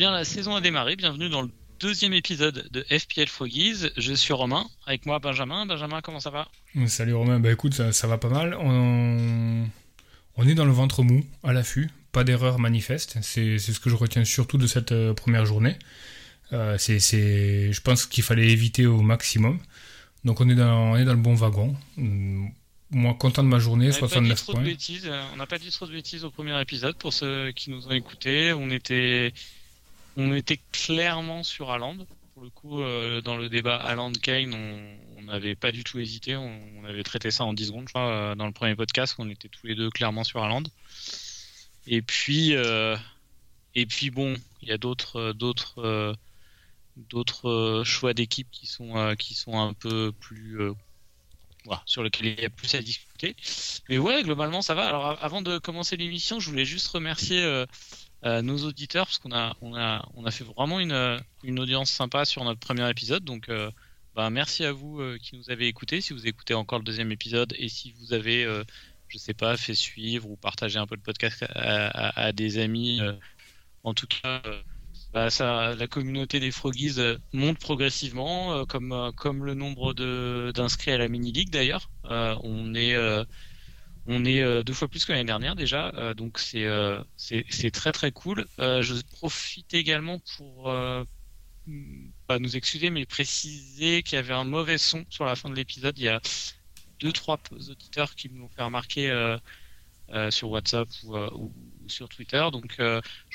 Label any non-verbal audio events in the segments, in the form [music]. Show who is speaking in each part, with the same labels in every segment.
Speaker 1: Bien, la saison a démarré. Bienvenue dans le deuxième épisode de FPL Froggies. Je suis Romain, avec moi Benjamin. Benjamin, comment ça va?
Speaker 2: Salut Romain, bah écoute, ça, va pas mal. On... on, est dans le ventre mou, à l'affût, pas d'erreur manifeste. C'est ce que je retiens surtout de cette euh, première journée. Euh, c'est, je pense qu'il fallait éviter au maximum. Donc on est dans, on est dans le bon wagon. Hum, moi, content de ma journée, 69 points.
Speaker 1: Euh, on n'a pas dit trop de bêtises au premier épisode pour ceux qui nous ont écoutés. On était, on était clairement sur Haaland. Pour le coup, euh, dans le débat Haaland-Kane, on n'avait pas du tout hésité. On, avait traité ça en 10 secondes, je crois, dans le premier podcast. On était tous les deux clairement sur Haaland. Et puis, et puis bon, il y a d'autres, euh, choix d'équipe qui sont euh, un peu plus euh, voilà, sur lesquels il y a plus à discuter. Mais ouais, globalement ça va. Alors avant de commencer l'émission, je voulais juste remercier nos auditeurs parce qu'on a on a on a fait vraiment une une audience sympa sur notre premier épisode. Donc bah, merci à vous qui nous avez écoutés. Si vous écoutez encore le deuxième épisode et si vous avez je sais pas fait suivre ou partager un peu le podcast à, des amis. en tout cas, bah, ça, la communauté des Froggies euh, monte progressivement, euh, comme, euh, comme le nombre d'inscrits à la mini-league d'ailleurs. on est, on est deux fois plus que l'année dernière déjà, donc c'est c'est très très cool. je profite également pour pas nous excuser, mais préciser qu'il y avait un mauvais son sur la fin de l'épisode. Il y a deux trois auditeurs qui me l'ont fait remarquer sur WhatsApp ou, ou, sur Twitter. Donc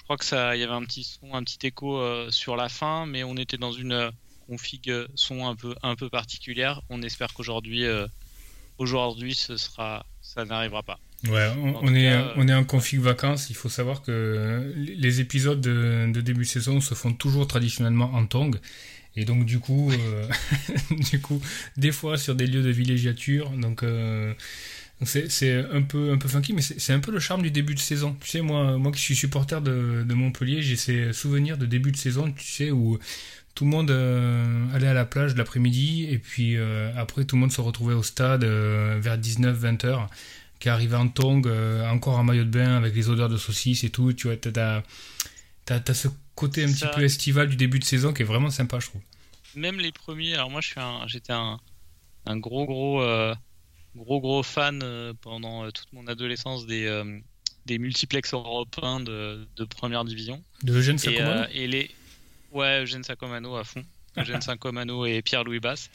Speaker 1: je crois que ça, il y avait un petit son, un petit écho euh, sur la fin, mais on était dans une euh, config euh, son un peu, un peu particulière. On espère qu'aujourd'hui, aujourd'hui, ce sera, ça n'arrivera pas.
Speaker 2: Ouais, on, est, on est en config vacances. Il faut savoir que les épisodes de, début de saison se font toujours traditionnellement en tong. Et donc du coup, [laughs] du coup, des fois sur des lieux de villégiature. Donc c'est un peu, un peu funky, mais c'est un peu le charme du début de saison. Tu sais, moi, moi qui suis supporter de, de Montpellier, j'ai ces souvenirs de début de saison, tu sais, où tout le monde euh, allait à la plage l'après-midi, et puis euh, après, tout le monde se retrouvait au stade euh, vers 19-20 heures, qui arrivait en tongue, encore en maillot de bain, avec les odeurs de saucisses et tout. Tu vois, t'as as, ce côté un petit peu estival du début de saison qui est vraiment sympa, je trouve.
Speaker 1: Même les premiers, alors moi, j'étais un, un, gros, gros gros gros fan euh, pendant euh, toute mon adolescence des, euh, des multiplex européens de, de première division.
Speaker 2: De Eugène
Speaker 1: et, les... Ouais, Eugène Sacomano à fond. Eugène [laughs] Sacomano et Pierre-Louis Basse.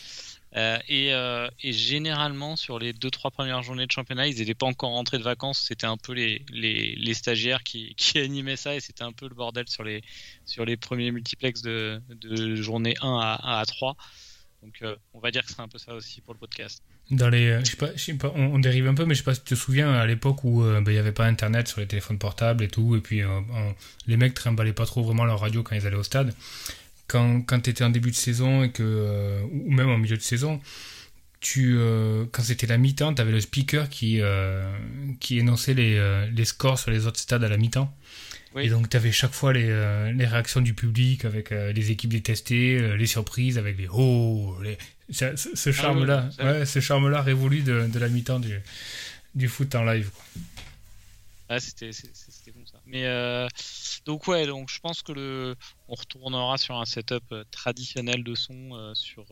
Speaker 1: et, et, généralement, sur les 2-3 premières journées de championnat, ils n'étaient pas encore rentrés de vacances. C'était un peu les, les, les stagiaires qui, [laughs] qui, animaient ça et c'était un peu le bordel sur les, sur les premiers multiplex de, de journée 1 à, à 3. Donc on va dire que c'est un peu ça aussi pour le podcast
Speaker 2: dans les, euh, je sais pas, je sais pas on, dérive un peu, mais je sais pas si tu te souviens à l'époque où euh, ben, il n'y avait pas internet sur les téléphones portables et tout, et puis euh, les mecs trimballaient pas trop vraiment leur radio quand ils allaient au stade. Quand, quand tu étais en début de saison et que, ou même en milieu de saison, tu, quand c'était la mi-temps, tu avais le speaker qui, qui énonçait les, les scores sur les autres stades à la mi-temps. Et donc, tu avais chaque fois les, les, réactions du public avec les équipes détestées, les surprises avec les oh, les, ce, ah charme-là, ouais, ce charme-là révolu de, de la mi-temps du, du foot en live. Quoi.
Speaker 1: Ah, c'était bon ça. Mais euh, donc ouais, donc je pense que le, on retournera sur un setup euh, traditionnel de son euh, sur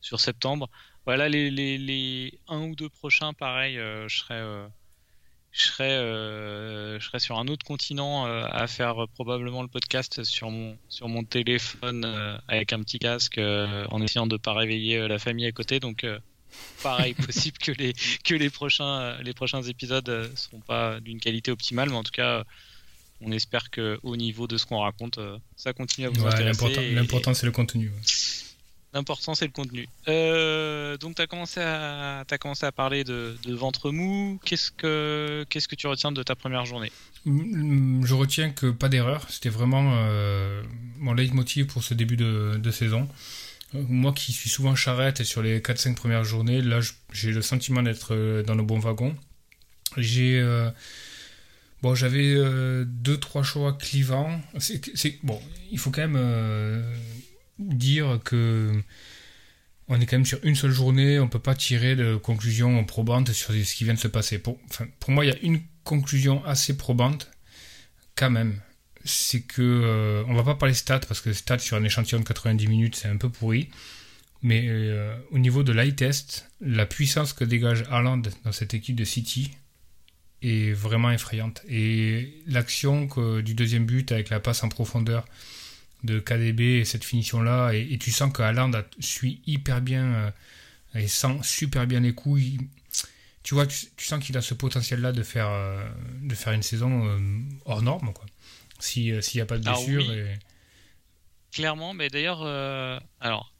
Speaker 1: sur septembre. Voilà les, les, les un ou deux prochains, pareil, je serai je serais, euh, je serais sur un autre continent euh, à faire euh, probablement le podcast sur mon, sur mon téléphone avec un petit casque en essayant de ne pas réveiller la famille à côté. Donc, pareil, [laughs] possible que les, que les, prochains, les prochains épisodes ne seront pas d'une qualité optimale, mais en tout cas, on espère qu'au niveau de ce qu'on raconte, ça continue à vous intéresser.
Speaker 2: L'important, c'est le contenu.
Speaker 1: L'important, c'est le contenu. Euh, donc, tu as, commencé à, commencé à parler de, ventre mou. Qu'est-ce que, tu retiens de ta première journée?
Speaker 2: Je retiens que pas d'erreur. C'était vraiment euh, mon leitmotiv pour ce début de, saison. Euh, moi qui suis souvent charrette et sur les 4-5 premières journées, là, j'ai le sentiment d'être dans le bon wagon. J'ai. Bon, j'avais deux, trois choix clivants. Bon, il faut quand même dire que on est quand même sur une seule journée, on peut pas tirer de conclusion probante sur ce qui vient de se passer. Pour, pour moi, il y a une conclusion assez probante, quand même. C'est que, euh, on va pas parler stats, parce que stats sur un échantillon de 90 minutes, c'est un peu pourri. Mais euh, au niveau de l'eye test, la puissance que dégage Haaland dans cette équipe de City est vraiment effrayante. Et l'action du deuxième but avec la passe en profondeur, de KDB et cette finition-là. Et, tu sens que Haaland suit hyper bien euh, et sent super bien les coups. tu vois, tu, sens qu'il a ce potentiel-là de faire, euh, de faire une saison euh, hors norme, quoi. S'il n'y a pas de blessure.
Speaker 1: Clairement, mais d'ailleurs, alors,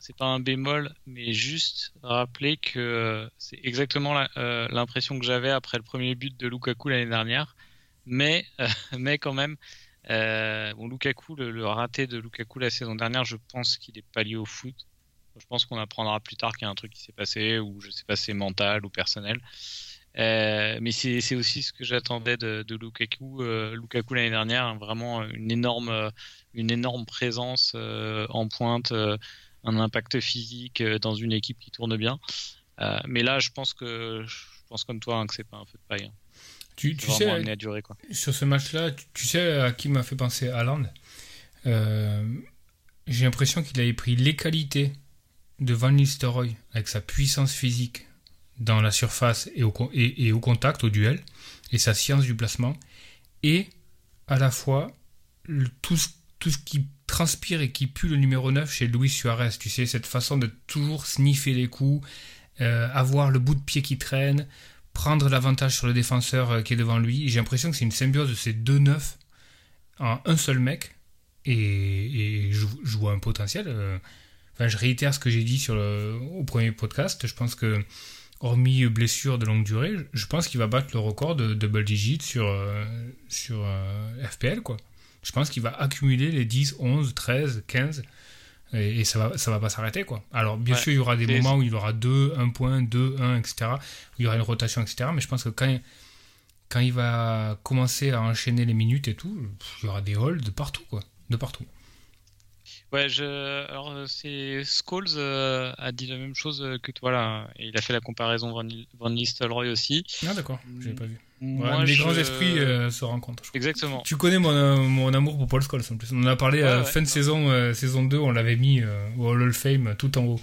Speaker 1: c'est pas un bémol, mais juste rappeler que c'est exactement l'impression que j'avais après le premier but de Lukaku l'année dernière. Mais, [laughs] mais quand même, euh, bon, Lukaku, le, raté de Lukaku la saison dernière, je pense qu'il est pas lié au foot. Je pense qu'on apprendra plus tard qu'il y a un truc qui s'est passé, ou je sais pas, c'est mental ou personnel. Euh, mais c'est aussi ce que j'attendais de, de, Lukaku, euh, Lukaku l'année dernière, vraiment une énorme, présence en pointe, un impact physique dans une équipe qui tourne bien. mais là, je pense que, je pense comme toi hein, que c'est pas un feu de paille. Hein.
Speaker 2: Tu, sais, à durer, quoi. sur ce match-là, tu, sais à qui m'a fait penser Haaland euh, J'ai l'impression qu'il avait pris les qualités de Van Nistelrooy avec sa puissance physique dans la surface et au, et, au contact, au duel, et sa science du placement, et à la fois tout, ce, tout ce qui transpire et qui pue le numéro 9 chez Luis Suarez. Tu sais, cette façon de toujours sniffer les coups, euh, avoir le bout de pied qui traîne, prendre l'avantage sur le défenseur euh, qui est devant lui. J'ai l'impression que c'est une symbiose de ces deux neufs en un seul mec. Et, je, vois un potentiel. Euh, enfin, je réitère ce que j'ai dit sur le, au premier podcast. Je pense que, hormis blessure de longue durée, je pense qu'il va battre le record de double digit sur, euh, sur FPL. Quoi. Je pense qu'il va accumuler les 10, 11, 13, 15 et, ça va ça va pas s'arrêter quoi. Alors bien sûr il y aura des moments où il y aura 2 1 point 2 1 etc où il y aura une rotation etc mais je pense que quand quand il va commencer à enchaîner les minutes et tout il y aura des holds de partout quoi. De partout
Speaker 1: Ouais, je... alors euh, c'est Scholes euh, a dit la même chose que toi là. Et il a fait la comparaison Van, Van Nistelrooy aussi.
Speaker 2: Ah d'accord, je pas vu. les grands esprits euh, se rencontrent.
Speaker 1: Exactement.
Speaker 2: Tu connais mon, mon amour pour Paul Scholes en plus. On en a parlé à fin de saison, saison 2, on l'avait mis au Hall of Fame tout en haut.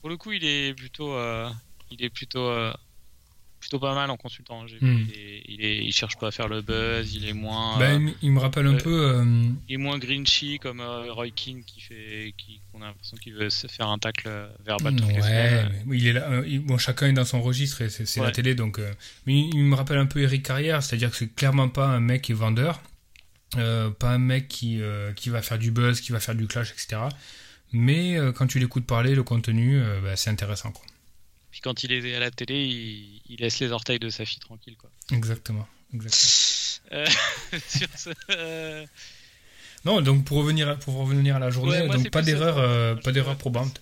Speaker 1: Pour le coup, il est plutôt, il est plutôt plutôt pas mal en consultant. Hmm. Il, est, il, cherche pas à faire le buzz, il est moins.
Speaker 2: Bah, il me rappelle un euh, peu. Euh,
Speaker 1: il est moins grinchy comme euh, Roy King qui fait, qui, on a l'impression qu'il veut se faire un tacle verbal.
Speaker 2: Ouais, il est là. bon, chacun est dans son registre et c'est la télé donc. mais il, me rappelle un peu Eric Carrière, c'est-à-dire que c'est clairement pas un mec qui est vendeur, pas un mec qui qui va faire du buzz, qui va faire du clash, etc. Mais quand tu l'écoutes parler, le contenu, bah, c'est intéressant quoi.
Speaker 1: Puis quand il est à la télé, il, laisse les orteils de sa fille tranquille. Quoi.
Speaker 2: Exactement. Euh, [laughs] euh, non, donc pour revenir, pour revenir à la journée, donc pas d'erreur, euh, pas d'erreur probante.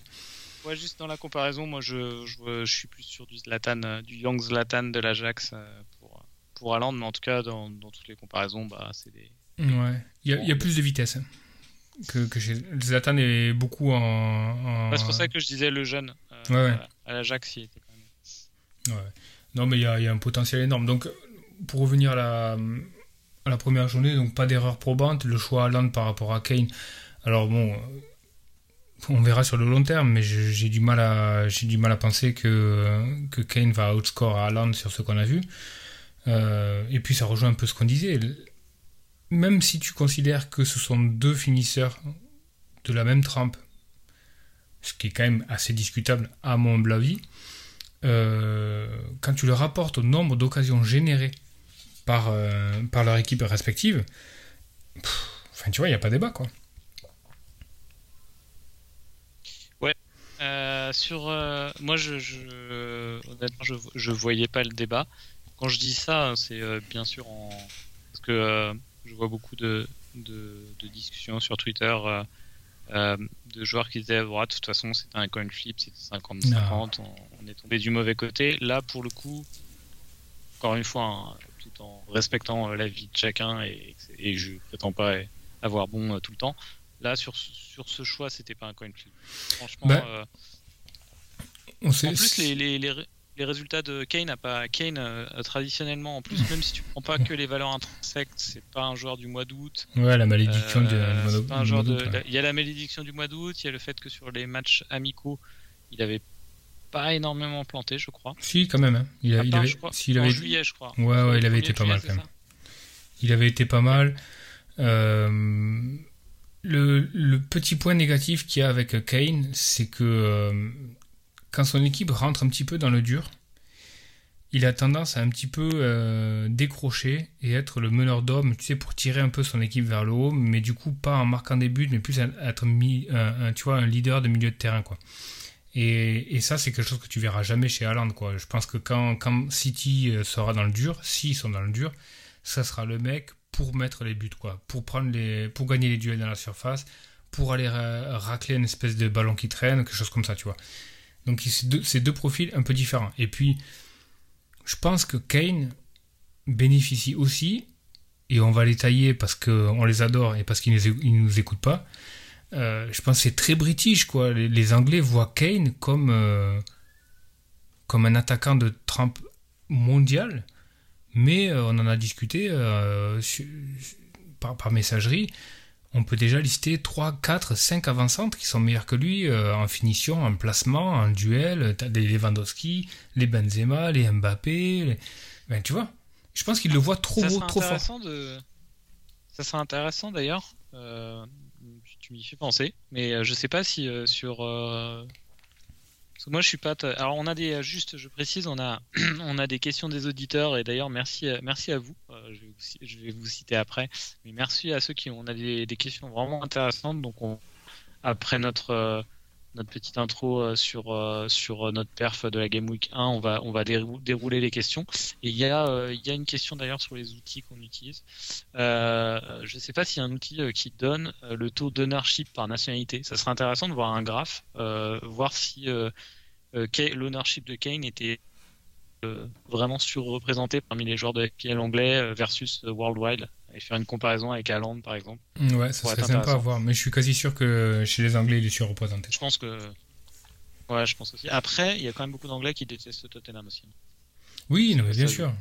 Speaker 1: Ouais, juste dans la comparaison, moi je, je, suis plus sur du Zlatan, du Young Zlatan de l'Ajax pour, pour Haaland, mais en tout cas, dans, dans toutes les comparaisons, bah, c'est des.
Speaker 2: Ouais, il y a, y a plus de vitesse. Hein que, que Zlatan est beaucoup en.
Speaker 1: c'est pour ça que je disais le jeune. Euh, à l'Ajax.
Speaker 2: Non, mais il y a, un potentiel énorme. Donc, pour revenir à la, première journée, donc pas d'erreur probante. Le choix à Land par rapport à Kane. Alors, bon, on verra sur le long terme, mais j'ai du mal à penser que Kane va outscore à Haaland sur ce qu'on a vu. Euh, et puis ça rejoint un peu ce qu'on disait même si tu considères que ce sont deux finisseurs de la même trempe, ce qui est quand même assez discutable à mon avis, euh, quand tu le rapportes au nombre d'occasions générées par, euh, par leur équipe respective, enfin tu vois, il n'y a pas débat quoi.
Speaker 1: sur. euh, moi, je, honnêtement, je, je voyais pas le débat. Quand je dis ça, c'est bien sûr en. Parce que je vois beaucoup de, de, discussions sur Twitter de joueurs qui disaient ouais, de toute façon, c'était un coin flip, c'était 50-50, on, on est tombé du mauvais côté. Là, pour le coup, encore une fois, hein, tout en respectant euh, la vie de chacun et, et je prétends pas avoir bon euh, tout le temps. Là, sur, sur ce choix, c'était pas un coin flip. Franchement,
Speaker 2: Bah,
Speaker 1: euh,
Speaker 2: On
Speaker 1: en plus, les, les, les résultats de Kane, a pas, Kane euh, traditionnellement, en plus, même si tu prends pas que les valeurs intrinsèques, c'est pas un joueur du mois d'août.
Speaker 2: Ouais, la malédiction de-
Speaker 1: Euh,
Speaker 2: du mois d'août-
Speaker 1: pas un
Speaker 2: du
Speaker 1: joueur
Speaker 2: mois
Speaker 1: de.
Speaker 2: d'août, ouais.
Speaker 1: Il y a la malédiction du mois d'août, il y a le fait que sur les matchs amicaux, il avait pas énormément planté, je crois.
Speaker 2: Si, quand même. hein. Il, a- avait,
Speaker 1: je crois,
Speaker 2: s'il
Speaker 1: en
Speaker 2: avait,
Speaker 1: juillet, je crois.
Speaker 2: Ouais, ouais, il avait
Speaker 1: 1er
Speaker 2: été pas mal, quand même. il avait été pas mal. Euh, le, le petit point négatif qu'il y a avec Kane, c'est que quand son équipe rentre un petit peu dans le dur, il a tendance à un petit peu euh, décrocher et être le meneur d'hommes, tu sais, pour tirer un peu son équipe vers le haut, mais du coup pas en marquant des buts, mais plus à être mis, un, tu vois, un leader de milieu de terrain, quoi. Et, ça, c'est quelque chose que tu verras jamais chez Haaland, quoi. Je pense que quand, quand City euh, sera dans le dur, s'ils sont dans le dur, ça sera le mec pour mettre les buts, quoi. Pour pour gagner les duels dans la surface, pour aller ra- racler une espèce de ballon qui traîne, quelque chose comme ça, tu vois. Donc c'est deux, profils un peu différents. Et puis, je pense que Kane bénéficie aussi, et on va les tailler parce qu'on les adore et parce qu'ils ne nous écoutent pas. Euh, je pense que c'est très british, quoi. Les, Anglais voient Kane comme, euh, comme un attaquant de trempe mondial, mais euh, on en a discuté par messagerie. On peut déjà lister 3, 4, 5 avant-centres qui sont meilleurs que lui euh, en finition, en placement, en duel. T'as des Lewandowski, les Benzema, les Mbappé. les- Ben, tu vois, je pense qu'il le voit trop
Speaker 1: ça
Speaker 2: beau,
Speaker 1: serait
Speaker 2: trop fort.
Speaker 1: de. Ça serait intéressant d'ailleurs. euh, tu m'y fais penser, mais euh, je sais pas si euh, sur. Euh, parce que moi, je suis pas. Alors, on a des. Juste, je précise, on a, [clears throat] on a des questions des auditeurs et d'ailleurs, merci, à- merci à vous. Euh, je, vais vous, citer après, mais merci à ceux qui ont. On a des, questions vraiment intéressantes. Donc, on, après notre euh, notre petite intro euh, sur euh, sur notre perf de la Game Week 1, on va on va dérou- dérouler les questions. Et il y a euh, il y a une question d'ailleurs sur les outils qu'on utilise. Euh, je ne sais pas s'il y a un outil euh, qui donne euh, le taux d'ownership par nationalité. Ça serait intéressant de voir un graphe, euh, voir si euh, euh, l'ownership de Kane était euh, vraiment surreprésenté parmi les joueurs de FPL anglais euh, versus euh, worldwide et faire une comparaison avec Haaland par exemple.
Speaker 2: Ouais, ça serait sympa à voir, mais je suis quasi sûr que chez les Anglais, il est surreprésenté.
Speaker 1: Je pense que ouais, je pense aussi. Après, il y a quand même beaucoup d'anglais qui détestent Tottenham aussi.
Speaker 2: Oui, non, mais bien
Speaker 1: Ça,
Speaker 2: sûr.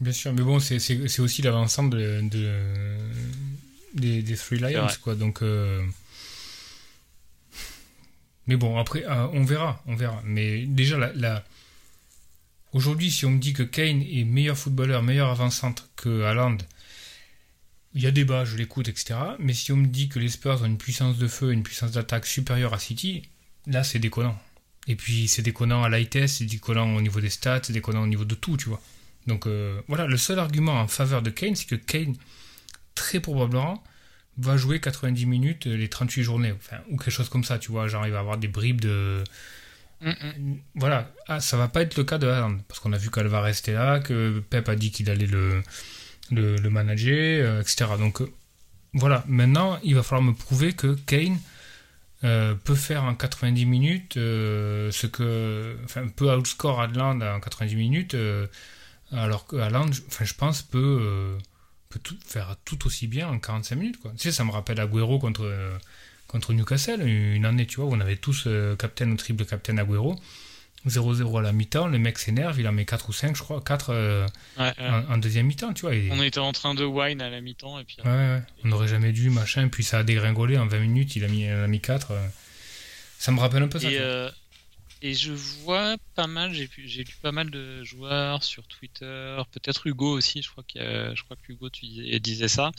Speaker 2: Bien sûr. Mais bon, c'est- aussi l'ensemble de, de- des, des Three Lions, quoi. Donc. euh, Mais bon, après, euh, on verra. On verra. Mais déjà, la, la- aujourd'hui, si on me dit que Kane est meilleur footballeur, meilleur avant-centre que Haaland, il y a débat, je l'écoute, etc. Mais si on me dit que les Spurs ont une puissance de feu, une puissance d'attaque supérieure à City, là, c'est déconnant. Et puis, c'est déconnant à test, c'est déconnant au niveau des stats, c'est déconnant au niveau de tout, tu vois. Donc euh, voilà, le seul argument en faveur de Kane, c'est que Kane, très probablement, va jouer 90 minutes euh, les 38 journées, enfin, ou quelque chose comme ça, tu vois. Genre, il va avoir des bribes de. Voilà, ah, ça va pas être le cas de Haaland, parce qu'on a vu qu'Alvarez était là, que Pep a dit qu'il allait le, le, manager, euh, etc. Donc euh, voilà, maintenant, il va falloir me prouver que Kane euh, peut faire en 90 minutes ce que. Enfin, peut outscore Haaland en 90 minutes. alors que Haaland, je- enfin, je pense, peut, peut tout, faire tout aussi bien en 45 minutes. Quoi. Tu sais, ça me rappelle Agüero contre, contre Newcastle, une année, tu vois, où on avait tous captain ou triple captain Agüero. 0-0 à la mi-temps, le mec s'énerve, il en met 4 ou 5, je crois, 4 euh,
Speaker 1: Ouais,
Speaker 2: en, en deuxième mi-temps, tu vois. et-
Speaker 1: On était en train de wine à la mi-temps et puis
Speaker 2: Ouais, ouais, on n'aurait jamais dû, machin, puis ça a dégringolé en 20 minutes, il a mis, il a mis 4. Ça me rappelle un peu ça.
Speaker 1: Et, euh, et je vois pas mal, j'ai lu pas mal de joueurs sur Twitter, peut-être Hugo aussi, je crois, a- je crois que Hugo tu disais, disait ça.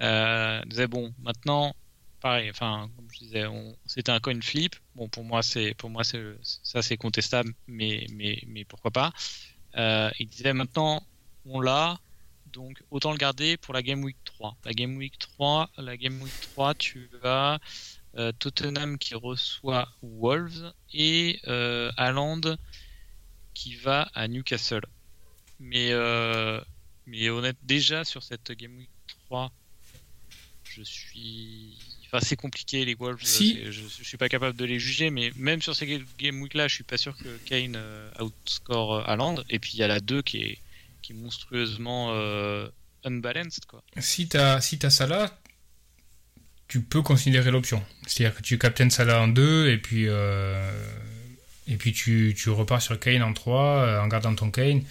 Speaker 1: Euh, disait bon, maintenant, pareil, enfin, comme je disais, c'était un coin flip. Bon, pour moi, c'est, pour moi, c'est, ça c'est contestable, mais, mais, mais pourquoi pas. Euh, il disait maintenant, on l'a, donc autant le garder pour la Game Week 3. La Game Week 3, la Game Week 3, tu vas Tottenham qui reçoit Wolves et Haaland qui va à Newcastle. Mais, mais honnête, déjà sur cette Game Week 3, je suis. Enfin, c'est compliqué les Wolves. Je, je, suis pas capable de les juger, mais même sur ces Game Week là, je suis pas sûr que Kane outscore Haaland. Et puis il y a la 2 qui est, qui est monstrueusement unbalanced. Quoi.
Speaker 2: Si tu as, si as Salah, tu peux considérer l'option. C'est-à-dire que tu captaines Salah en 2 et puis, euh, et puis tu, tu, repars sur Kane en 3 euh, en gardant ton Kane.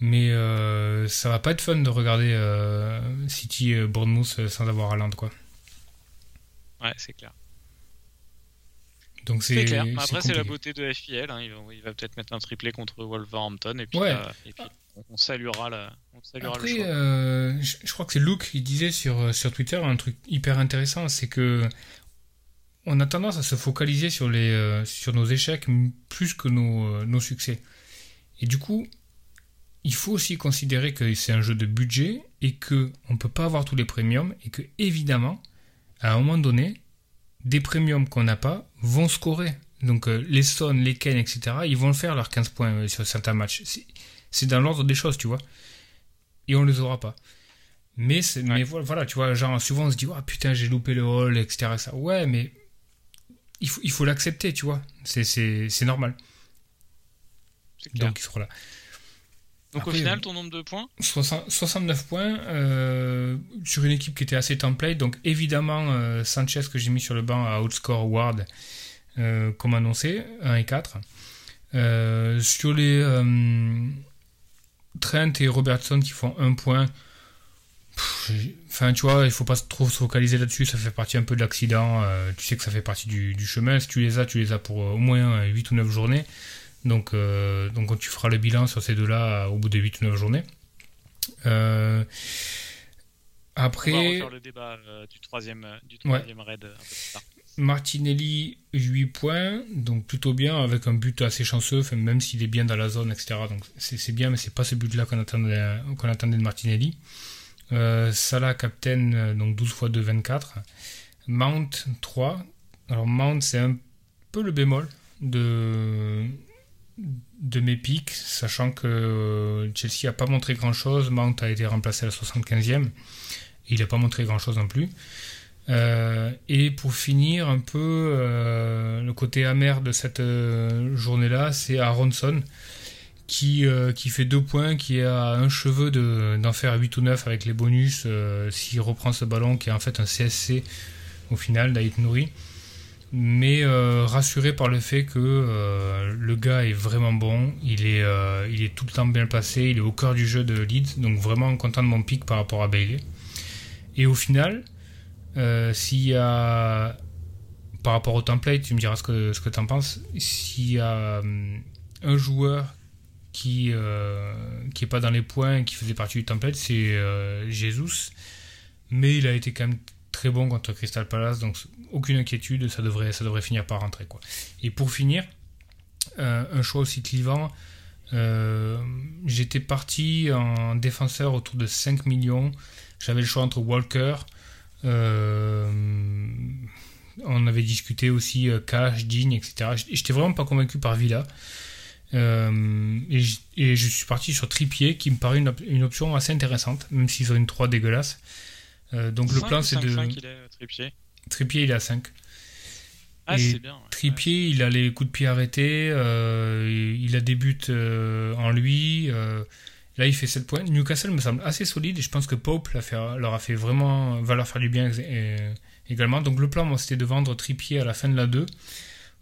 Speaker 2: Mais euh, ça va pas être fun de regarder City Bournemouth sans avoir Haaland quoi.
Speaker 1: Ouais, c'est clair.
Speaker 2: Donc c'est clair.
Speaker 1: Après, c'est la beauté de FPL. Hein. Il va, peut-être mettre un triplé contre Wolverhampton et puis, et puis on saluera la.
Speaker 2: Après, euh, je, crois que c'est Luke qui disait sur, euh, sur Twitter un truc hyper intéressant, c'est que on a tendance à se focaliser sur, les, euh, sur nos échecs plus que nos, nos succès. Et du coup, il faut aussi considérer que c'est un jeu de budget et que on peut pas avoir tous les premiums et que évidemment, à un moment donné, des premiums qu'on n'a pas vont scorer. Donc les Son, les Ken, etc., ils vont le faire leurs 15 points sur certains matchs. C'est dans l'ordre des choses, tu vois. Et on les aura pas. Mais, mais voilà, tu vois, genre souvent on se dit, oh, putain, j'ai loupé le hall, etc. Ça. Ouais, mais il faut il faut l'accepter, tu vois. C'est normal. Donc il sera là.
Speaker 1: Donc au final, ton nombre de points
Speaker 2: 69 points euh, sur une équipe qui était assez template. Donc évidemment, euh, Sanchez que j'ai mis sur le banc à outscore Ward, euh, comme annoncé, 1 et 4. sur les Trent et Robertson qui font un point. enfin, tu vois, il faut pas trop se focaliser là-dessus. Ça fait partie un peu de l'accident. Euh, tu sais que ça fait partie du, chemin. Si tu les as, tu les as pour euh, au moins 8 ou 9 journées. Donc, euh, donc tu feras le bilan sur ces deux-là au bout de 8 ou 9 journées. après. On
Speaker 1: va refaire le débat du troisième, du troisième raid un peu plus tard.
Speaker 2: Martinelli, 8 points, donc plutôt bien, avec un but assez chanceux, même s'il est bien dans la zone, etc. Donc c'est bien, mais c'est pas ce but-là qu'on attendait, qu'on attendait de Martinelli. Euh, Salah, captain, euh, donc 12 fois 2, 24. Mount, 3. Alors Mount, c'est un peu le bémol de, de mes pics, sachant que euh, Chelsea n'a pas montré grand-chose. Mount a été remplacé à la 75e. Il n'a pas montré grand-chose non plus. Euh, et pour finir, un peu euh, le côté amer de cette journée-là, c'est Aronson qui, qui fait deux points, qui a un cheveu d'en faire 8 ou 9 avec les bonus s'il reprend ce ballon qui est en fait un CSC au final d'Aït Nouri. Mais rassuré par le fait que le gars est vraiment bon, il est, est tout le temps bien placé, il est au cœur du jeu de Leeds, donc vraiment content de mon pic par rapport à Bailey. Et au final, euh, s'il y a, par rapport au template, tu me diras ce que, ce que tu en penses, s'il y a un joueur qui euh, qui est pas dans les points qui faisait partie du template, c'est euh, Jesus. Mais il a été quand même très bon contre Crystal Palace, donc aucune inquiétude, ça devrait, ça devrait finir par rentrer. Quoi. Et pour finir, un choix aussi clivant, j'étais parti en défenseur autour de 5 millions. J'avais le choix entre Walker, euh, on avait discuté aussi euh, Cash, Digne, etc. J'étais vraiment pas convaincu par Villa. Euh, et, je suis parti sur Tripier qui me paraît une, option assez intéressante, même s'ils ont une 3 dégueulasse. Donc le plan c'est de.
Speaker 1: Tripier
Speaker 2: Tripier il est à 5.
Speaker 1: Ah, et bien,
Speaker 2: Tripier, il a les coups de pied arrêtés, il a des buts en lui. Là, il fait 7 points. Newcastle me semble assez solide et je pense que Pope leur a fait vraiment, va leur faire du bien également. Donc le plan, moi, c'était de vendre Trippier à la fin de la 2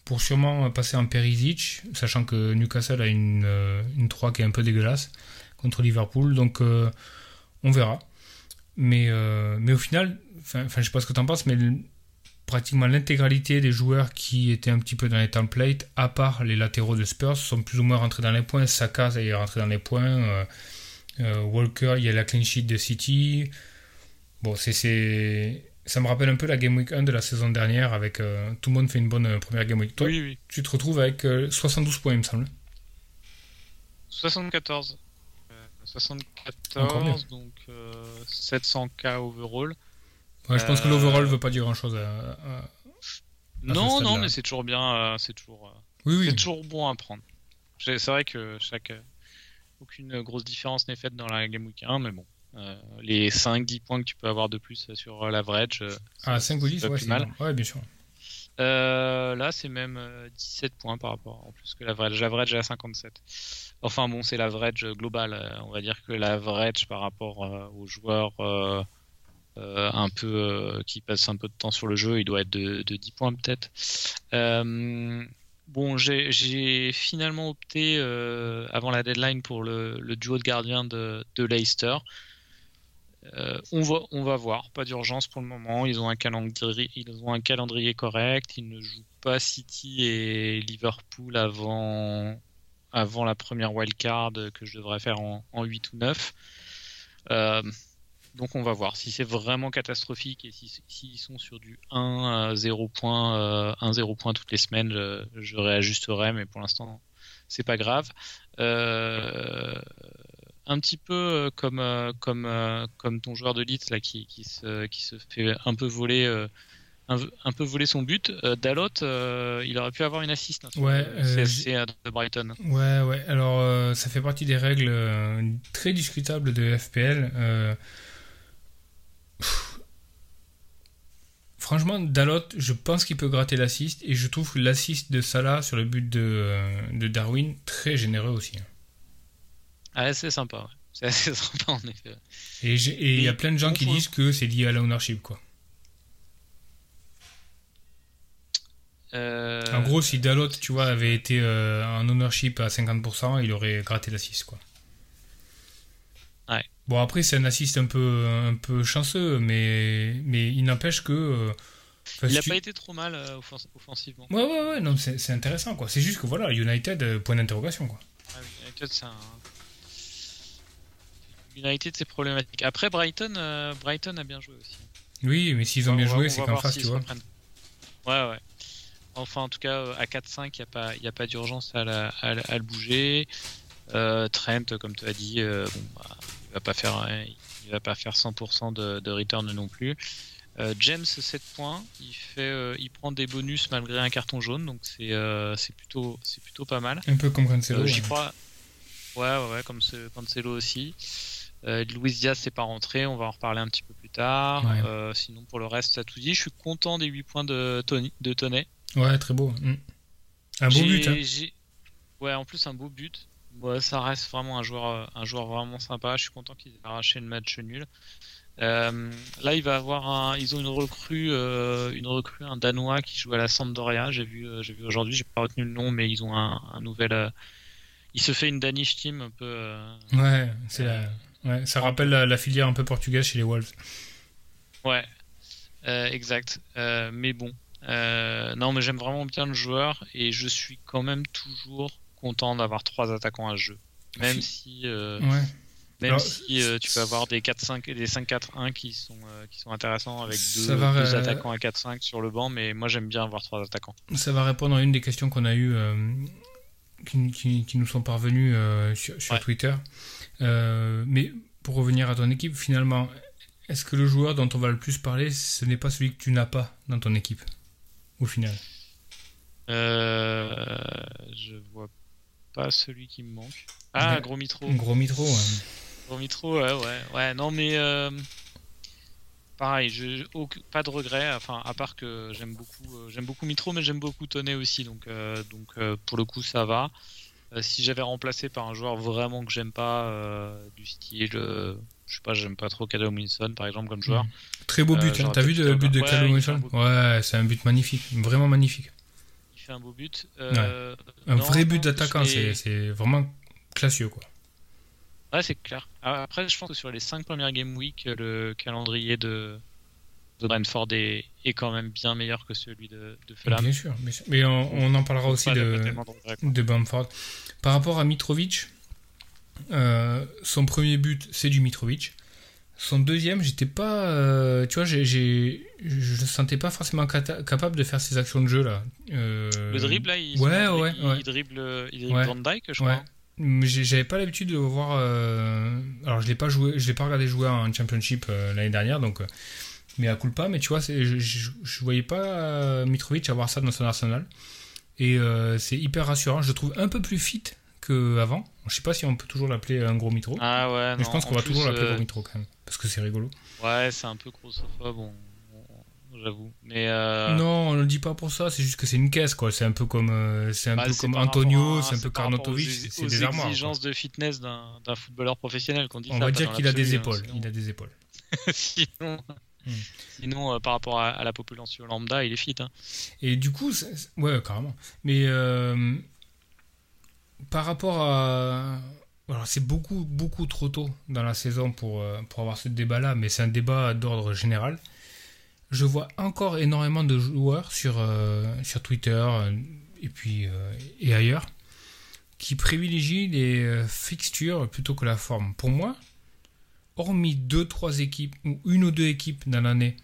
Speaker 2: pour sûrement passer en Perisic, sachant que Newcastle a une, euh, une 3 qui est un peu dégueulasse contre Liverpool. Donc euh, on verra. Mais, euh, mais au final, enfin, je sais pas ce que tu en penses, mais pratiquement l'intégralité des joueurs qui étaient un petit peu dans les templates, à part les latéraux de Spurs, sont plus ou moins rentrés dans les points. Saka, ça y est rentré dans les points. Euh, euh, Walker, il y a la clean sheet de City. Bon, c'est, ça me rappelle un peu la Game Week 1 de la saison dernière avec tout le monde fait une bonne première Game Week. Toi,
Speaker 1: oui, oui.
Speaker 2: tu te retrouves avec 72 points, il me semble.
Speaker 1: 74. 74, donc 700k overall
Speaker 2: je pense que l'overall ne veut pas dire grand chose. À,
Speaker 1: Non, non, mais c'est toujours bien. c'est toujours,
Speaker 2: oui, oui.
Speaker 1: toujours bon à prendre. C'est vrai que chaque aucune grosse différence n'est faite dans la Game Week 1, mais bon. les 5-10 points que tu peux avoir de plus sur l'average.
Speaker 2: ah, 5 ou 10, ouais, c'est mal. Ouais, bien sûr.
Speaker 1: Euh, là, c'est même 17 euh, points par rapport en plus que l'average. L'average est à 57. Enfin bon, c'est l'average global. Euh, on va dire que l'average par rapport aux joueurs qui passent un peu de temps sur le jeu, il doit être de, 10 points peut-être. bon, j'ai finalement opté avant la deadline pour le, duo de gardiens de, Leicester. Euh, on, va, voir, pas d'urgence pour le moment. Ils ils ont un calendrier correct. Ils ne jouent pas City et Liverpool avant, avant la première wildcard que je devrais faire en, 8 ou 9. Euh, donc on va voir si c'est vraiment catastrophique et s'ils si, sont sur du 1 0 points, 1 0 points toutes les semaines, je, réajusterai, mais pour l'instant c'est pas grave. Euh, un petit peu euh, comme euh, euh, ton joueur de se qui se fait un peu voler un, peu voler son but. Dalot, il aurait pu avoir une assist hein,
Speaker 2: ouais,
Speaker 1: CSC de Brighton.
Speaker 2: Ouais, ouais. Alors, ça fait partie des règles très discutables de FPL. Franchement, Dalot, je pense qu'il peut gratter l'assist et je trouve l'assist de Salah sur le but de, de Darwin très généreux aussi. Hein.
Speaker 1: Ah, c'est sympa, C'est assez [laughs] sympa en effet.
Speaker 2: Et il y a plein de gens qui disent que c'est lié à l'ownership, quoi.
Speaker 1: Euh,
Speaker 2: en gros, si Dalot, tu vois, avait été euh, en ownership à 50%, il aurait gratté l'assist, quoi.
Speaker 1: Ouais.
Speaker 2: Bon, après, c'est un assist un peu, un peu chanceux, mais, mais il n'empêche que. Euh,
Speaker 1: il n'a pas été trop mal offensivement.
Speaker 2: Ouais, ouais, ouais, non, c'est intéressant, quoi. C'est juste que voilà, United, point d'interrogation, quoi.
Speaker 1: Ah, United, c'est un United, c'est problématique. Après, Brighton, Brighton a bien joué aussi.
Speaker 2: Oui, mais s'ils ont bien joué, c'est qu'en face, tu vois.
Speaker 1: Ouais, ouais. Enfin, en tout cas, à 4-5, il n'y a pas, a pas d'urgence à, le bouger. Euh, Trent, comme tu as dit, euh, bon, bah, il va pas faire, il va pas faire 100% de, de, return non plus. James 7 points, il fait, il prend des bonus malgré un carton jaune, donc c'est, c'est plutôt, c'est plutôt pas mal.
Speaker 2: Un peu comme Cancelo.
Speaker 1: J'y crois. Ouais, ouais, ouais, comme Cancelo aussi. Euh, Louis Diaz c'est pas rentré, on va en reparler un petit peu plus tard. Euh, sinon pour le reste ça tout dit. Je suis content des 8 points de Tony, de Toney.
Speaker 2: Ouais, très beau. Mm. Un beau but. Hein.
Speaker 1: Ouais, en plus un beau but. Ouais, ça reste vraiment un joueur, un joueur vraiment sympa. Je suis content qu'ils aient arraché le match nul. Euh, là, il va avoir un, ils ont une recrue, une recrue, un danois qui joue à la Sampdoria. J'ai vu, j'ai vu aujourd'hui, j'ai pas retenu le nom, mais ils ont un, un nouvel. il se fait une Danish team un peu.
Speaker 2: ouais, c'est la Ouais, ça rappelle la, filière un peu portugaise chez les Wolves.
Speaker 1: Ouais, euh, exact. Euh, mais bon, euh, non, mais j'aime vraiment bien le joueur et je suis quand même toujours content d'avoir trois attaquants à ce jeu. Même si, même si tu peux avoir des 4-5 des 5-4-1 qui sont qui sont intéressants avec deux, attaquants à 4-5 sur le banc, mais moi j'aime bien avoir trois attaquants.
Speaker 2: Ça va répondre à une des questions qu'on a eues qui, qui, nous sont parvenues sur, sur Twitter. Euh, mais pour revenir à ton équipe, finalement, est-ce que le joueur dont on va le plus parler, ce n'est pas celui que tu n'as pas dans ton équipe, au final?
Speaker 1: Euh, Je vois pas celui qui me manque. Ah, Gros Mitro.
Speaker 2: Gros Mitro, ouais.
Speaker 1: Gros Mitro, ouais, ouais. ouais non, mais euh, pareil, je, pas de regret, enfin, à part que j'aime beaucoup, euh, j'aime beaucoup Mitro, mais j'aime beaucoup Tonnet aussi, donc, donc pour le coup, ça va. Euh, si j'avais remplacé par un joueur vraiment que j'aime pas, euh, du style, euh, je sais pas, j'aime pas trop Callum Wilson par exemple comme joueur.
Speaker 2: Très beau but, hein. t'as vu le but de Callum Wilson Ouais, c'est un but magnifique, vraiment magnifique.
Speaker 1: Il fait un beau but.
Speaker 2: Un vrai but d'attaquant, c'est vraiment classieux quoi.
Speaker 1: Ouais, c'est clair. Après, je pense que sur les 5 premières Game Week, le calendrier de, de Brentford est, est, quand même bien meilleur que celui de, de Fulham.
Speaker 2: Bien sûr, mais on, en parlera aussi de, de Brentford. Par rapport à Mitrovic, euh, son premier but, c'est du Mitrovic. Son deuxième, j'étais pas. Euh, tu vois, j'ai, je le sentais pas forcément capable de faire ces actions de jeu là.
Speaker 1: Euh, le dribble là, il,
Speaker 2: ouais, ouais,
Speaker 1: il, dribble, il dribble Van Dyke, je crois.
Speaker 2: J'avais pas l'habitude de voir. Alors, je l'ai pas joué, je l'ai pas regardé jouer en Championship l'année dernière, donc Mais à culpa, mais tu vois, c'est- je, je, je voyais pas Mitrovic avoir ça dans son arsenal. Et c'est hyper rassurant. Je le trouve un peu plus fit qu'avant. Je sais pas si on peut toujours l'appeler un gros mitro.
Speaker 1: Ah ouais,
Speaker 2: mais
Speaker 1: non,
Speaker 2: je pense qu'on va toujours l'appeler
Speaker 1: euh,
Speaker 2: gros mitro quand même. Parce que c'est rigolo.
Speaker 1: Ouais, c'est un peu grossophobe, bon, bon, j'avoue. Mais euh,
Speaker 2: Non, on ne le dit pas pour ça. C'est juste que c'est une caisse, quoi. C'est un peu comme, euh, c'est un
Speaker 1: bah,
Speaker 2: peu comme Antonio, c'est un peu
Speaker 1: ex-
Speaker 2: C'est des armoires. quoi.
Speaker 1: exigences de fitness d'un footballeur professionnel qu'on dit
Speaker 2: On
Speaker 1: ça,
Speaker 2: va dire qu'il a des
Speaker 1: hein,
Speaker 2: épaules.
Speaker 1: sinon-
Speaker 2: Il a des épaules. [laughs]
Speaker 1: sinon,
Speaker 2: Hmm.
Speaker 1: sinon, euh, par rapport à, à la population lambda, il est fit. Hein.
Speaker 2: Et du coup, ouais, carrément. Mais euh, par rapport à. C'est beaucoup, beaucoup trop tôt dans la saison pour, euh, pour avoir ce débat-là, mais c'est un débat d'ordre général. Je vois encore énormément de joueurs sur, euh, sur Twitter euh, et puis et ailleurs qui privilégient les fixtures plutôt que la forme. Pour moi, hormis deux, trois équipes ou une ou deux équipes dans l'année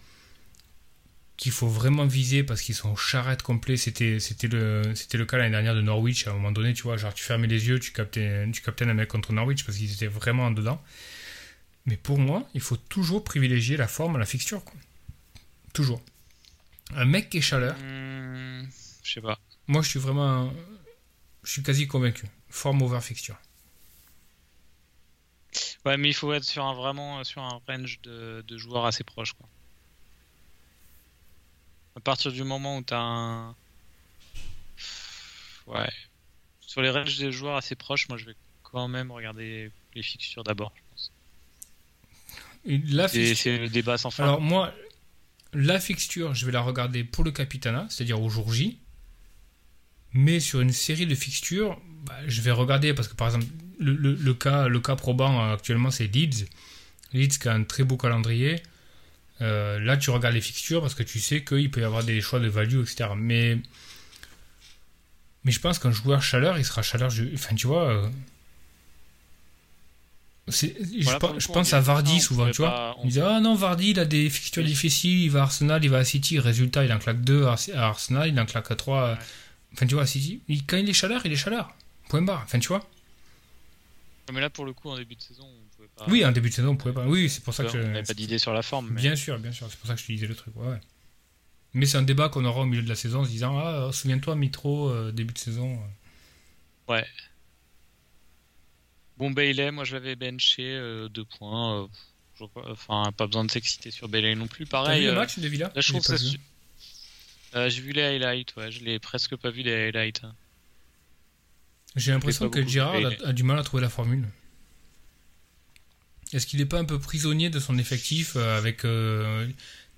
Speaker 2: qu'il faut vraiment viser parce qu'ils sont charrettes complets. C'était, c'était, le, c'était le cas l'année dernière de Norwich. À un moment donné, tu vois, genre tu fermais les yeux, tu captais, tu captais un mec contre Norwich parce qu'ils étaient vraiment en dedans. Mais pour moi, il faut toujours privilégier la forme à la fixture. Quoi. Toujours. Un mec qui est chaleur,
Speaker 1: Hmm, je sais pas.
Speaker 2: moi je suis vraiment. Je suis quasi convaincu. Forme over fixture.
Speaker 1: Ouais, mais il faut être sur un vraiment sur un range de, de joueurs assez proche. Quoi. À partir du moment où tu as un. Ouais. Sur les ranges des joueurs assez proches, moi je vais quand même regarder les fixtures d'abord. je pense.
Speaker 2: La fixture.
Speaker 1: c'est le débat sans fin.
Speaker 2: Alors moi, la fixture, je vais la regarder pour le Capitana, c'est-à-dire au jour J. Mais sur une série de fixtures, bah, je vais regarder parce que par exemple, le, le- le cas, le cas probant euh, actuellement, c'est Leeds. Leeds qui a un très beau calendrier. Euh, là, tu regardes les fixtures parce que tu sais qu'il peut y avoir des choix de value, etc. Mais, mais je pense qu'un joueur chaleur, il sera chaleur. Enfin, tu vois. euh, je, pense-
Speaker 1: le
Speaker 2: je
Speaker 1: coup,
Speaker 2: pense
Speaker 1: on
Speaker 2: à
Speaker 1: dit-
Speaker 2: Vardy souvent, tu vois. On disait Ah non, Vardy, il a des fixtures
Speaker 1: Oui.
Speaker 2: difficiles, il va à Arsenal, il va à City. Résultat, il en claque 2 à Arsenal, il en claque 3.
Speaker 1: Ouais.
Speaker 2: Enfin, tu vois, à City. Il- quand il est chaleur, il est chaleur. Point barre. Enfin, tu vois.
Speaker 1: Mais là, pour le coup, en début de saison, on pouvait pas.
Speaker 2: Oui, en début de saison, on pouvait pas. Oui, c'est pour ça que
Speaker 1: on
Speaker 2: je.
Speaker 1: n'avait pas d'idée sur la forme. Mais...
Speaker 2: Bien sûr, bien sûr. C'est pour ça que je te disais le truc. Ouais, ouais. Mais c'est un débat qu'on aura au milieu de la saison en se disant Ah, souviens-toi, Mitro, euh, début de saison. euh.
Speaker 1: Ouais. Bon, Bailey, moi je l'avais benché, euh, deux points. euh, Enfin, pas besoin de s'exciter sur Bailey non plus.
Speaker 2: T'as
Speaker 1: Pareil.
Speaker 2: vu le match de Villa?
Speaker 1: Là, je trouve ça. su- j'ai vu les highlights, ouais, je l'ai presque pas vu les highlights. hein.
Speaker 2: J'ai l'impression que Girard a du mal à trouver la formule. Est-ce qu'il n'est pas un peu prisonnier de son effectif euh, avec euh,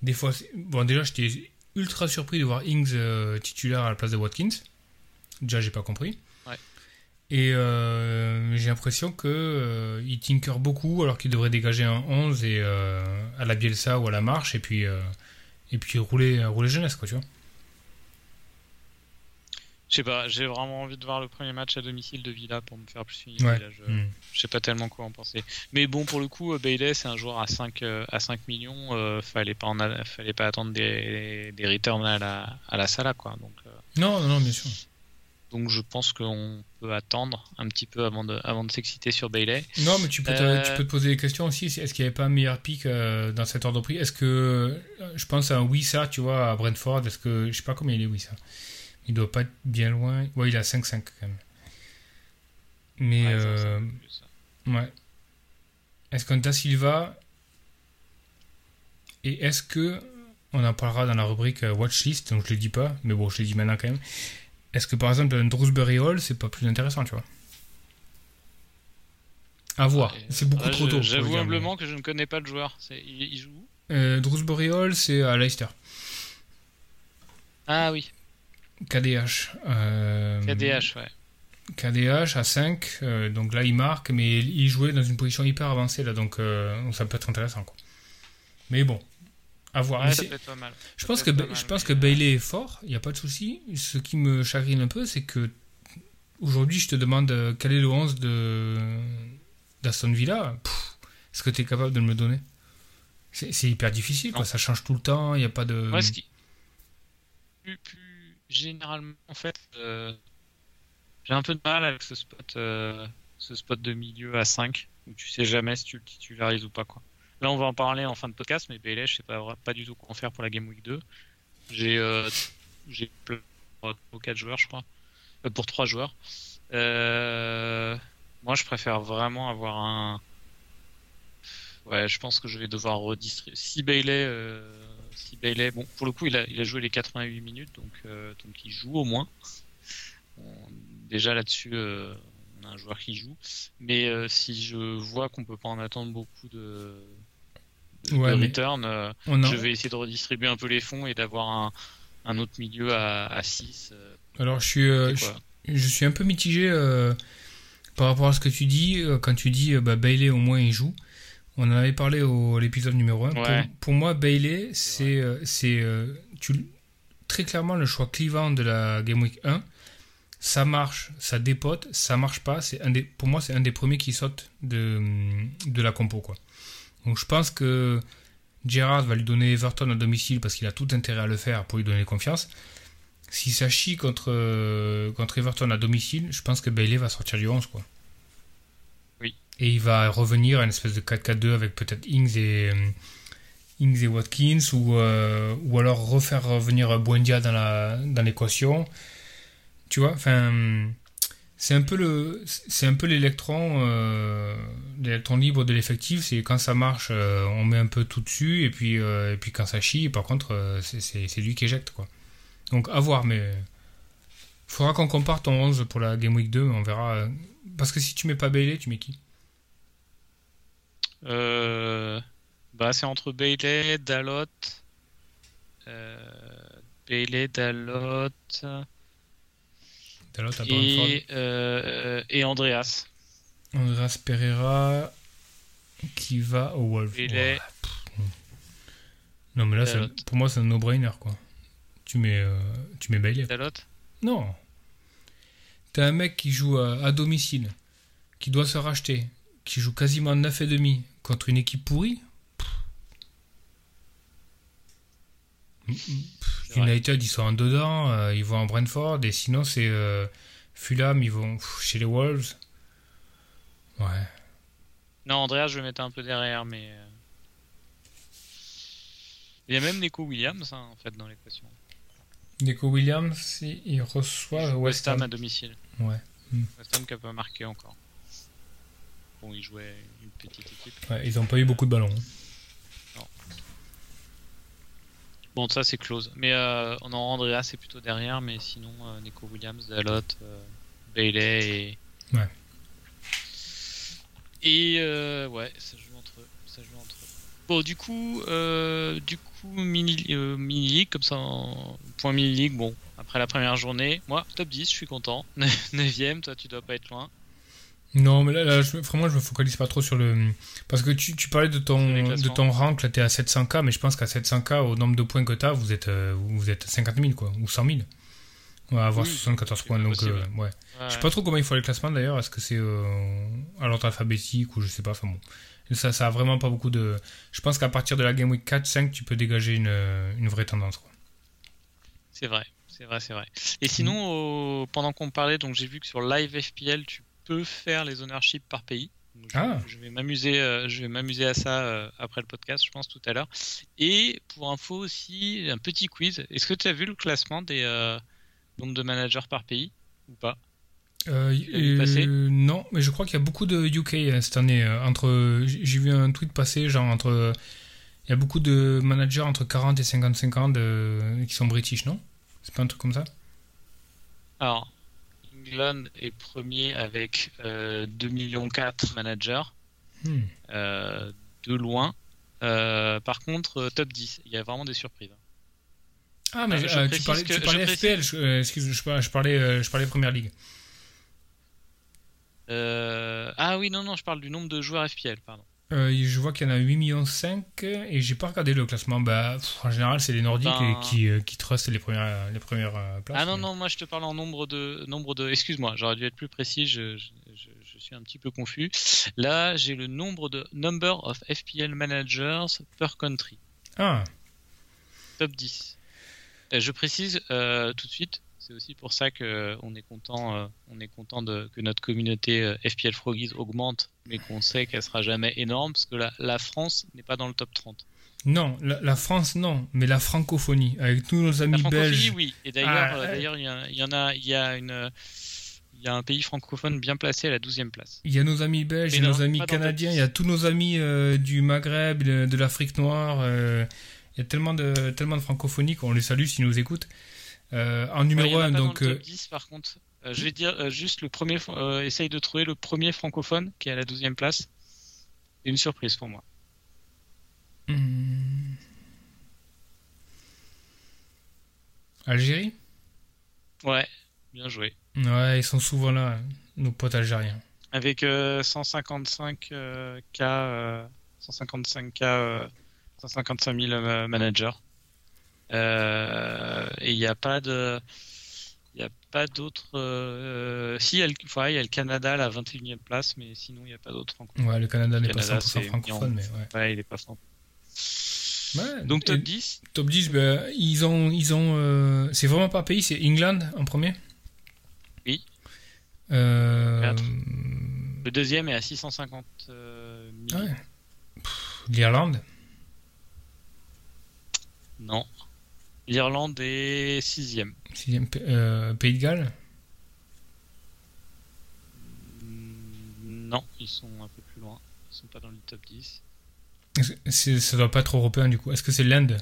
Speaker 2: des fois. Bon, déjà, j'étais ultra surpris de voir Ings euh, titulaire à la place de Watkins. Déjà, j'ai pas compris.
Speaker 1: Ouais.
Speaker 2: Et euh, j'ai l'impression que euh, tinker beaucoup alors qu'il devrait dégager un 11 et euh, à la Bielsa ou à la marche et puis et puis rouler rouler jeunesse quoi tu vois.
Speaker 1: Je sais pas, j'ai vraiment envie de voir le premier match à domicile de Villa pour me faire plus une idée.
Speaker 2: Ouais.
Speaker 1: là, je... Je sais pas tellement quoi en penser. Mais bon, pour le coup, euh, Bailey, c'est un joueur à 5, euh, à 5 millions. euh, fallait, pas en a- fallait pas attendre des, des returns à la, à la Salah, quoi. Donc, euh,
Speaker 2: Non non non bien sûr.
Speaker 1: donc je pense qu'on peut attendre un petit peu avant de, avant de s'exciter sur Bailey.
Speaker 2: Non, mais tu peux, te,
Speaker 1: Euh,
Speaker 2: tu peux te poser des questions aussi. Est-ce qu'il n'y avait pas un meilleur pic euh, dans cet ordre de prix? Est-ce que. Je pense à un Wissa, tu vois, à Brentford. Est-ce que. Je sais pas combien il est, Wissa. Il doit pas être bien loin. Ouais, il à 5-5 quand même. Mais.
Speaker 1: Ouais,
Speaker 2: euh, ouais. Est-ce qu'un Da Silva. Et est-ce que. On en parlera dans la rubrique euh, Watchlist, donc je le dis pas, mais bon, je le dis maintenant quand même. Est-ce que par exemple un Drewsbury Hall, c'est pas plus intéressant, tu vois? À voir. C'est beaucoup
Speaker 1: là,
Speaker 2: trop tôt.
Speaker 1: J'avoue
Speaker 2: mais-
Speaker 1: humblement que je ne connais pas le joueur. Il joue où?
Speaker 2: Euh, Drewsbury Hall, c'est à Leicester.
Speaker 1: Ah oui,
Speaker 2: KDH. euh,
Speaker 1: KDH, ouais.
Speaker 2: KDH à 5. euh, donc là, il marque, mais il jouait dans une position hyper avancée, là, donc euh, ça peut être intéressant. Quoi. Mais bon, à voir.
Speaker 1: Ouais,
Speaker 2: Mais
Speaker 1: ça
Speaker 2: c'est-
Speaker 1: peut être pas mal.
Speaker 2: je pense que,
Speaker 1: mal,
Speaker 2: je pense
Speaker 1: mais,
Speaker 2: que Bailey est fort, il n'y a pas de souci. Ce qui me chagrine un peu, c'est que aujourd'hui, je te demande quel est le 11 de d'Aston Villa? Est-ce que tu es capable de me le donner? C'est hyper difficile, quoi. Ça change tout le temps, il n'y a pas de.
Speaker 1: Moi, ce qui... plus, plus généralement, en fait, euh, j'ai un peu de mal avec ce spot, euh, ce spot de milieu à 5, où tu sais jamais si tu le titularises ou pas. Quoi. Là, on va en parler en fin de podcast, mais Bailey, je sais pas, pas du tout quoi en faire pour la Game Week 2. J'ai euh, j'ai pour 4 joueurs, je crois. Euh, pour 3 joueurs. Euh, moi, je préfère vraiment avoir un. Ouais, je pense que je vais devoir redistribuer. Si Bailey, euh, si Bailey, bon, pour le coup, il a, il a joué les 88 minutes, donc, euh, donc il joue au moins. Bon, déjà là-dessus, euh, on a un joueur qui joue. Mais euh, si je vois qu'on peut pas en attendre beaucoup de, de,
Speaker 2: Ouais,
Speaker 1: de
Speaker 2: mais
Speaker 1: return,
Speaker 2: On a-
Speaker 1: je vais essayer de redistribuer un peu les fonds et d'avoir un, un autre milieu à, à 6.
Speaker 2: Alors, je suis, je, je suis un peu mitigé par rapport à ce que tu dis. quand tu dis, bah, Bailey, au moins, il joue. On en avait parlé au à l'épisode numéro 1.
Speaker 1: Ouais.
Speaker 2: Pour, pour moi, Bailey, c'est euh, c'est euh, très clairement le choix clivant de la Game Week 1. Ça marche, ça dépote, ça marche pas. C'est un des, pour moi, c'est un des premiers qui saute de, de la compo. Quoi. Donc je pense que Gerrard va lui donner Everton à domicile parce qu'il a tout intérêt à le faire pour lui donner confiance. Si ça chie contre, contre Everton à domicile, je pense que Bailey va sortir du 11. Quoi. Et il va revenir à une espèce de 4-4-2 avec peut-être Ings et, euh, Ings et Watkins ou, euh, ou alors refaire revenir Buendia dans la dans l'équation. Tu vois, enfin, c'est un peu euh, l'électron libre de l'effectif. C'est quand ça marche, on met un peu tout dessus et puis et puis quand ça chie, par contre, c'est- c'est lui qui éjecte quoi. Donc à voir, mais faudra qu'on compare ton 11 pour la Game Week 2, on verra. Parce que si tu mets pas Bailey, tu mets qui?
Speaker 1: Euh, bah, c'est entre Bailey, Dalot, euh, Bailey, Dalot
Speaker 2: l'autre à
Speaker 1: et, euh, et Andreas.
Speaker 2: Andreas Pereira qui va au
Speaker 1: est-
Speaker 2: pff, non. Mais là,
Speaker 1: Dalot.
Speaker 2: pour moi, c'est un no-brainer, quoi. Tu mets, euh, tu mets Bailey.
Speaker 1: Dalot
Speaker 2: Non. T'as un mec qui joue à, à domicile, qui doit se racheter, qui joue quasiment 9,5 contre une équipe pourrie. United, ils sont en dedans, euh, ils vont en Brentford, et sinon, c'est euh, Fulham, ils vont pff, chez les Wolves. Ouais.
Speaker 1: Non, Andreas, je vais mettre un peu derrière, mais. euh, Il y a même Neko Williams hein, en fait dans l'équation.
Speaker 2: Nico Williams, il reçoit West
Speaker 1: West Ham à domicile.
Speaker 2: Ouais.
Speaker 1: West Ham qui a pas marqué encore. Bon, il jouait une petite équipe.
Speaker 2: Ouais, ils n'ont pas eu beaucoup de ballons. hein.
Speaker 1: Bon, ça c'est close. Mais euh, on en Andreas c'est plutôt derrière, mais sinon euh, Neko Williams, Dalot, euh, Bailey et.
Speaker 2: Ouais.
Speaker 1: Et ouais, ça joue entre eux. Ça joue entre eux. Bon, du coup, du coup, mini, euh, mini league comme ça, en point mini league. Bon, après la première journée, moi top 10, je suis content. [laughs] 9ème, toi tu dois pas être loin.
Speaker 2: Non, mais là, là, je, vraiment, je me focalise pas trop sur le. Parce que tu, tu parlais de ton, de ton rank, là, t'es à 700K, mais je pense qu'à 700K, au nombre de points que t'as, vous êtes, euh, vous êtes 50 000, quoi, ou 100 000. On va avoir
Speaker 1: Oui,
Speaker 2: 74
Speaker 1: c'est
Speaker 2: points, donc, euh, ouais.
Speaker 1: Ouais,
Speaker 2: Je sais pas trop comment il faut les classements d'ailleurs, est-ce que c'est euh, à l'ordre alphabétique ou je sais pas, enfin bon. Ça, ça a vraiment pas beaucoup de. Je pense qu'à partir de la Game Week 4-5, tu peux dégager une, une vraie tendance, quoi.
Speaker 1: C'est vrai, c'est vrai, c'est vrai. Et sinon, pendant qu'on parlait, donc j'ai vu que sur Live FPL, tu peux faire les ownerships par pays. Donc,
Speaker 2: Ah.
Speaker 1: je vais m'amuser, euh, je vais m'amuser à ça euh, après le podcast, je pense tout à l'heure. Et pour info aussi, un petit quiz. Est-ce que tu as vu le classement des euh, nombres de managers par pays ou pas?
Speaker 2: Non, mais je crois qu'il y a beaucoup de UK cette année. entre, j'ai j'ai vu un tweet passer, genre entre. Il y a beaucoup de managers entre 40 et 55 ans de, qui sont british, non? C'est pas un truc comme ça?
Speaker 1: Alors, Est premier avec euh, 2 millions 4 managers,
Speaker 2: Hmm.
Speaker 1: euh, de loin. Euh, par contre, euh, top 10, il y a vraiment des surprises.
Speaker 2: Ah, mais
Speaker 1: Euh, je
Speaker 2: euh, tu parlais,
Speaker 1: que-
Speaker 2: tu parlais
Speaker 1: je
Speaker 2: FPL, je, euh, excuse, je, parlais- je parlais, euh, je parlais Première Ligue.
Speaker 1: Euh, Ah oui, non, non, je parle du nombre de joueurs FPL, pardon.
Speaker 2: Euh, je vois qu'il y en a 8 millions 5 et j'ai pas regardé le classement. Bah, pff, en général, c'est les Nordiques
Speaker 1: Ben-
Speaker 2: qui, euh, qui trustent les premières, les premières euh, places.
Speaker 1: Ah non,
Speaker 2: mais-
Speaker 1: non, moi je te parle en nombre de. nombre de. Excuse-moi, j'aurais dû être plus précis, je, je, je- je suis un petit peu confus. Là, j'ai le nombre de. Number of FPL managers per country.
Speaker 2: Ah,
Speaker 1: Top 10. Euh, je précise euh, tout de suite, c'est aussi pour ça que on est content, euh, on est content de, que notre communauté euh, FPL Froggies augmente, mais qu'on sait qu'elle sera jamais énorme parce que la, la France n'est pas dans le top 30.
Speaker 2: Non, la, la France, non, mais la francophonie, avec tous nos
Speaker 1: La
Speaker 2: amis
Speaker 1: francophonie,
Speaker 2: belges.
Speaker 1: oui. Et d'ailleurs,
Speaker 2: Ah,
Speaker 1: euh, d'ailleurs, il y, en a, il y a une, il y a un pays francophone bien placé à la 12e place.
Speaker 2: Il y a nos amis belges, il y a nos amis canadiens, il y a tous nos amis euh, du Maghreb, de, de l'Afrique noire. euh, il y a tellement de, tellement de francophonie qu'on les salue s'ils nous écoutent. Euh, en numéro
Speaker 1: en a
Speaker 2: 1,
Speaker 1: pas
Speaker 2: donc.
Speaker 1: dans le
Speaker 2: euh,
Speaker 1: top 10 par contre. Euh, je vais dire euh, juste le premier, euh, essaye de trouver le premier francophone qui est à la 12e place. C'est une surprise pour moi.
Speaker 2: hmm. Algérie?
Speaker 1: Ouais, bien joué.
Speaker 2: Ouais, ils sont souvent là, nos potes algériens.
Speaker 1: Avec euh, 155 euh, k, euh, 155 k, euh, 155 000 euh, managers. Euh, et il n'y a pas de, il y a pas d'autres. euh, si, il y, a le, ouais, il y a le Canada à la 21e place, mais sinon il n'y a pas d'autres francophones.
Speaker 2: Ouais, le Canada n'est pas
Speaker 1: Canada,
Speaker 2: 100%
Speaker 1: c'est
Speaker 2: francophone, mais ouais.
Speaker 1: Ouais, il est pas franc.
Speaker 2: Ouais,
Speaker 1: Donc top
Speaker 2: et
Speaker 1: 10.
Speaker 2: top 10, ben, ils ont. Ils ont euh, c'est vraiment par pays, c'est England en premier?
Speaker 1: Oui.
Speaker 2: Euh.
Speaker 1: Le deuxième est à 650 euh, 000.
Speaker 2: ouais. L'Irlande?
Speaker 1: Non. L'Irlande est sixième.
Speaker 2: Sixième euh, Pays de Galles
Speaker 1: Non, ils sont un peu plus loin. Ils sont pas dans le top 10.
Speaker 2: C'est- Ça doit pas être européen du coup. Est-ce que c'est l'Inde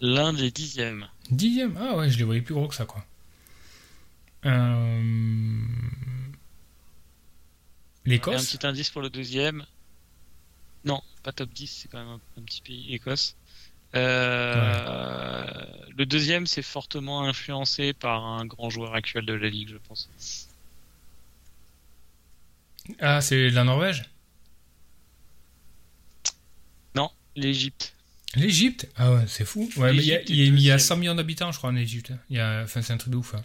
Speaker 1: L'Inde est dixième.
Speaker 2: Dixième Ah ouais, je les voyais plus gros que ça quoi. Euh...
Speaker 1: Et un
Speaker 2: L'Écosse
Speaker 1: petit indice pour le deuxième. Non, pas top 10, c'est quand même un, un petit pays, Écosse. Euh, Le deuxième, c'est fortement influencé par un grand joueur actuel de la Ligue, je pense.
Speaker 2: Ah, c'est la Norvège?
Speaker 1: Non, l'Égypte.
Speaker 2: L'Égypte? Ah ouais, c'est fou. Ouais, mais il y a, il y a- il y a
Speaker 1: deuxième.
Speaker 2: 100 millions d'habitants, je crois, en Égypte. Il y a... Enfin, c'est un truc de ouf. hein.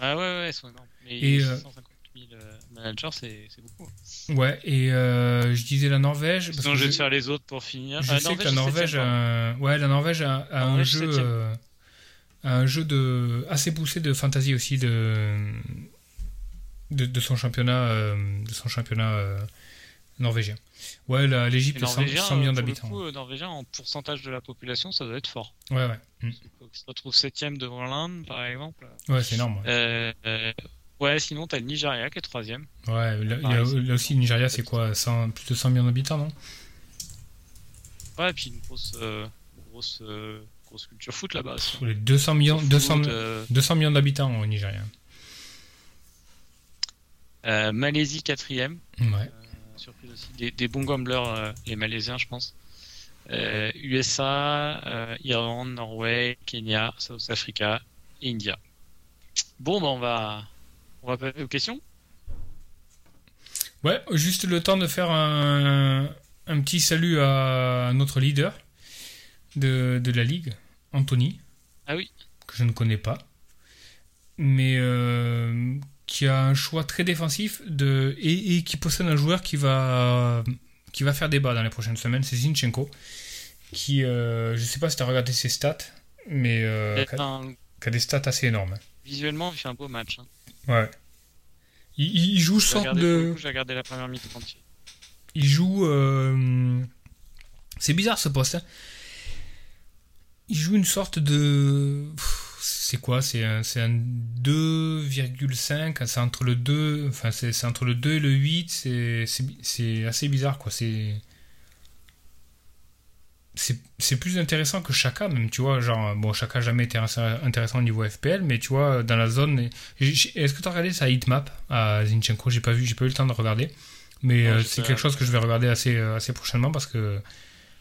Speaker 1: Ah ouais, ouais, ils sont énormes. Mais
Speaker 2: Et, euh,
Speaker 1: 650 000 euh, managers, c'est beaucoup.
Speaker 2: Ouais, et euh, je disais la Norvège. parce
Speaker 1: Sinon,
Speaker 2: que
Speaker 1: je vais te faire les autres pour finir.
Speaker 2: Je
Speaker 1: Ah,
Speaker 2: sais que la Norvège, a, ouais, la Norvège a, a un
Speaker 1: Norvège,
Speaker 2: jeu, euh, un jeu de assez poussé de fantasy aussi de de, de son championnat, euh, de son championnat norvégien. Ouais, l'Égypte, 100,
Speaker 1: Norvégien,
Speaker 2: 100 millions
Speaker 1: le
Speaker 2: d'habitants.
Speaker 1: coup, Norvégien, en pourcentage de la population, ça doit être fort.
Speaker 2: Ouais, ouais, Mm.
Speaker 1: Il se retrouve septième devant l'Inde, par exemple.
Speaker 2: ouais, c'est énorme. Ouais,
Speaker 1: euh, ouais, sinon, t'as le Nigeria qui est troisième.
Speaker 2: Ouais, là, a- aussi, le Nigeria, c'est quoi 100, Plus de 100 millions d'habitants, non?
Speaker 1: Ouais, et puis une grosse, euh, grosse, euh, grosse culture foot là-bas. aussi.
Speaker 2: Pour les 200 millions,
Speaker 1: Foot,
Speaker 2: 200,
Speaker 1: euh,
Speaker 2: 200 millions d'habitants au Nigeria.
Speaker 1: euh, Malaisie quatrième.
Speaker 2: Ouais.
Speaker 1: Surprise aussi. Des, des bons gamblers, les Malaisiens, je pense. USA, Irlande, Norway, Kenya, South Africa et India. Bon, bah on va, on va passer aux questions.
Speaker 2: Ouais, juste le temps de faire un, un petit salut à notre leader de, de la ligue, Anthony,
Speaker 1: Ah oui.
Speaker 2: que je ne connais pas, mais euh, qui a un choix très défensif de, et, et qui possède un joueur qui va, qui va faire débat dans les prochaines semaines, c'est Zinchenko, qui, euh, je sais pas si tu as regardé ses stats, mais euh, qui, a,
Speaker 1: Enfin,
Speaker 2: qui a des stats assez énormes.
Speaker 1: visuellement, il fait un beau match. hein.
Speaker 2: Ouais. Il, il joue sorte
Speaker 1: regardé,
Speaker 2: de...
Speaker 1: J'ai regardé la première mi-temps entière.
Speaker 2: Il joue. euh, C'est bizarre ce poste. hein. Il joue une sorte de. C'est quoi? C'est un, un 2,5. C'est entre le 2. Enfin, c'est entre le 2 et le 8. C'est c'est bi- c'est assez bizarre, quoi. C'est. C'est c'est plus intéressant que Chaka, même, tu vois. Genre, bon, Chaka jamais été intéressant au niveau FPL, mais tu vois, dans la zone. Est-ce que tu as regardé sa heatmap à Zinchenko? J'ai pas vu, j'ai pas eu le temps de regarder. Mais euh, c'est quelque chose que je vais regarder assez, euh, assez prochainement parce que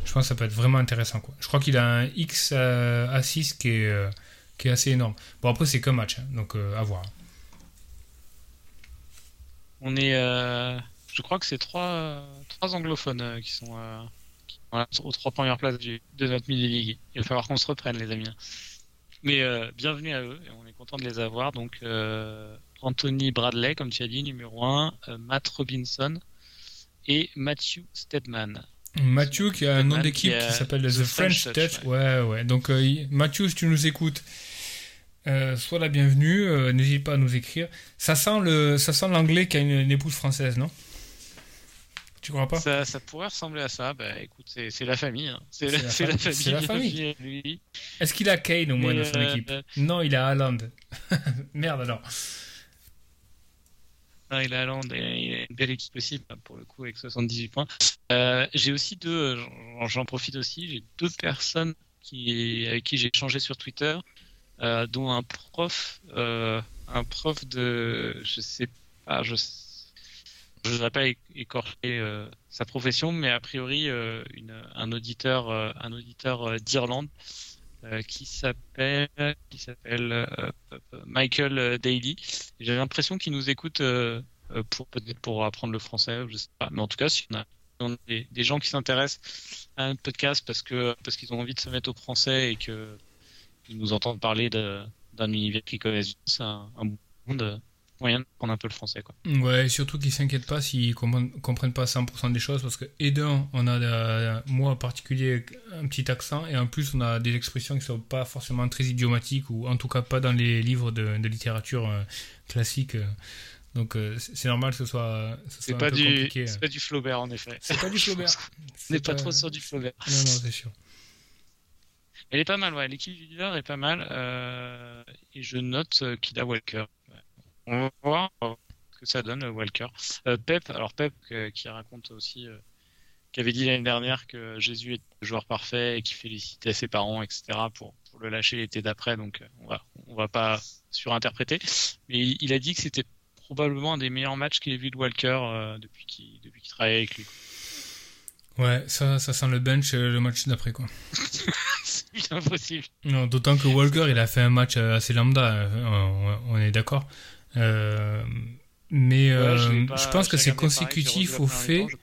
Speaker 2: je pense que ça peut être vraiment intéressant. Quoi. Je crois qu'il a un X euh, à 6 qui est, euh, qui est assez énorme. Bon, après, c'est qu'un match, hein, donc euh, à voir.
Speaker 1: On est, euh, je crois que c'est trois, euh, trois anglophones euh, qui sont, euh, aux trois premières places du- de notre mini-league. Il va falloir qu'on se reprenne, les amis. Mais euh, bienvenue à eux, et on est content de les avoir. Donc, euh, Anthony Bradley, comme tu as dit, numéro 1, Matt Robinson et Matthew Stedman.
Speaker 2: Mathieu qui a un nom d'équipe
Speaker 1: qui
Speaker 2: s'appelle The,
Speaker 1: The
Speaker 2: French,
Speaker 1: French
Speaker 2: Touch.
Speaker 1: Touch,
Speaker 2: Ouais, ouais. Donc, euh, Mathieu, si tu nous écoutes, euh, sois la bienvenue. euh, N'hésite pas à nous écrire. Ça sent le, ça sent l'anglais qui a une, une épouse française, non? Tu crois pas?
Speaker 1: Ça, ça pourrait ressembler à ça. Bah écoute, c'est la famille. hein. C'est la, famille.
Speaker 2: la. Est-ce qu'il a Kane au moins dans son
Speaker 1: euh,
Speaker 2: équipe? Non, il a Haaland. [laughs] Merde alors.
Speaker 1: Non, il a Haaland et il a une belle équipe aussi, bah, pour le coup, avec 78 points. Euh, j'ai aussi deux, euh, j'en- profite aussi, j'ai deux personnes qui, avec qui j'ai échangé sur Twitter, euh, dont un prof, euh, un prof de, je sais pas, je je voudrais pas écorcher euh, sa profession, mais a priori euh, un auditeur, euh, d'Irlande qui s'appelle, Michael Daly. J'ai l'impression qu'il nous écoute pour peut-être pour apprendre le français, je sais pas. Mais en tout cas, si on a, des, gens qui s'intéressent à un podcast parce qu'ils ont envie de se mettre au français et que ils nous entendent parler d'un univers qu'ils connaissent, c'est un, un bon de- moyen de prendre un peu le français, quoi.
Speaker 2: Ouais, surtout qu'ils s'inquiètent pas s'ils comprennent, comprennent pas 100% des choses parce que, et d'un, on a, euh, moi en particulier, un petit accent et en plus, on a des expressions qui sont pas forcément très idiomatiques ou en tout cas pas dans les livres de, de littérature euh, classique. euh. Donc, euh, c'est normal que ce soit, ce soit
Speaker 1: C'est
Speaker 2: un
Speaker 1: pas
Speaker 2: peu
Speaker 1: du,
Speaker 2: compliqué.
Speaker 1: c'est pas du Flaubert en effet.
Speaker 2: C'est pas du Flaubert. [laughs]
Speaker 1: On n'est pas trop sur du Flaubert.
Speaker 2: Non, non, c'est sûr.
Speaker 1: Elle est pas mal, ouais. L'équipe du leader est pas mal. euh, et je note euh, qu'il a Walker. On va voir ce que ça donne, euh, Walker. Euh, Pep, alors Pep euh, qui raconte aussi, euh, qui avait dit l'année dernière que Jésus est le joueur parfait et qui félicitait ses parents, etc. pour, pour le lâcher l'été d'après. Donc on va, on va pas surinterpréter. Mais il, il a dit que c'était probablement un des meilleurs matchs qu'il ait vu de Walker depuis qu'il depuis qu'il travaillait avec lui.
Speaker 2: Ouais, ça, ça sent le bench le match d'après, quoi. [laughs]
Speaker 1: C'est bien possible.
Speaker 2: Non, d'autant que Walker, il a fait un match assez lambda, on, on est d'accord. Euh, mais euh,
Speaker 1: Ouais, je l'ai pas-
Speaker 2: je pense que c'est
Speaker 1: pareil,
Speaker 2: consécutif au fait.
Speaker 1: mi-temps, je-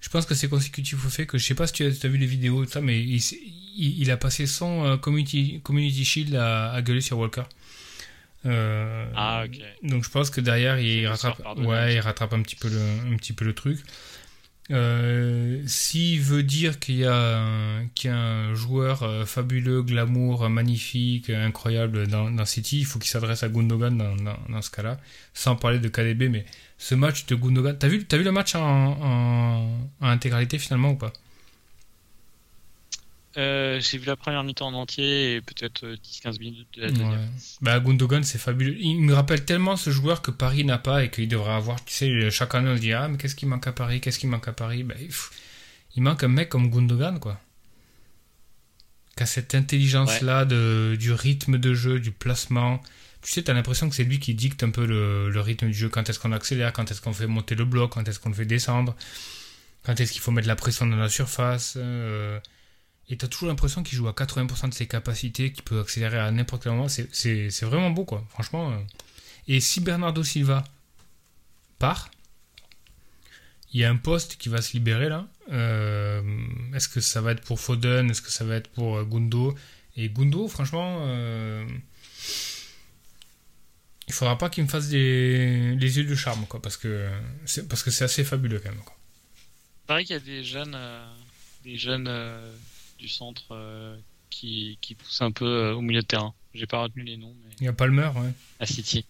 Speaker 2: Je pense que c'est consécutif au fait que je sais pas si tu as, vu les vidéos ça, mais il, s'est- il, il a passé son euh, community, community shield à, à gueuler sur Walker. Euh,
Speaker 1: Ah, ok.
Speaker 2: Donc je pense que derrière il rattrape, ouais, il rattrape un petit peu le, un petit peu le truc. Euh, S'il veut dire qu'il y y a un joueur euh, fabuleux, glamour, magnifique, incroyable dans, dans City, il faut qu'il s'adresse à Gundogan dans, dans, dans ce cas-là, sans parler de KDB. Mais ce match de Gundogan, t'as vu, t'as vu le match en, en, en intégralité finalement ou pas?
Speaker 1: Euh, j'ai vu la première mi-temps en entier et peut-être euh, 10-15 minutes de la deuxième.
Speaker 2: Ouais. Bah Gundogan c'est fabuleux. Il me rappelle tellement ce joueur que Paris n'a pas et qu'il devrait avoir. Tu sais, chaque année on se dit ah mais qu'est-ce qui manque à Paris, qu'est-ce qui manque à Paris? Bah, il manque un mec comme Gundogan quoi. Qui a cette intelligence là de du rythme de jeu, du placement. Tu sais, t'as l'impression que c'est lui qui dicte un peu le, le rythme du jeu. Quand est-ce qu'on accélère, quand est-ce qu'on fait monter le bloc, quand est-ce qu'on le fait descendre, quand est-ce qu'il faut mettre la pression dans la surface? euh, et t'as toujours l'impression qu'il joue à 80% de ses capacités, qu'il peut accélérer à n'importe quel moment. C'est- vraiment beau, quoi. Franchement. euh. Et si Bernardo Silva part, il y a un poste qui va se libérer là. Euh, Est-ce que ça va être pour Foden? Est-ce que ça va être pour euh, Gundo? Et Gundo, franchement, euh, il faudra pas qu'il me fasse des, les yeux de charme, quoi, parce que c'est assez fabuleux quand même. Quoi.
Speaker 1: Pareil qu'il y a des jeunes, des jeunes du centre euh, qui, qui poussent un peu euh, au milieu de terrain. J'ai pas retenu les noms, mais
Speaker 2: Il y a Palmer, ouais.
Speaker 1: à City.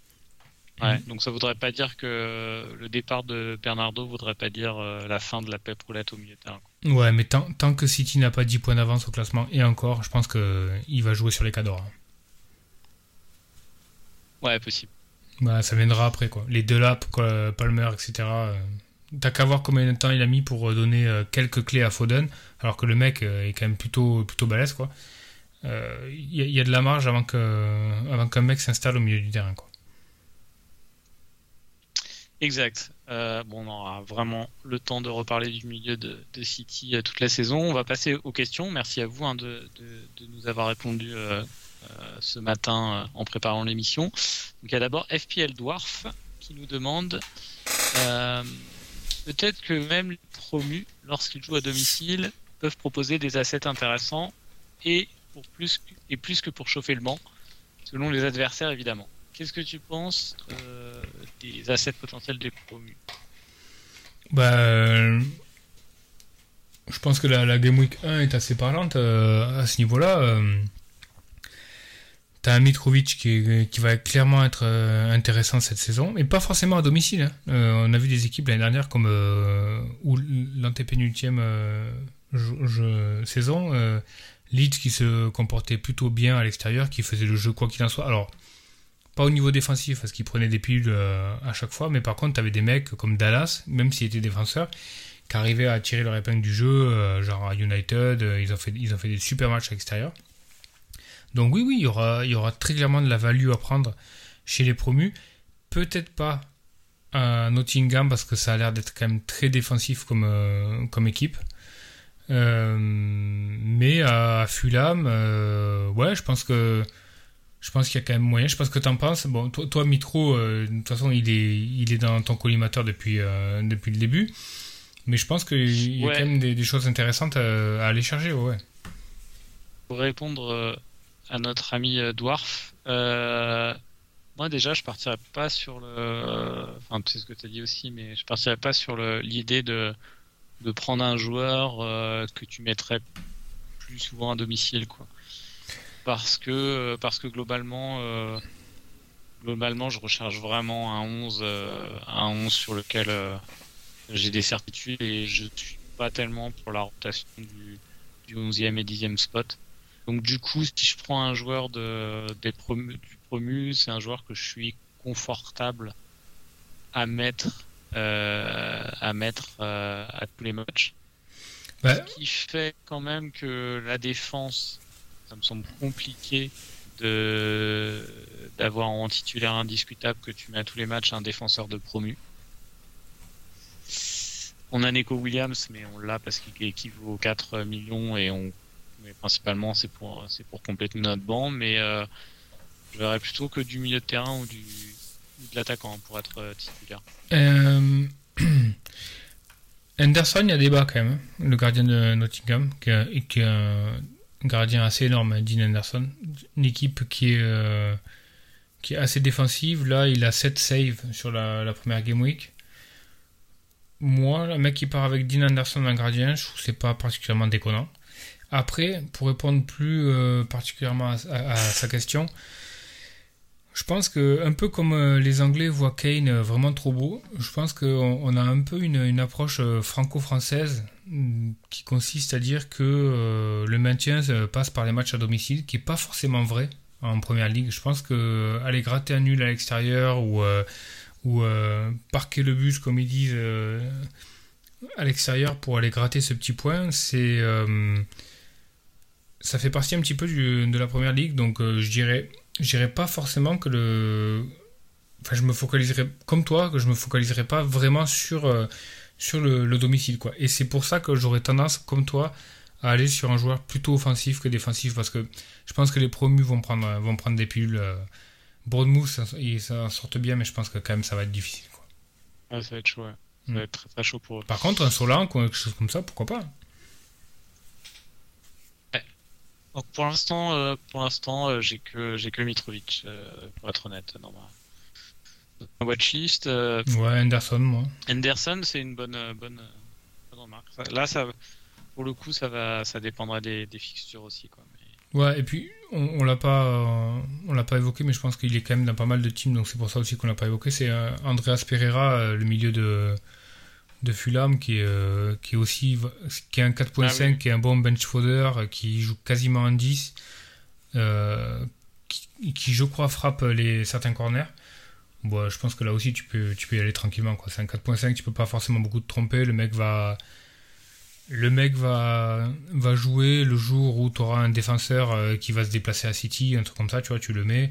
Speaker 1: Ouais,
Speaker 2: Mhm.
Speaker 1: donc ça voudrait pas dire que le départ de Bernardo voudrait pas dire euh, la fin de la pep roulette au milieu de terrain. quoi.
Speaker 2: Ouais, mais tant, tant que City n'a pas 10 points d'avance au classement, et encore, je pense qu'il va jouer sur les cadors.
Speaker 1: Ouais, possible.
Speaker 2: Bah, ça viendra après, quoi. Les deux là, quoi, Palmer, etc. euh, T'as qu'à voir combien de temps il a mis pour euh, donner euh, quelques clés à Foden, alors que le mec euh, est quand même plutôt, plutôt balèze, quoi. Euh, Il y, a- il y a de la marge avant que- avant qu'un mec s'installe au milieu du terrain, quoi.
Speaker 1: Exact. Euh, bon, on aura vraiment le temps de reparler du milieu de, City euh, toute la saison. On va passer aux questions. Merci à vous hein, de, de- nous avoir répondu euh, euh, ce matin euh, en préparant l'émission. Il y a d'abord FPL Dwarf qui nous demande euh, peut-être que même les promus, lorsqu'ils jouent à domicile, peuvent proposer des assets intéressants et, pour plus, et plus que pour chauffer le banc, selon les adversaires évidemment. Qu'est-ce que tu penses euh, des assets potentiels des promus?
Speaker 2: Bah, je pense que la, Game Week 1 est assez parlante euh, à ce niveau-là. euh. T'as un Mitrovic qui, qui va clairement être intéressant cette saison, mais pas forcément à domicile. Hein. On a vu des équipes l'année dernière comme ou l'antépénultième saison, Leeds qui se comportait plutôt bien à l'extérieur, qui faisait le jeu quoi qu'il en soit. Alors, pas au niveau défensif parce qu'il prenait des pilules à chaque fois, mais par contre, t'avais des mecs comme Dallas, même s'il était défenseur, qui arrivaient à tirer leur épingle du jeu, genre à United, ils ont fait, des super matchs à l'extérieur. Donc oui, oui, il y aura, très clairement de la value à prendre chez les promus. Peut-être pas à Nottingham parce que ça a l'air d'être quand même très défensif euh, comme équipe. Euh, mais à Fulham, euh, ouais, je pense que je pense qu'il y a quand même moyen. Je pense que tu en penses. Bon, toi, toi Mitro, de toute façon, il est, il est dans ton collimateur depuis, depuis le début. Mais je pense qu'il y a quand même des, choses intéressantes à, aller chercher, ouais.
Speaker 1: Pour répondre à notre ami euh, Dwarf. Euh, moi déjà, je partirais pas sur le. Enfin, c'est ce que tu as dit aussi, mais je partirais pas sur l'idée de de prendre un joueur euh, que tu mettrais plus souvent à domicile, quoi. Parce que parce que globalement. Globalement, je recherche vraiment un 11, un 11 sur lequel j'ai des certitudes et je suis pas tellement pour la rotation du, du 11e et 10e spot. Donc du coup, si je prends un joueur de, des du promu, c'est un joueur que je suis confortable à mettre euh, à mettre euh, à tous les matchs. Ce qui fait quand même que la défense, ça me semble compliqué de d'avoir en titulaire indiscutable que tu mets à tous les matchs un défenseur de promu. On a Neko Williams, mais on l'a parce qu'il équivaut aux 4 millions et on mais principalement c'est pour c'est pour compléter notre banc. Mais euh, je verrais plutôt que du milieu de terrain ou du de l'attaquant pour être euh, titulaire.
Speaker 2: Euh... [clears throat] Anderson, il y a débat quand même. Hein. Le gardien de Nottingham, qui est, un gardien assez énorme, hein, Dean Anderson. Une équipe qui est, euh, qui assez défensive. Là, il a 7 saves sur la, première game week. Moi, le mec qui part avec Dean Anderson en gardien, je trouve que c'est pas particulièrement déconnant. Après, pour répondre plus particulièrement à, sa question, je pense que un peu comme euh, les Anglais voient Kane euh, vraiment trop beau, je pense qu'on a un peu une, approche franco-française mm, qui consiste à dire que le maintien passe par les matchs à domicile, qui est pas forcément vrai en première ligue. Je pense que aller gratter un nul à l'extérieur ou ou parquer le bus comme ils disent à l'extérieur pour aller gratter ce petit point, c'est ça fait partie un petit peu de la première ligue, donc euh, je dirais, je dirais pas forcément que le, enfin je me focaliserai comme toi, que je me focaliserai pas vraiment sur euh, sur le, domicile quoi. Et c'est pour ça que j'aurais tendance, comme toi, à aller sur un joueur plutôt offensif que défensif, parce que je pense que les promus vont prendre vont prendre des pilules. Euh, ils s'en sortent bien, mais je pense que quand même ça va être difficile
Speaker 1: quoi. ça va être chaud, Ça va hmm. être très, très chaud pour eux.
Speaker 2: Par contre, un Solank ou quelque chose comme ça, pourquoi pas?
Speaker 1: Donc pour l'instant, euh, pour l'instant, euh, j'ai que j'ai que Mitrovic, euh, pour être honnête, ma watchlist.
Speaker 2: ouais, Anderson, moi.
Speaker 1: Anderson, c'est une bonne bonne, bonne remarque. Là, ça, pour le coup, ça va, ça dépendra des, des fixtures aussi, quoi.
Speaker 2: Ouais, et puis on, on l'a pas, on l'a pas évoqué, mais je pense qu'il est quand même dans pas mal de teams, donc c'est pour ça aussi qu'on l'a pas évoqué. C'est Andreas Pereira, le milieu de de Fulham qui est, euh, qui est aussi qui est un 4.5 ah qui est un bon bench fodder qui joue quasiment en 10 euh, qui, je crois frappe les certains corners bon, je pense que là aussi tu peux tu peux y aller tranquillement quoi c'est un 4.5 tu peux pas forcément beaucoup te tromper le mec va le mec va, va jouer le jour où tu auras un défenseur euh, qui va se déplacer à City, un truc comme ça, tu vois, tu le mets.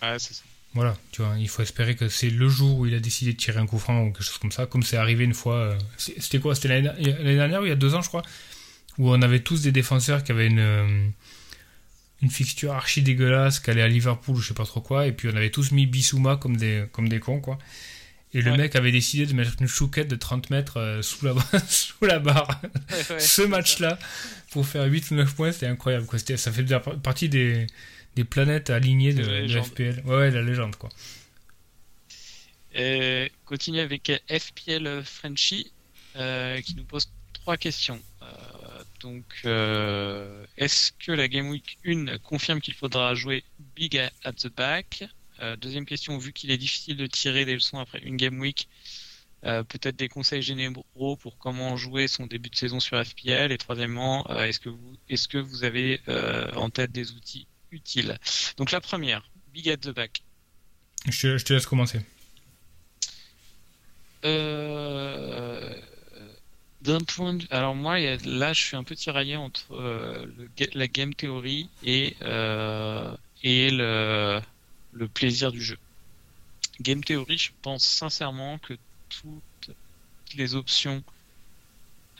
Speaker 1: C'est ça.
Speaker 2: Voilà, tu vois, il faut espérer que c'est le jour où il a décidé de tirer un coup franc ou quelque chose comme ça, comme c'est arrivé une fois. Euh, c'était quoi C'était l'année dernière ou il y a deux ans, je crois, où on avait tous des défenseurs qui avaient une, euh, une fixture archi dégueulasse, qui allait à Liverpool ou je sais pas trop quoi, et puis on avait tous mis Bissouma comme des, comme des cons, quoi. Et le mec avait décidé de mettre une chouquette de 30 mètres euh, sous, la, [laughs] sous la barre. Ce match-là, pour faire 8 ou 9 points, c'était incroyable. Quoi. Ça fait partie des, des planètes alignées de, FPL. Ouais, la légende, quoi.
Speaker 1: Et continue avec FPL Frenchy, euh, qui nous pose trois questions. Euh, Donc, euh, est-ce que la Game Week 1 confirme qu'il faudra jouer big at the back? Euh, Deuxième question, vu qu'il est difficile de tirer des leçons après une Game Week, euh, peut-être des conseils généraux pour comment jouer son début de saison sur FPL. Et troisièmement, est-ce que vous, est-ce que vous avez en tête des outils utiles Donc la première, big at the back.
Speaker 2: Je, je te laisse commencer.
Speaker 1: Euh d'un point de... Alors moi, là, je suis un peu tiraillé entre euh, la game theory et, euh, et le, le plaisir du jeu. Game theory, je pense sincèrement que toutes les options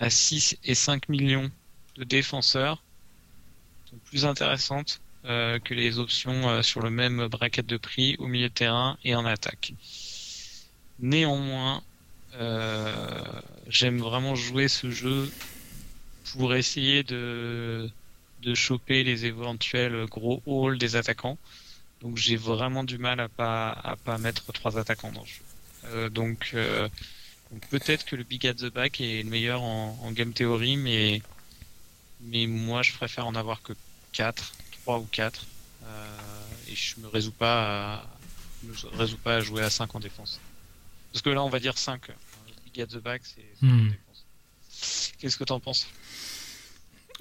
Speaker 1: à 6 et 5 millions de défenseurs sont plus intéressantes euh, que les options sur le même bracket de prix au milieu de terrain et en attaque. Néanmoins, euh, j'aime vraiment jouer ce jeu pour essayer de, de choper les éventuels gros halls des attaquants. Donc j'ai vraiment du mal à pas à pas mettre trois attaquants dans le jeu. Euh, donc, euh, peut-être que le Big at the Back est le meilleur en, game theory, mais mais moi je préfère en avoir que 4, 3 ou 4. et je me résous pas à, me résous pas à jouer à 5 en défense. Parce que là on va dire 5 the back, c'est. Hmm. Qu'est-ce que tu en penses?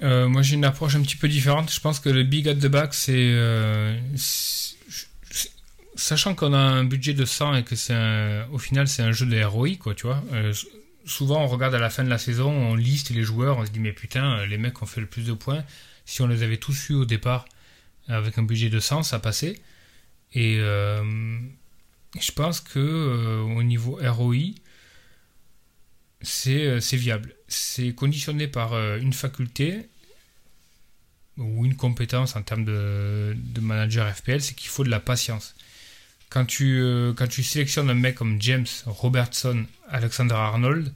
Speaker 2: Euh, Moi, j'ai une approche un petit peu différente. Je pense que le big at the back, c'est. Euh, sachant qu'on a un budget de 100 et que c'est au final c'est un jeu de ROI, quoi, tu vois. Euh, souvent, on regarde à la fin de la saison, on liste les joueurs, on se dit, mais putain, les mecs ont fait le plus de points. Si on les avait tous eu au départ avec un budget de 100, ça passait. Et je pense que au niveau ROI, euh, c'est viable. C'est conditionné par euh, une faculté ou une compétence en termes de, manager FPL, c'est qu'il faut de la patience. Quand tu, euh, quand tu sélectionnes un mec comme James, Robertson, Alexander Arnold,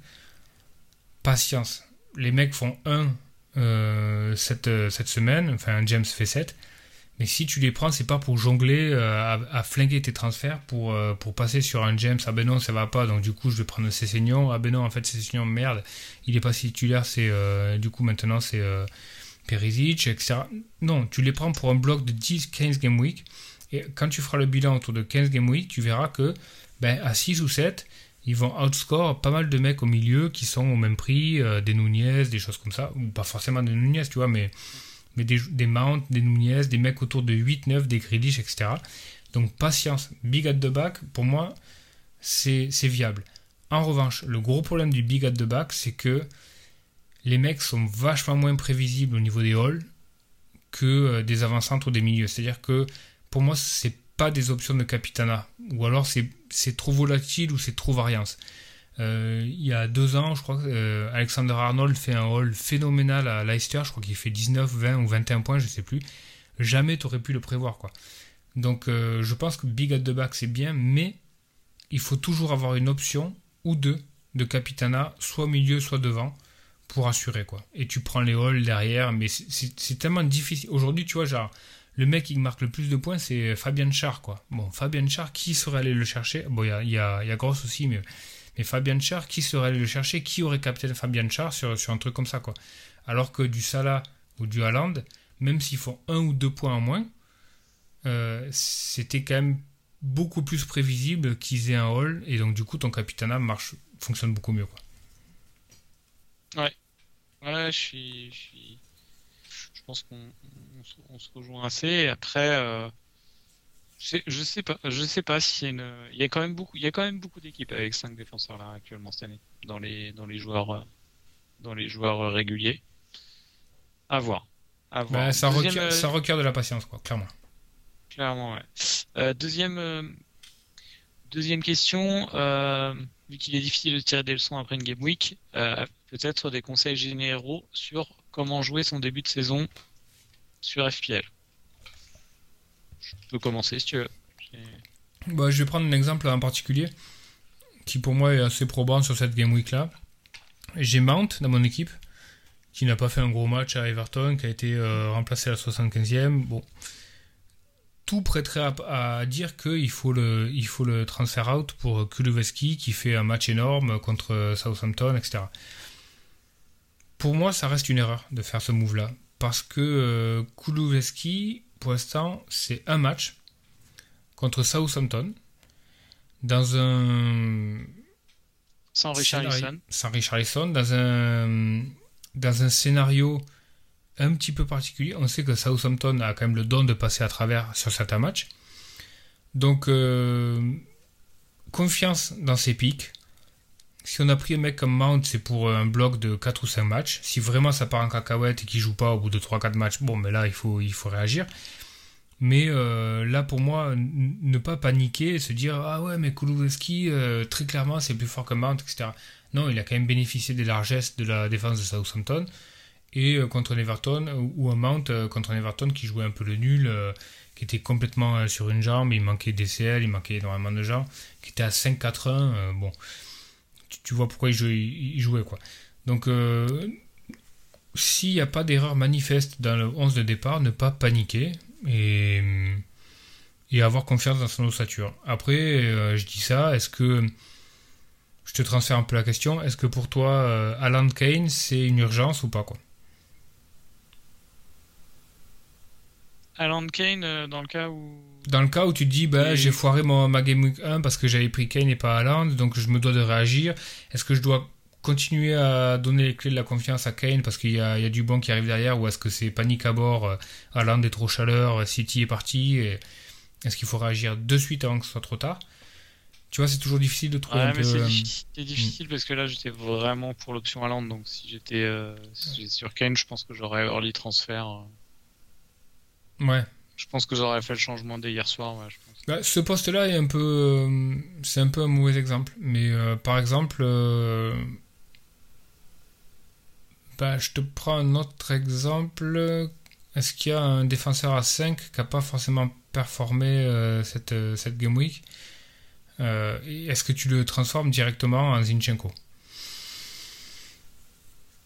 Speaker 2: patience. Les mecs font 1 cette, cette semaine, enfin James fait 7. Mais si tu les prends, c'est pas pour jongler, euh, à, flinguer tes transferts pour, euh, pour passer sur un James. Ah ben non, ça va pas, donc du coup je vais prendre Cessignon. Ah ben non, en fait Cessignon, merde, il est pas titulaire, c'est euh, du coup maintenant c'est Perisic, etc. Non, tu les prends pour un bloc de 10-15 game week. Et quand tu feras le bilan autour de 15 game week, tu verras que ben, à 6 ou 7, ils vont outscore pas mal de mecs au milieu qui sont au même prix, des Nunez, des choses comme ça. Ou pas forcément des Nunez, tu vois, mais mais des, des Mount, des Nunez, des mecs autour de 8, 9, des Grealish, etc. Donc patience, big at the back, pour moi, c'est viable. En revanche, le gros problème du big at the back, c'est que les mecs sont vachement moins prévisibles au niveau des halls que euh, des avant-centres ou des milieux. C'est-à-dire que pour moi, c'est pas des options de capitana. Ou alors c'est trop volatile ou c'est trop variance. Euh, il y a deux ans, je crois que euh, Alexander Arnold fait un haul phénoménal à Leicester. Je crois qu'il fait 19, 20 ou 21 points, je sais plus. Jamais tu aurais pu le prévoir, quoi. Donc, euh, je pense que Big at the back c'est bien, mais il faut toujours avoir une option ou deux de Capitana, soit milieu, soit devant, pour assurer, quoi. Et tu prends les halls derrière, mais c'est tellement difficile. Aujourd'hui, tu vois, genre, le mec qui marque le plus de points, c'est Fabien Char, quoi. Bon, Fabien Char, qui serait allé le chercher? Bon, il y a, y, y a Gross aussi, mais mais Fabian Char, qui serait allé le chercher Qui aurait capté Fabian Char sur, un truc comme ça quoi Alors que du Salah ou du Haaland, même s'ils font un ou deux points en moins, euh, c'était quand même beaucoup plus prévisible qu'ils aient un hall et donc du coup ton capitana marche fonctionne beaucoup mieux
Speaker 1: quoi. Ouais. Ouais, je suis, je, pense qu'on se rejoint assez. Après, euh, je sais pas, je sais pas s'il y a une, il y a quand même beaucoup, il y a quand même beaucoup d'équipes avec 5 défenseurs là actuellement cette année dans les dans les joueurs dans les joueurs réguliers. À voir. À voir.
Speaker 2: Bah, ça, requiert, euh, ça requiert de la patience quoi, clairement.
Speaker 1: Clairement, ouais. Euh, deuxième euh, deuxième question, vu qu'il est difficile de tirer des leçons après une game week, peut-être des conseils généraux sur comment jouer son début de saison sur FPL peux commencer si tu veux.
Speaker 2: Bah, je vais prendre un exemple en particulier qui pour moi est assez probant sur cette game week là. J'ai Mount dans mon équipe qui n'a pas fait un gros match à Everton, qui a été euh, remplacé à la 75e. Bon, tout prêterait à, dire qu'il faut le, il faut le transfer out pour Kuleveski qui fait un match énorme contre Southampton, etc. pour moi, ça reste une erreur de faire ce move-là. Parce que euh, pour l'instant, c'est un match contre Southampton dans un.
Speaker 1: Sans Richarlison.
Speaker 2: Sans Richarlison, dans un, dans un scénario un petit peu particulier. On sait que Southampton a quand même le don de passer à travers sur certains matchs. Donc, euh, confiance dans ses pics. Si on a pris un mec comme Mount, c'est pour un bloc de 4 ou 5 matchs. Si vraiment ça part en cacahuète et qu'il joue pas au bout de 3-4 matchs, bon, mais là, il faut, il faut réagir. Mais euh, là, pour moi, ne pas paniquer et se dire Ah ouais, mais Kulusevski, euh, très clairement, c'est plus fort que Mount, etc. Non, il a quand même bénéficié des largesses de la défense de Southampton. Et euh, contre Everton, ou, un Mount contre un Everton qui jouait un peu le nul, qui était complètement sur une jambe, il manquait DCL, il manquait énormément de gens, qui était à 5-4-1. bon tu, vois pourquoi il jouait, quoi. Donc, euh, s'il n'y a pas d'erreur manifeste dans le 11 de départ, ne pas paniquer et, avoir confiance dans son ossature. Après, euh, je dis ça, est-ce que. Je te transfère un peu la question. Est-ce que pour toi, euh, Alan Kane, c'est une urgence ou pas quoi?
Speaker 1: Alan Kane, dans le cas où
Speaker 2: dans le cas où tu dis, bah, j'ai foiré mon, ma Game Week 1 parce que j'avais pris Kane et pas Haaland, donc je me dois de réagir. Est-ce que je dois continuer à donner les clés de la confiance à Kane parce qu'il y, y a, du bon qui arrive derrière ou est-ce que c'est panique à bord, euh, Haaland est trop chaleur, City est parti Est-ce qu'il faut réagir de suite avant que ce soit trop tard? Tu vois, c'est toujours difficile de trouver un peu.
Speaker 1: C'est euh, difficile, parce que là, j'étais vraiment pour l'option Haaland. Donc, si j'étais euh, sur Kane, je pense que j'aurais early transfert.
Speaker 2: Ouais,
Speaker 1: je pense que j'aurais fait le changement dès hier soir.
Speaker 2: Bah, ce poste-là est un peu, euh, c'est un peu un mauvais exemple. Mais euh, par exemple, euh, bah, je te prends un autre exemple. Est-ce qu'il y a un défenseur à 5 qui n'a pas forcément performé cette, cette Game Week? Est-ce que tu le transformes directement en Zinchenko?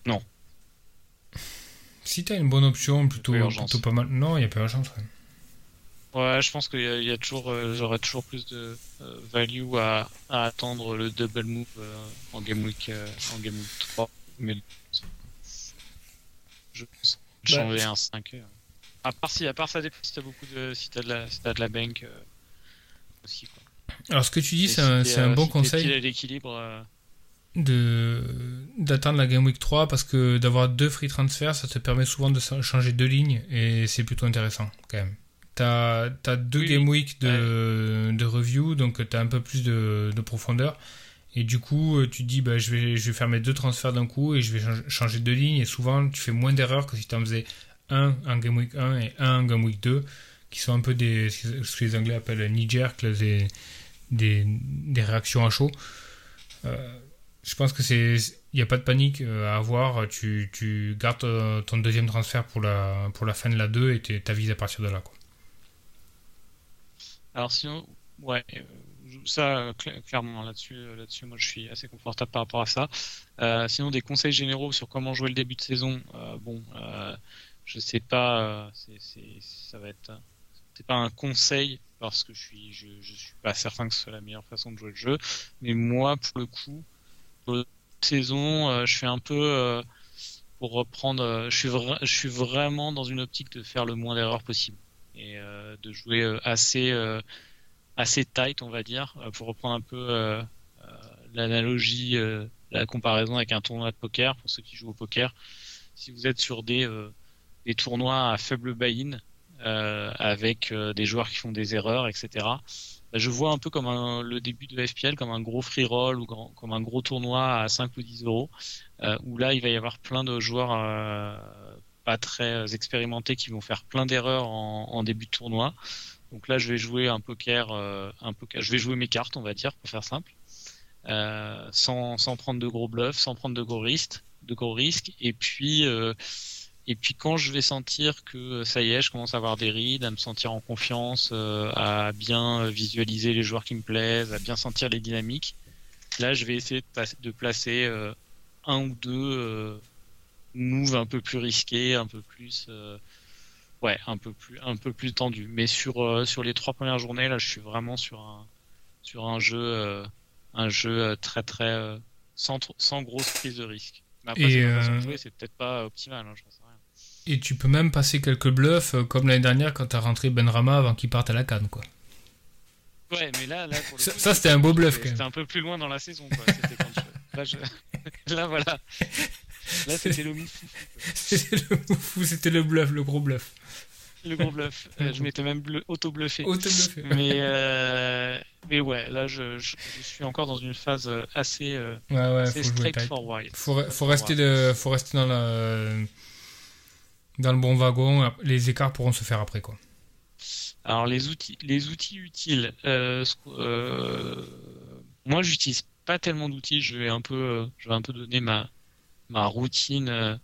Speaker 1: Non.
Speaker 2: Si tu as une bonne option, plutôt, plutôt pas mal. Non, il n'y a pas d'urgence.
Speaker 1: Ouais, je pense qu'il y, a toujours, euh, j'aurais toujours plus de euh, value à, attendre le double move euh, en game week, en game week 3. Mais je pense bah, changer un 5. À part si, à part ça dépend si t'as beaucoup de, si t'as de la, si as de la bank aussi quoi.
Speaker 2: Alors ce que tu dis, c'est un, un, bon conseil.
Speaker 1: l'équilibre.
Speaker 2: De d'attendre la game week 3 parce que d'avoir deux free transfers, ça te permet souvent de changer deux lignes et c'est plutôt intéressant quand même. T'as as deux game week de, de review, donc tu as un peu plus de, de, profondeur. Et du coup, euh, tu te dis, bah, je, vais, je vais faire mes deux transferts d'un coup et je vais changer de ligne. Et souvent, tu fais moins d'erreurs que si tu en faisais un en game week 1 et un en game week 2, qui sont un peu des, ce que les Anglais appellent Niger, des, des, des réactions à chaud. Euh, je pense que c'est il n'y a pas de panique euh, à avoir. Tu, tu gardes ton deuxième transfert pour la, pour la fin de la 2 et tu t'avises à partir de là. Quoi.
Speaker 1: Alors sinon, ouais, euh, ça clairement là-dessus, euh, là-dessus, moi je suis assez confortable par rapport à ça. Euh, sinon, des conseils généraux sur comment jouer le début de saison, bon, je sais pas, c'est, ça va être, c'est pas un conseil parce que je suis, je, suis pas certain que ce soit la meilleure façon de jouer le jeu, mais moi pour le coup, pour saison, je fais un peu pour reprendre, je suis, je suis vraiment dans une optique de faire le moins d'erreurs possible et euh, de jouer euh, assez euh, assez tight, on va dire, pour reprendre un peu l'analogie, la comparaison avec un tournoi de poker pour ceux qui jouent au poker. Si vous êtes sur des des tournois à faible buy-in avec des joueurs qui font des erreurs, etc. Bah, je vois un peu comme le début de FPL comme un gros free roll ou comme un gros tournoi à 5 ou 10 euros où là il va y avoir plein de joueurs pas très euh, expérimentés qui vont faire plein d'erreurs en, début de tournoi. Donc là, je vais jouer un poker, euh, un poker. Je vais jouer mes cartes, on va dire, pour faire simple, euh, sans, sans, prendre de gros bluffs, sans prendre de gros risques, de gros risques. Et puis, et puis quand je vais sentir que ça y est, je commence à avoir des rides, à me sentir en confiance, à bien visualiser les joueurs qui me plaisent, à bien sentir les dynamiques. Là, je vais essayer de, de placer un ou deux move un peu plus risqué, un peu plus, euh, ouais, un peu plus, un peu plus tendu. Mais sur euh, sur les trois premières journées, là, je suis vraiment sur un sur un jeu, euh, un jeu très très sans sans grosse prise de risque. Mais après,
Speaker 2: Et,
Speaker 1: c'est peut-être pas optimal, hein.
Speaker 2: Et tu peux même passer quelques bluffs, comme l'année dernière quand t'as rentré Benrama avant qu'il parte à la canne, quoi.
Speaker 1: Ouais, mais là, là pour le
Speaker 2: Ça- c'était un beau bluff,
Speaker 1: c'était-
Speaker 2: quand même.
Speaker 1: C'était un peu plus loin dans la saison, quoi. C'était quand je- Là, je- [laughs] là, voilà. Là, c'était le moufou,
Speaker 2: C'était le fou, c'était le bluff, le gros bluff.
Speaker 1: le gros bluff. Euh, je m'étais même auto-bluffé.
Speaker 2: Auto-bluffé.
Speaker 1: Mais, euh, mais ouais, là, je, je, je suis encore dans une phase euh, assez, euh,
Speaker 2: Ouais, ouais,
Speaker 1: assez
Speaker 2: faut
Speaker 1: straightforward.
Speaker 2: Faut, re- faut rester de, faut rester dans la, dans le bon wagon. Les écarts pourront se faire après, quoi.
Speaker 1: Alors les outils, les outils utiles. moi, j'utilise pas tellement d'outils. Je vais un peu, je vais un peu donner ma ma routine, euh,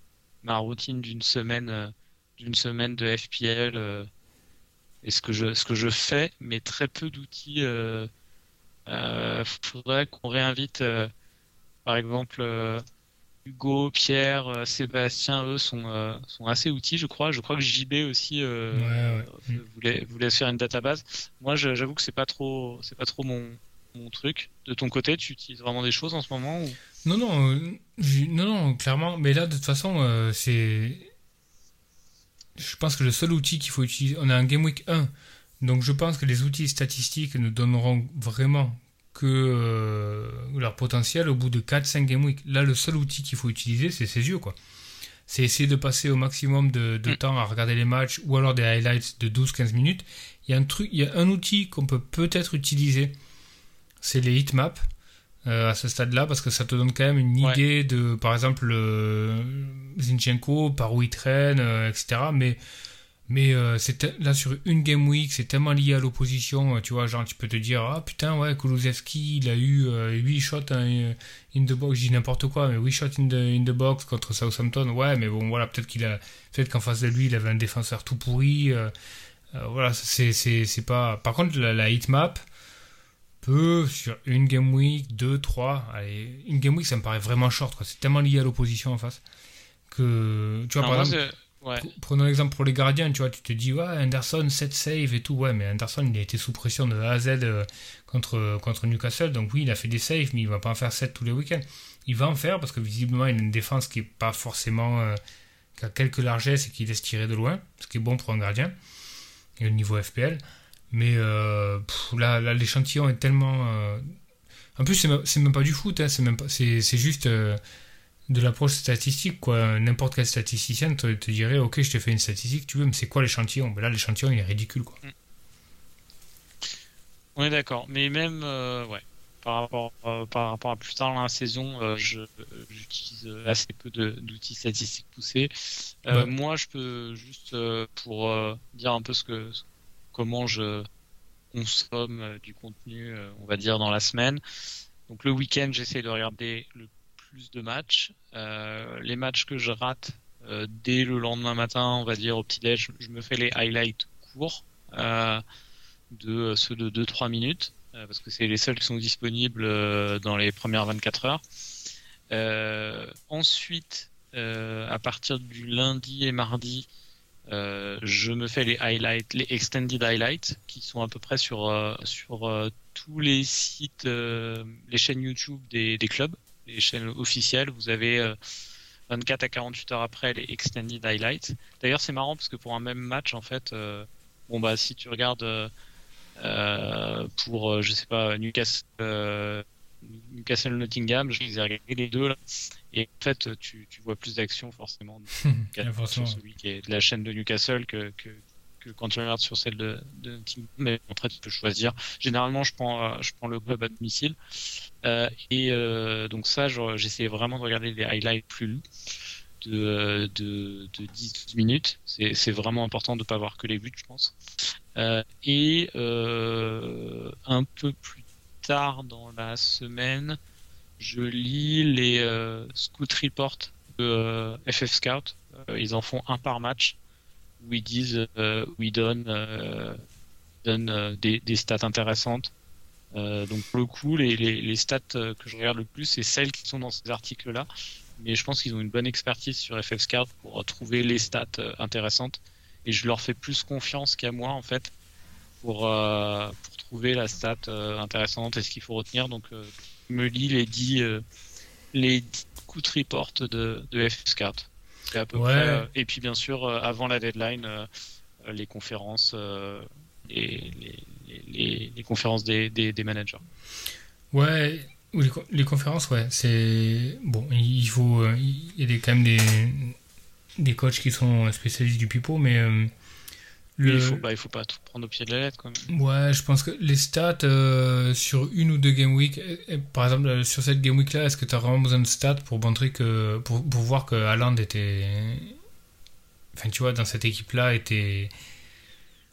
Speaker 1: ma routine d'une semaine, euh, d'une semaine de FPL euh, et ce que je ce que je fais, mais très peu d'outils. Euh, faudrait qu'on réinvite, par exemple. Hugo, Pierre, euh, Sébastien, eux sont, euh, sont assez outils, je crois. Je crois que JB aussi euh,
Speaker 2: Ouais, ouais.
Speaker 1: voulait, voulait se faire une database. Moi, j'avoue que c'est pas trop, c'est pas trop mon, mon truc. De ton côté, tu utilises vraiment des choses en ce moment ou...
Speaker 2: Non, non, euh, non, non, clairement. Mais là, de toute façon, euh, c'est. Je pense que le seul outil qu'il faut utiliser. On a un Game Week 1. Donc, je pense que les outils statistiques ne donneront vraiment que euh, leur potentiel au bout de 4-5 Game Week. Là, le seul outil qu'il faut utiliser, c'est ses yeux, quoi. C'est essayer de passer au maximum de, de
Speaker 1: Mm.
Speaker 2: temps à regarder les matchs ou alors des highlights de 12-15 minutes. Il y a un truc, il y a un outil qu'on peut peut-être utiliser. C'est les heatmaps euh, à ce stade-là parce que ça te donne quand même une
Speaker 1: Ouais.
Speaker 2: idée de, par exemple, euh, Zinchenko, par où il traîne, euh, etc. Mais, mais euh, c'est là sur une game week, c'est tellement lié à l'opposition, tu vois, genre tu peux te dire ah putain ouais Kulusevski il a eu 8 shots hein, in the box, je dis n'importe quoi, mais 8 shots in the, in the box contre Southampton, ouais mais bon voilà peut-être qu'il a peut-être qu'en face de lui il avait un défenseur tout pourri, voilà c'est pas. Par contre la, la heatmap peut sur une game week, deux, trois, allez, une game week ça me paraît vraiment short quoi. C'est tellement lié à l'opposition en face que tu vois par exemple.
Speaker 1: ouais.
Speaker 2: Prenons l'exemple pour les gardiens, tu vois, tu te dis, ouais, Anderson, 7 saves et tout, ouais, mais Anderson, il a été sous pression de A à Z euh, contre, contre Newcastle, donc oui, il a fait des saves, mais il va pas en faire 7 tous les week-ends. Il va en faire parce que visiblement, il a une défense qui est pas forcément. euh, qui a quelques largesses et qui laisse tirer de loin, ce qui est bon pour un gardien, et au niveau FPL. Mais euh, pff, là, l'échantillon est tellement. euh, En plus, c'est même, c'est même pas du foot, hein, c'est même pas- c'est c'est juste. euh, de l'approche statistique, quoi. N'importe quel statisticien te, te dirait, ok, je te fais une statistique, tu veux, mais c'est quoi l'échantillon? Ben Là, l'échantillon, il est ridicule, quoi.
Speaker 1: On est d'accord. Mais même, ouais, par rapport, par rapport à plus tard dans la saison, je, j'utilise assez peu de- d'outils statistiques poussés.
Speaker 2: Ouais.
Speaker 1: Moi, je peux juste, pour dire un peu ce que, comment je consomme euh, du contenu, euh, on va dire, dans la semaine. Donc, le week-end, j'essaie de regarder le plus de matchs. Euh, les matchs que je rate dès le lendemain matin, on va dire au petit-déj, je me fais les highlights courts. De ceux de 2-3 minutes, parce que c'est les seuls qui sont disponibles dans les premières 24 heures. Ensuite, à partir du lundi et mardi, euh, je me fais les highlights, les extended highlights, qui sont à peu près sur euh, sur euh, tous les sites, les chaînes YouTube des, clubs, les chaînes officielles. Vous avez euh, 24 à 48 heures après les extended highlights. D'ailleurs, c'est marrant parce que pour un même match, en fait, bon bah si tu regardes pour, je sais pas, Newcastle, Newcastle Nottingham, je les ai regardés les deux là. Et en fait, tu, tu vois plus d'action [laughs] forcément sur celui qui est de la chaîne de Newcastle que, que, que quand tu regardes sur celle de, de Nottingham. Mais après, tu peux choisir. Généralement, je prends, euh, je prends le club à domicile. Euh, et euh, donc ça, j'essaie vraiment de regarder les highlights plus longs de, de, de 10-12 minutes. C'est vraiment important de ne pas voir que les buts, je pense. Euh, et un peu plus tard dans la semaine, je lis les euh, Scout Reports de euh, FF Scout. Euh, ils en font un par match où ils disent, euh, où ils donnent, euh, euh, des, stats intéressantes. Euh, donc pour le coup, les, stats euh, que je regarde le plus, c'est celles qui sont dans ces articles-là. Mais je pense qu'ils ont une bonne expertise sur FF Scout pour euh, trouver les stats euh, intéressantes. Et je leur fais plus confiance qu'à moi en fait pour, euh, pour trouver la stat euh, intéressante et ce qu'il faut retenir. Donc euh, me lis les 10, euh, les 10 beaucoup de reports de, de F-Scout. À peu
Speaker 2: Ouais.
Speaker 1: près, euh, et puis bien sûr, euh, avant la deadline, euh, les conférences, euh, les, les, les, conférences des, des, des managers.
Speaker 2: Ouais, ou les, les conférences, ouais, c'est bon. Il faut, il y a quand même des des coachs qui sont spécialistes du pipeau, mais euh, le,
Speaker 1: Il faut, bah, il faut pas tout prendre au pied de la lettre. Quoi.
Speaker 2: ouais, je pense que les stats euh, sur une ou deux game week, euh, euh, par exemple euh, sur cette game week là, est-ce que tu as vraiment besoin de stats pour montrer que pour, pour voir que Haaland était, enfin tu vois, dans cette équipe là était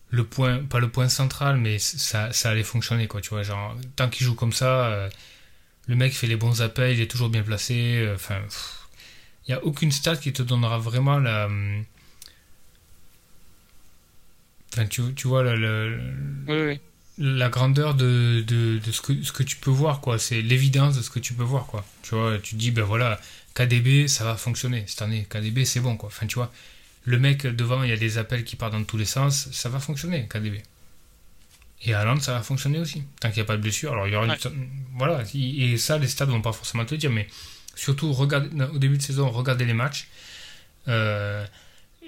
Speaker 2: le point, pas le point central, mais ça, ça allait fonctionner quoi, tu vois, genre tant qu'il joue comme ça. le mec fait les bons appels, il est toujours bien placé. Enfin, il n'y a aucune stat qui te donnera vraiment la. Enfin, tu, tu vois, la, la-
Speaker 1: Oui, oui.
Speaker 2: la grandeur de, de, de ce, que, ce que tu peux voir, quoi. C'est l'évidence de ce que tu peux voir, quoi. Tu vois, tu te dis, ben voilà, KDB, ça va fonctionner cette année. KDB, c'est bon, quoi. Enfin, tu vois, le mec devant, il y a des appels qui partent dans tous les sens, ça va fonctionner, KDB. Et Haaland, ça va fonctionner aussi, tant qu'il n'y a pas de blessure. Alors, il y aura une- Voilà, et ça, les stats vont pas forcément te le dire, mais surtout, regarde, au début de saison, regardez les matchs. Euh,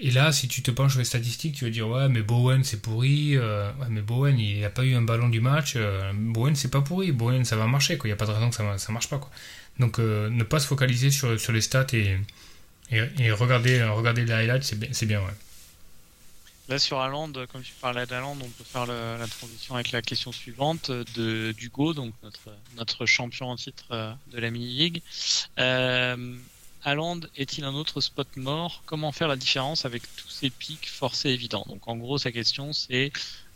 Speaker 2: et là, si tu te penches sur les statistiques, tu vas dire ouais, mais Bowen c'est pourri. euh, ouais, mais Bowen il n'a pas eu un ballon du match. euh, Bowen c'est pas pourri. Bowen ça va marcher. quoi. Il n'y a pas de raison que ça, ça marche pas. Quoi. Donc euh, ne pas se focaliser sur, sur les stats et, et, regarder, regarder les highlights, c'est bien, ouais.
Speaker 1: Là, sur Haaland, comme tu parlais d'Haaland, on peut faire la transition avec la question suivante de d'Hugo, donc notre, notre champion en titre de la mini-league. Haaland est-il un autre spot mort? Comment faire la différence avec tous ces pics forcés évidents? Donc, en gros, sa question, c'est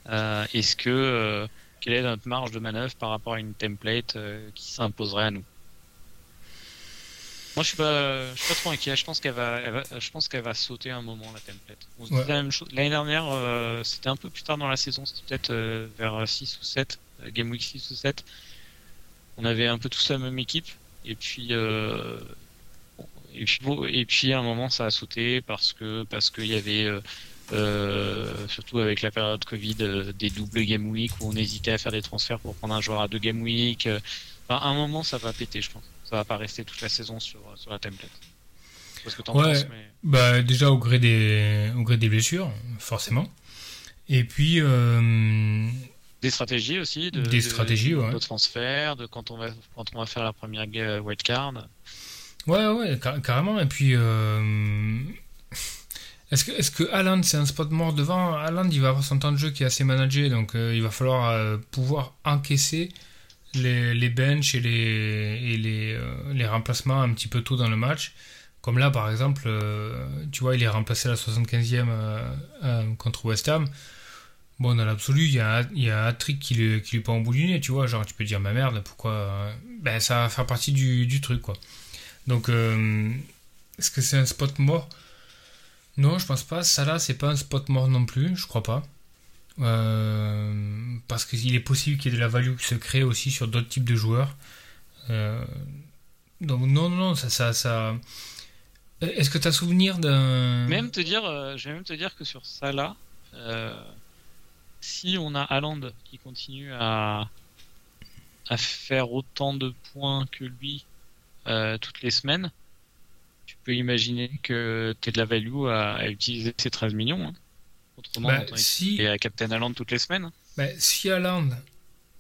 Speaker 1: euh, est-ce que euh, quelle est notre marge de manœuvre par rapport à une template euh, qui s'imposerait à nous? Moi, je suis pas, je suis pas trop inquiet. Je pense qu'elle va, elle va- je pense qu'elle va sauter un moment la template. On se
Speaker 2: Ouais.
Speaker 1: dit la même chose. L'année dernière, euh, c'était un peu plus tard dans la saison. C'était peut-être euh, vers 6 ou 7, euh, Game Week 6 ou 7. On avait un peu tous la même équipe. Et puis, euh, et puis, bon, et puis à un moment, ça a sauté parce que, parce qu'il y avait, euh, euh, surtout avec la période Covid, euh, des doubles Game Week où on hésitait à faire des transferts pour prendre un joueur à deux Game Week. euh, Enfin, à un moment, ça va péter, je pense. Ça va pas rester toute la saison sur, sur la template. Parce que
Speaker 2: Ouais.
Speaker 1: penses, mais...
Speaker 2: Bah, déjà au gré, des, au gré des blessures, forcément. Et puis,
Speaker 1: Des stratégies aussi. De,
Speaker 2: Des
Speaker 1: de-
Speaker 2: stratégies,
Speaker 1: de,
Speaker 2: ouais.
Speaker 1: de transfert, de quand on va, quand on va faire la première wildcard.
Speaker 2: Ouais, ouais, car- carrément. Et puis, euh, est-ce que, est-ce que Haaland, c'est un spot mort devant? Haaland, il va avoir son temps de jeu qui est assez managé, donc euh, il va falloir euh, pouvoir encaisser les, les benches et, les, et les, les remplacements un petit peu tôt dans le match. Comme là, par exemple, tu vois, il est remplacé à la 75e euh, euh, contre West Ham. Bon, dans l'absolu, il y a, y a un trick qui lui, qui lui pend au bout du nez, tu vois. Genre, tu peux dire, ma merde, pourquoi. Ben, ça va faire partie du, du truc, quoi. Donc, euh, est-ce que c'est un spot mort? Non, je pense pas. Salah, c'est pas un spot mort non plus, je crois pas. Euh, parce qu'il est possible qu'il y ait de la value qui se crée aussi sur d'autres types de joueurs. Euh, donc, non, non, non, ça. ça, ça... Est-ce que tu as souvenir d'un.
Speaker 1: Même te dire, je vais même te dire que sur ça là, si on a Haaland qui continue à, à faire autant de points que lui euh, toutes les semaines, tu peux imaginer que tu de la value à, à utiliser ces 13 millions. hein. Autrement,
Speaker 2: Bah, si-
Speaker 1: utiliser à Captain Haaland toutes les semaines.
Speaker 2: Ben, si Haaland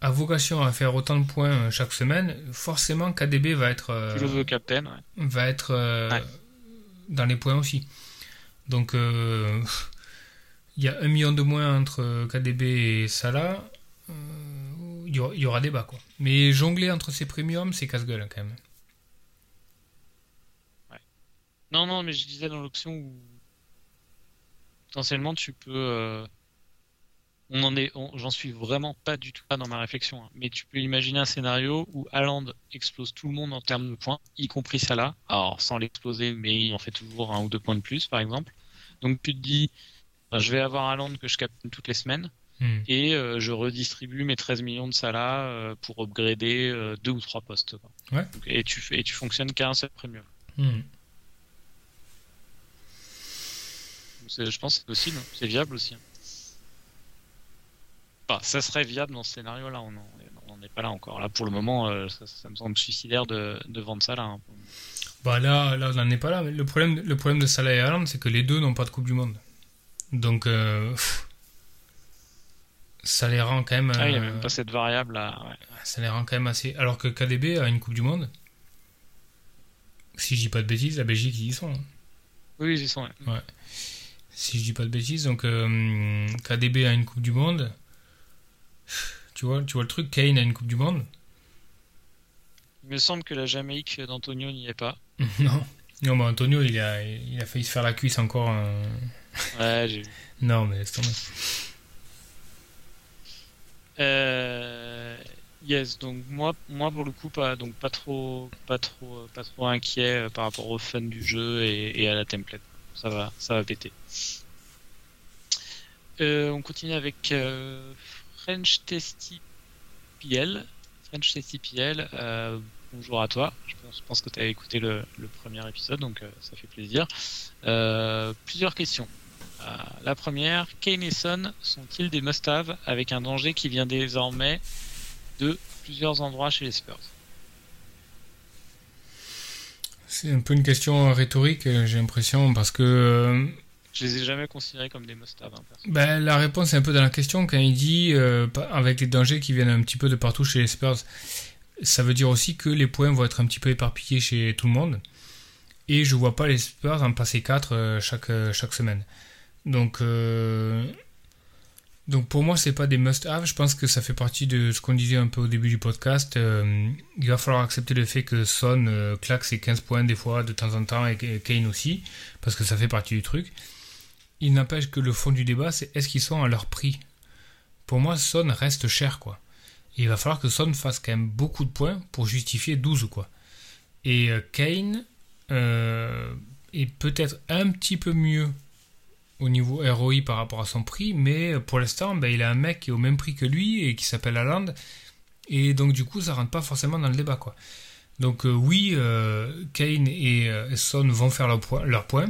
Speaker 2: a vocation à faire autant de points euh, chaque semaine, forcément KDB va être, euh,
Speaker 1: Captain, ouais.
Speaker 2: va être euh,
Speaker 1: Ouais.
Speaker 2: dans les points aussi. Donc il y a un million de moins entre KDB et Salah. Il y, aura, débat quoi. Mais jongler entre ces premiums, c'est casse-gueule hein, quand même.
Speaker 1: Non, non, mais je disais dans l'option où potentiellement tu peux. euh, On en est, on- j'en suis vraiment pas du tout là dans ma réflexion, hein, mais tu peux imaginer un scénario où Haaland explose tout le monde en termes de points, y compris Salah. Alors sans l'exploser, mais il en fait toujours un ou deux points de plus, par exemple. Donc tu te dis, ben, je vais avoir Haaland que je capte toutes les semaines
Speaker 2: Hmm.
Speaker 1: et euh, je redistribue mes 13 millions de Salah euh, pour upgrader euh, deux ou trois postes. quoi.
Speaker 2: Ouais.
Speaker 1: Donc, et tu fais, et tu fonctionnes qu'à un seul premium.
Speaker 2: Hmm.
Speaker 1: C'est- Je pense que c'est possible, hein. c'est viable aussi. hein. Enfin, ça serait viable dans ce scénario-là, on n'en est pas là encore. Là, pour le moment, euh, ça, ça me semble suicidaire de, de vendre ça là. hein.
Speaker 2: Bah là, là on n'en est pas là. Mais le, problème, le problème de Salah et Haaland, c'est que les deux n'ont pas de Coupe du Monde. Donc, euh, pff, ça les rend quand même.
Speaker 1: Ah, il n'y a
Speaker 2: euh,
Speaker 1: même pas cette variable là. ouais.
Speaker 2: Ça les rend quand même assez. Alors que KDB a une Coupe du Monde. Si je dis pas de bêtises, la Belgique, ils y sont. hein.
Speaker 1: Oui, ils y sont. ouais.
Speaker 2: Si je dis pas de bêtises, donc euh, KDB a une Coupe du Monde. Tu vois, tu vois le truc, Kane a une Coupe du Monde.
Speaker 1: Il me semble que la Jamaïque d'Antonio n'y est pas. [laughs]
Speaker 2: non. Non, mais Antonio, il a, il a failli se faire la cuisse encore. euh.
Speaker 1: Ouais, j'ai vu. [laughs]
Speaker 2: Non, mais laisse tomber.
Speaker 1: Euh, yes, donc moi, moi pour le coup, pas, donc pas trop, pas trop, pas trop inquiet euh, par rapport au fun du jeu et, et à la template. Ça va, péter. Euh, on continue avec euh, French Testy PL. French Testy euh, bonjour à toi. Je pense, que tu as écouté le, premier épisode, donc ça fait plaisir. Plusieurs questions. La première, Kane sont-ils des must-have avec un danger qui vient désormais de plusieurs endroits chez les Spurs?
Speaker 2: C'est un peu une question rhétorique, euh, j'ai l'impression, parce que euh,
Speaker 1: Je les ai jamais considérés comme des must-have. hein,
Speaker 2: ben, la réponse est un peu dans la question quand il dit euh, avec les dangers qui viennent un petit peu de partout chez les Spurs. Ça veut dire aussi que les points vont être un petit peu éparpillés chez tout le monde. Et je vois pas les Spurs en passer 4 chaque, chaque semaine. Donc, euh, donc pour moi, c'est pas des must-have. Je pense que ça fait partie de ce qu'on disait un peu au début du podcast. Euh, il va falloir accepter le fait que Son euh, claque ses 15 points des fois de temps en temps et Kane aussi, parce que ça fait partie du truc. Il n'empêche que le fond du débat, c'est est-ce qu'ils sont à leur prix? Pour moi, Son reste cher, quoi. Il va falloir que Son fasse quand même beaucoup de points pour justifier 12, quoi. Et euh, Kane est peut-être un petit peu mieux au niveau ROI par rapport à son prix, mais pour l'instant, ben, il a un mec qui est au même prix que lui et qui s'appelle Haaland. Et donc, du coup, ça rentre pas forcément dans le débat, quoi. Donc, euh, oui, euh, Kane et euh, Son vont faire leur, point- leur point.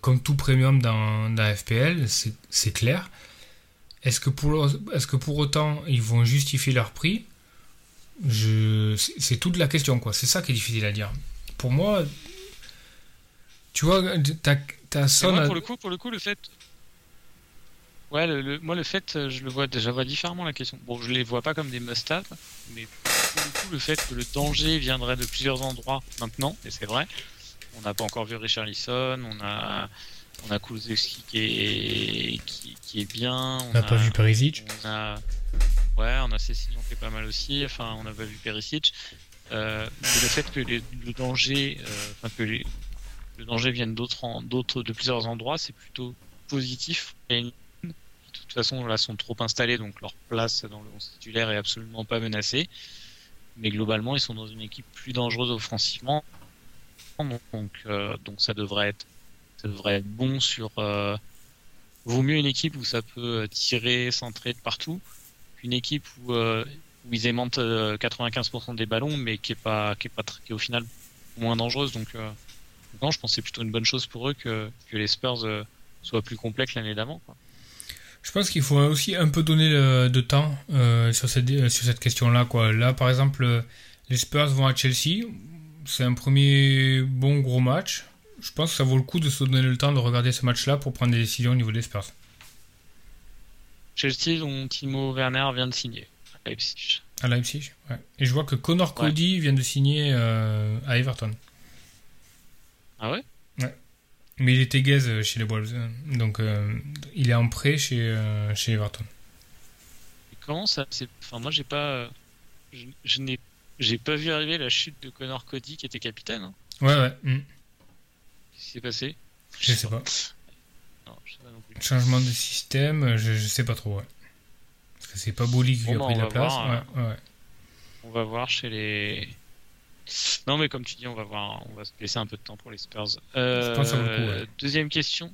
Speaker 2: Comme tout premium dans, FPL, c'est clair. Est-ce que, pour, que pour autant ils vont justifier leur prix? C'est toute la question, quoi. C'est ça qui est difficile à dire. Pour moi, tu vois, t'as Son.
Speaker 1: moi,
Speaker 2: à-
Speaker 1: pour le coup, pour le coup, le fait. Ouais, le, le- moi le fait, euh, je le vois déjà vois différemment la question. Bon, je les vois pas comme des must-have, mais pour le coup, le fait que le danger viendrait de plusieurs endroits maintenant, et c'est vrai, on n'a pas encore vu Richarlison, on a on a Kulusevski qui est qui, qui est bien,
Speaker 2: On n'a pas vu Perisic.
Speaker 1: on a ouais, on a Cécilion qui est pas mal aussi. Enfin, on n'a pas vu Perisic. Euh, mais le fait que les- le danger, euh, enfin que les- le danger vienne d'autres, en- d'autres de plusieurs endroits, c'est plutôt positif. De toute façon, là, sont trop installés, donc leur place dans le 11 titulaire est absolument pas menacée. Mais globalement, ils sont dans une équipe plus dangereuse offensivement. Donc, euh, donc ça devrait être, bon sur. euh, vaut mieux une équipe où ça peut tirer, centrer de partout, qu'une équipe où, euh, ils aimantent euh, 95% des ballons, mais qui est pas, qui est pas, qui est au final moins dangereuse. Donc, non, je pense que c'est plutôt une bonne chose pour eux que, que les Spurs euh, soient plus complets que l'année d'avant. quoi.
Speaker 2: Je pense qu'il faut aussi un peu donner le- de temps euh, sur cette, euh, sur cette question-là. Quoi. Là, par exemple, les Spurs vont à Chelsea. C'est un premier bon gros match. Je pense que ça vaut le coup de se donner le temps de regarder ce match-là pour prendre des décisions au niveau des Spurs.
Speaker 1: Chelsea, dont Timo Werner vient de signer à Leipzig.
Speaker 2: À Leipzig. ouais. Et je vois que Connor Cody vient de signer euh, à Everton.
Speaker 1: Ah ouais?
Speaker 2: Mais il était gaze chez les Wolves. Donc euh, il est en prêt chez, euh, chez Everton.
Speaker 1: Et comment ça. Enfin, moi, j'ai pas. euh, Je, je n'ai. J'ai pas vu arriver la chute de Connor Cody qui était capitaine. hein.
Speaker 2: Ouais, ouais. hmm.
Speaker 1: Qu'est-ce qui s'est passé?
Speaker 2: Je sais pas.
Speaker 1: Non, je sais pas non plus.
Speaker 2: Changement de système, je, je sais pas trop. Ouais. Parce que c'est pas Bouli qui a pris la place.
Speaker 1: voir, hein.
Speaker 2: ouais, ouais.
Speaker 1: On va voir chez les. Non, mais comme tu dis, on va voir. On va se laisser un peu de temps pour les Spurs. Euh,
Speaker 2: Je pense que ça vaut le coup, ouais.
Speaker 1: Deuxième question.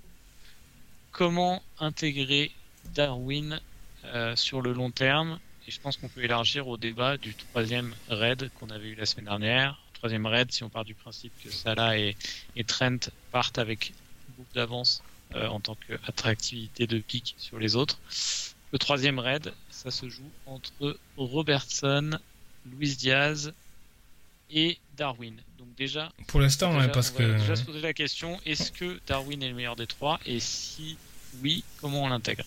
Speaker 1: Comment intégrer Darwin euh, sur le long terme? Et je pense qu'on peut élargir au débat du troisième raid qu'on avait eu la semaine dernière. Troisième raid, si on part du principe que Salah et, et Trent partent avec beaucoup d'avance euh, en tant qu'attractivité de pic sur les autres. Le troisième raid, ça se joue entre Robertson, Luis Diaz et Darwin. Donc déjà,
Speaker 2: Pour l'instant, ouais, parce
Speaker 1: on va
Speaker 2: que.
Speaker 1: déjà se poser la question est-ce que Darwin est le meilleur des trois Et si oui, comment on l'intègre?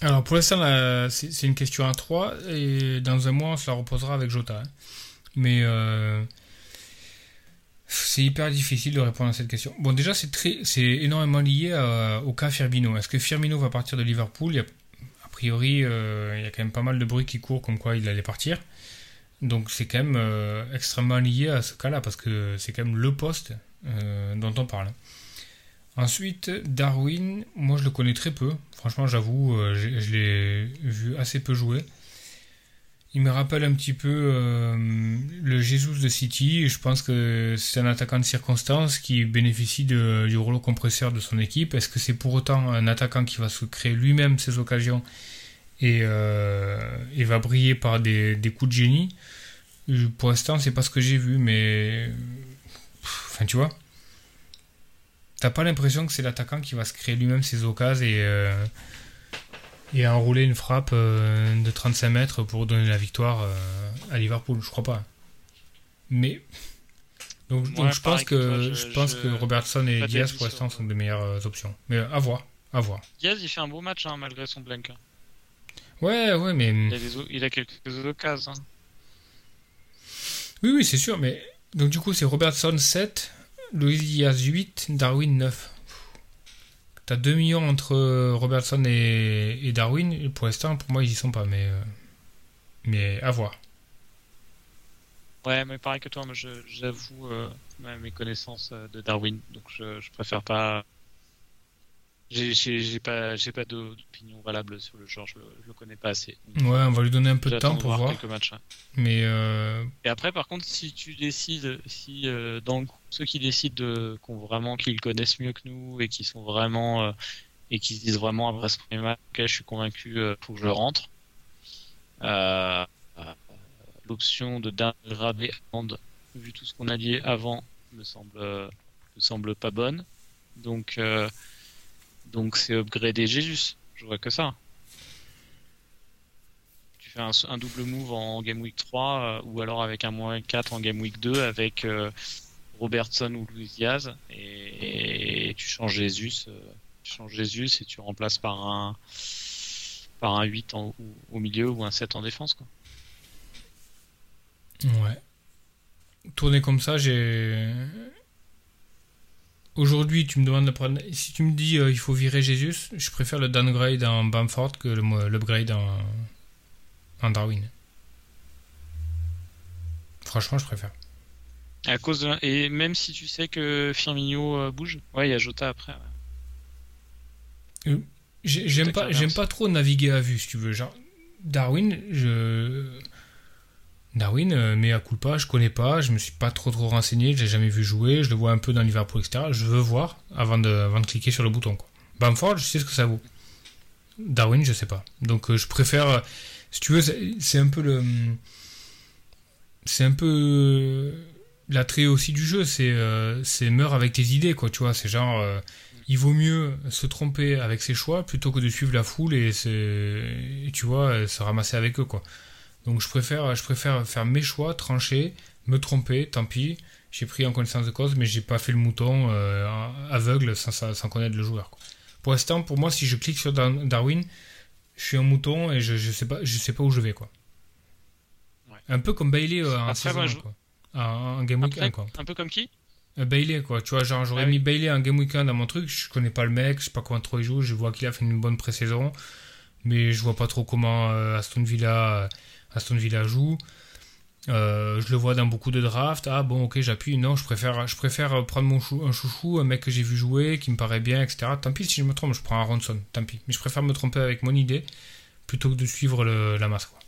Speaker 2: Alors pour l'instant, c'est c'est une question à 3 et dans un mois, on se la reposera avec Jota. hein. Mais euh, c'est hyper difficile de répondre à cette question. Bon, déjà, c'est très, c'est énormément lié à- au cas Firmino. Est-ce que Firmino va partir de Liverpool? Il y a- A priori, euh, il y a quand même pas mal de bruit qui court comme quoi il allait partir. Donc c'est quand même euh, extrêmement lié à ce cas-là parce que c'est quand même le poste euh, dont on parle. Ensuite, Darwin, moi je le connais très peu. Franchement, j'avoue, euh, je l'ai vu assez peu jouer. Il me rappelle un petit peu le Jesus de City. Je pense que c'est un attaquant de circonstance qui bénéficie du rouleau compresseur de son équipe. Est-ce que c'est pour autant un attaquant qui va se créer lui-même ses occasions et, euh, et va briller par des, des coups de génie Je- Pour l'instant, c'est pas ce que j'ai vu, mais. Enfin, tu vois. T'as pas l'impression que c'est l'attaquant qui va se créer lui-même ses occasions et, euh, et enrouler une frappe euh, de 35 mètres pour donner la victoire euh, à Liverpool? Je crois pas. Mais. Donc, je pense,
Speaker 1: que
Speaker 2: que,
Speaker 1: toi,
Speaker 2: je,
Speaker 1: je-
Speaker 2: pense
Speaker 1: je-
Speaker 2: que Robertson et Diaz pour l'instant sont des meilleures euh, options. Mais euh, à voir, à voir.
Speaker 1: Diaz, il fait un beau match hein, malgré son blank.
Speaker 2: Ouais, ouais, mais.
Speaker 1: Il a, des il a quelques occasions. hein.
Speaker 2: Oui, oui, c'est sûr, mais. Donc du coup, c'est Robertson 7, Luis Diaz 8, Darwin 9. T'as 2 millions entre Robertson et, et Darwin. et pour l'instant, pour moi, ils y sont pas, mais. euh, Mais à voir.
Speaker 1: Ouais, mais pareil que toi, j'avoue euh, mes connaissances euh, de Darwin, donc je, je préfère pas. J'ai pas, pas d'opinion valable sur le genre, je le, je le connais pas assez. Donc,
Speaker 2: Ouais, on va lui donner un peu de temps pour voir.
Speaker 1: quelques matchs. hein.
Speaker 2: Mais. euh,
Speaker 1: Et après, par contre, si tu décides, si euh, dans le- ceux qui décident de, qu'on vraiment qu'ils connaissent mieux que nous et qui sont vraiment euh, et qui se disent vraiment après ce premier match, ok, je suis convaincu, euh, faut que je rentre. Euh, euh, L'option de Haaland, vu tout ce qu'on a dit avant, me semble euh, me semble pas bonne. Donc euh, donc c'est upgrader Jesus. Je vois que ça. Tu fais un, double move en Game Week 3 euh, ou alors avec un moins 4 en Game Week 2 avec euh, Robertson ou Luis Diaz et, euh, tu changes Jesus et tu remplaces par un par un 8 en- au milieu ou un 7 en défense quoi.
Speaker 2: Ouais. Tourner comme ça, j'ai. Aujourd'hui, tu me demandes de prendre. Si tu me dis euh, il faut virer Jésus, je préfère le downgrade en Bamford que l'upgrade en... en Darwin. Franchement, je préfère.
Speaker 1: À cause de et même si tu sais que Firmino euh, bouge, ouais, il y a Jota après. ouais.
Speaker 2: J'ai- J'aime pas, j'aime pas trop naviguer à vue, si tu veux. Genre, Darwin, je. Darwin, euh, mais à culpa, je connais pas, je me suis pas trop trop renseigné, j'ai jamais vu jouer, je le vois un peu dans Liverpool, etc. Je veux voir avant de, avant de cliquer sur le bouton. Bamford, je sais ce que ça vaut. Darwin, je sais pas. Donc euh, je préfère. euh, Si tu veux, c'est un peu le. C'est un peu. L'attrait aussi du jeu, c'est c'est meurs avec tes idées, quoi, tu vois. C'est genre. il vaut mieux se tromper avec ses choix plutôt que de suivre la foule et, et tu vois, se ramasser avec eux, quoi. Donc je préfère, je préfère faire mes choix, trancher, me tromper, tant pis. J'ai pris en connaissance de cause, mais j'ai pas fait le mouton euh, aveugle sans, sans, connaître le joueur. Quoi. Pour l'instant, pour moi, si je clique sur Dar- Darwin, je suis un mouton et je, je sais pas, je sais pas où je vais, quoi.
Speaker 1: Ouais.
Speaker 2: Un peu comme Bailey euh, en saison
Speaker 1: moi,
Speaker 2: 1,
Speaker 1: je-
Speaker 2: quoi. En, en Game Week
Speaker 1: Après,
Speaker 2: 1, quoi.
Speaker 1: un peu comme qui?
Speaker 2: Euh, Bailey, quoi. Tu vois, genre, j'aurais
Speaker 1: Ah oui.
Speaker 2: mis Bailey en Game Week 1 dans mon truc. Je connais pas le mec, je sais pas comment trop il joue. Je vois qu'il a fait une bonne pré-saison. Mais je vois pas trop comment euh, Aston Villa, Aston Villa joue. Euh, je le vois dans beaucoup de drafts. Ah bon, ok, j'appuie. Non, je préfère, je préfère prendre mon chou, un chouchou, un mec que j'ai vu jouer, qui me paraît bien, etc. Tant pis si je me trompe, je prends un Ronson. Tant pis. Mais je préfère me tromper avec mon idée plutôt que de suivre la masse, quoi.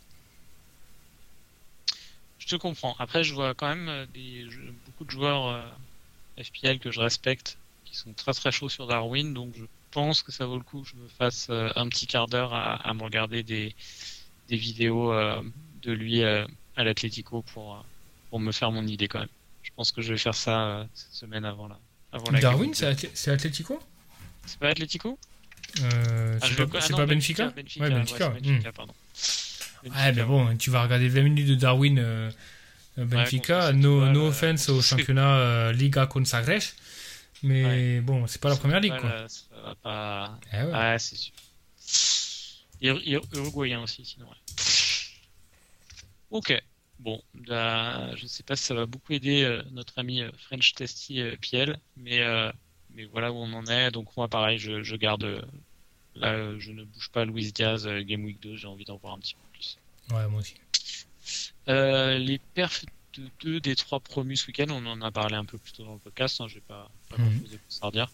Speaker 1: Je te comprends. Après, je vois quand même euh, des, beaucoup de joueurs euh, FPL que je respecte qui sont très très chauds sur Darwin, donc je pense que ça vaut le coup que je me fasse un petit quart d'heure à me regarder des, des vidéos euh, de lui euh, à l'Atlético pour, euh, pour me faire mon idée quand même. Je pense que je vais faire ça cette semaine avant la, avant la
Speaker 2: Darwin, c'est Atlé- c'est Atlético?
Speaker 1: C'est pas Atlético?
Speaker 2: Euh,
Speaker 1: Ah,
Speaker 2: C'est pas,
Speaker 1: ah
Speaker 2: c'est
Speaker 1: non,
Speaker 2: pas Benfica,
Speaker 1: Benfica,
Speaker 2: Ouais,
Speaker 1: ouais,
Speaker 2: Benfica. hmm.
Speaker 1: Benfica, pardon.
Speaker 2: Ouais, mais bon, tu vas regarder 20 minutes de Darwin euh, Benfica,
Speaker 1: contre
Speaker 2: no, no
Speaker 1: euh,
Speaker 2: offense au [laughs] championnat Liga Consagres, mais bon, c'est pas la première ligue quoi.
Speaker 1: Voilà, ça va pas.
Speaker 2: Eh ouais.
Speaker 1: Ouais, c'est sûr. Ur- Ur- Uruguayen aussi, sinon. ouais. Ok. Bon, là, je sais pas si ça va beaucoup aider euh, notre ami euh, French Testy euh, Piel, mais, euh, mais voilà où on en est. Donc moi, pareil, je, je garde. là, je ne bouge pas Luis Diaz Game Week 2. J'ai envie d'en voir un petit peu plus.
Speaker 2: Ouais, moi aussi.
Speaker 1: Les perfs de deux des trois promus ce week-end, on en a parlé un peu plus tôt dans le podcast. Hein, je vais pas, pas
Speaker 2: Mhm.
Speaker 1: grand-chose de plus à redire.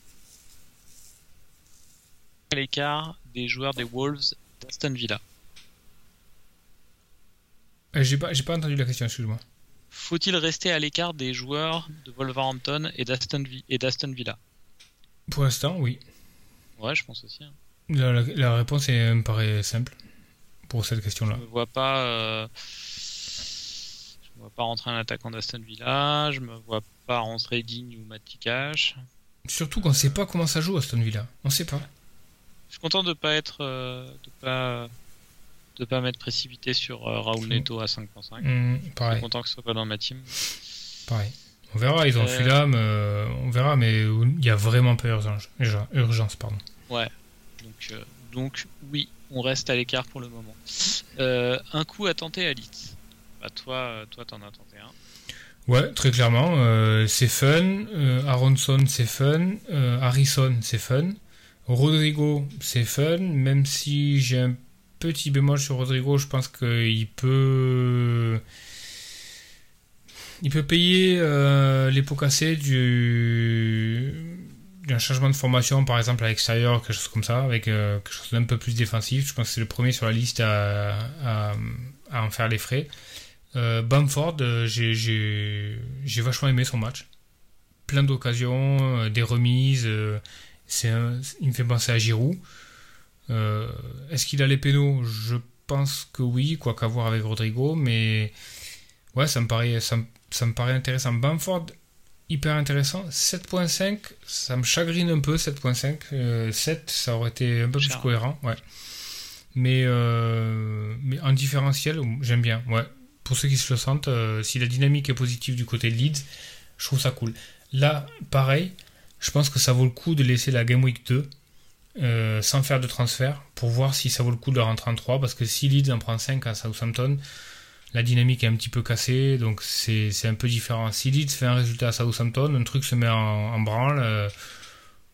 Speaker 1: À l'écart des joueurs des Wolves d'Aston Villa.
Speaker 2: Euh, J'ai pas, j'ai pas entendu la question, excuse-moi.
Speaker 1: Faut-il rester à l'écart des joueurs de Wolverhampton et d'Aston Vi- et d'Aston Villa?
Speaker 2: Pour l'instant, oui.
Speaker 1: Ouais, je pense aussi. hein.
Speaker 2: La, la- la réponse est, me paraît simple pour cette question-là.
Speaker 1: Je me vois pas. euh, Je me vois pas rentrer un attaquant d'Aston Villa. Je me vois pas rentrer Digne ou Matty Cash.
Speaker 2: Surtout qu'on sait pas comment ça joue Aston Villa. On sait pas.
Speaker 1: Je suis content de pas être, euh, de pas, de pas m'être précipité sur euh, Raoul Neto à 5.5.
Speaker 2: Hum,
Speaker 1: Je suis content que ce soit pas dans ma team.
Speaker 2: pareil. On verra, ils ont
Speaker 1: Euh,
Speaker 2: Fulham, euh, on verra, mais il y a vraiment pas urgence. pardon.
Speaker 1: Donc, euh, donc oui, on reste à l'écart pour le moment. Euh, un coup à tenter à Leeds. Bah toi, euh, toi t'en as tenté un.
Speaker 2: Ouais, très clairement, euh, c'est fun. Euh, Aronson, c'est fun. Euh, Harrison, c'est fun. Rodrigo, c'est fun. Même si j'ai un petit bémol sur Rodrigo, je pense qu'il peut. Payer euh, les pots cassés du d'un changement de formation, par exemple à l'extérieur, quelque chose comme ça, avec euh, quelque chose d'un peu plus défensif. Je pense que c'est le premier sur la liste à, en faire les frais. Euh, Bamford, j'ai- j'ai j'ai vachement aimé son match. Plein d'occasions, des remises. Euh, c'est un- il me fait penser à Giroud. Euh, Est-ce qu'il a les pénaux? Je pense que oui, quoi qu'à voir avec Rodrigo, mais ouais, ça me paraît, ça, me- ça me paraît intéressant. Bamford, hyper intéressant. 7.5, ça me chagrine un peu, 7.5. Euh, 7, ça aurait été un peu plus cohérent, ouais. Mais, euh, mais en différentiel, j'aime bien, ouais. Pour ceux qui se le sentent, euh, si la dynamique est positive du côté de Leeds, je trouve ça cool. Là, pareil, je pense que ça vaut le coup de laisser la Game Week 2 euh, sans faire de transfert pour voir si ça vaut le coup de rentrer en 3 parce que si Leeds en prend 5 à Southampton, la dynamique est un petit peu cassée donc c'est c'est un peu différent. Si Leeds fait un résultat à Southampton, un truc se met en, branle, euh,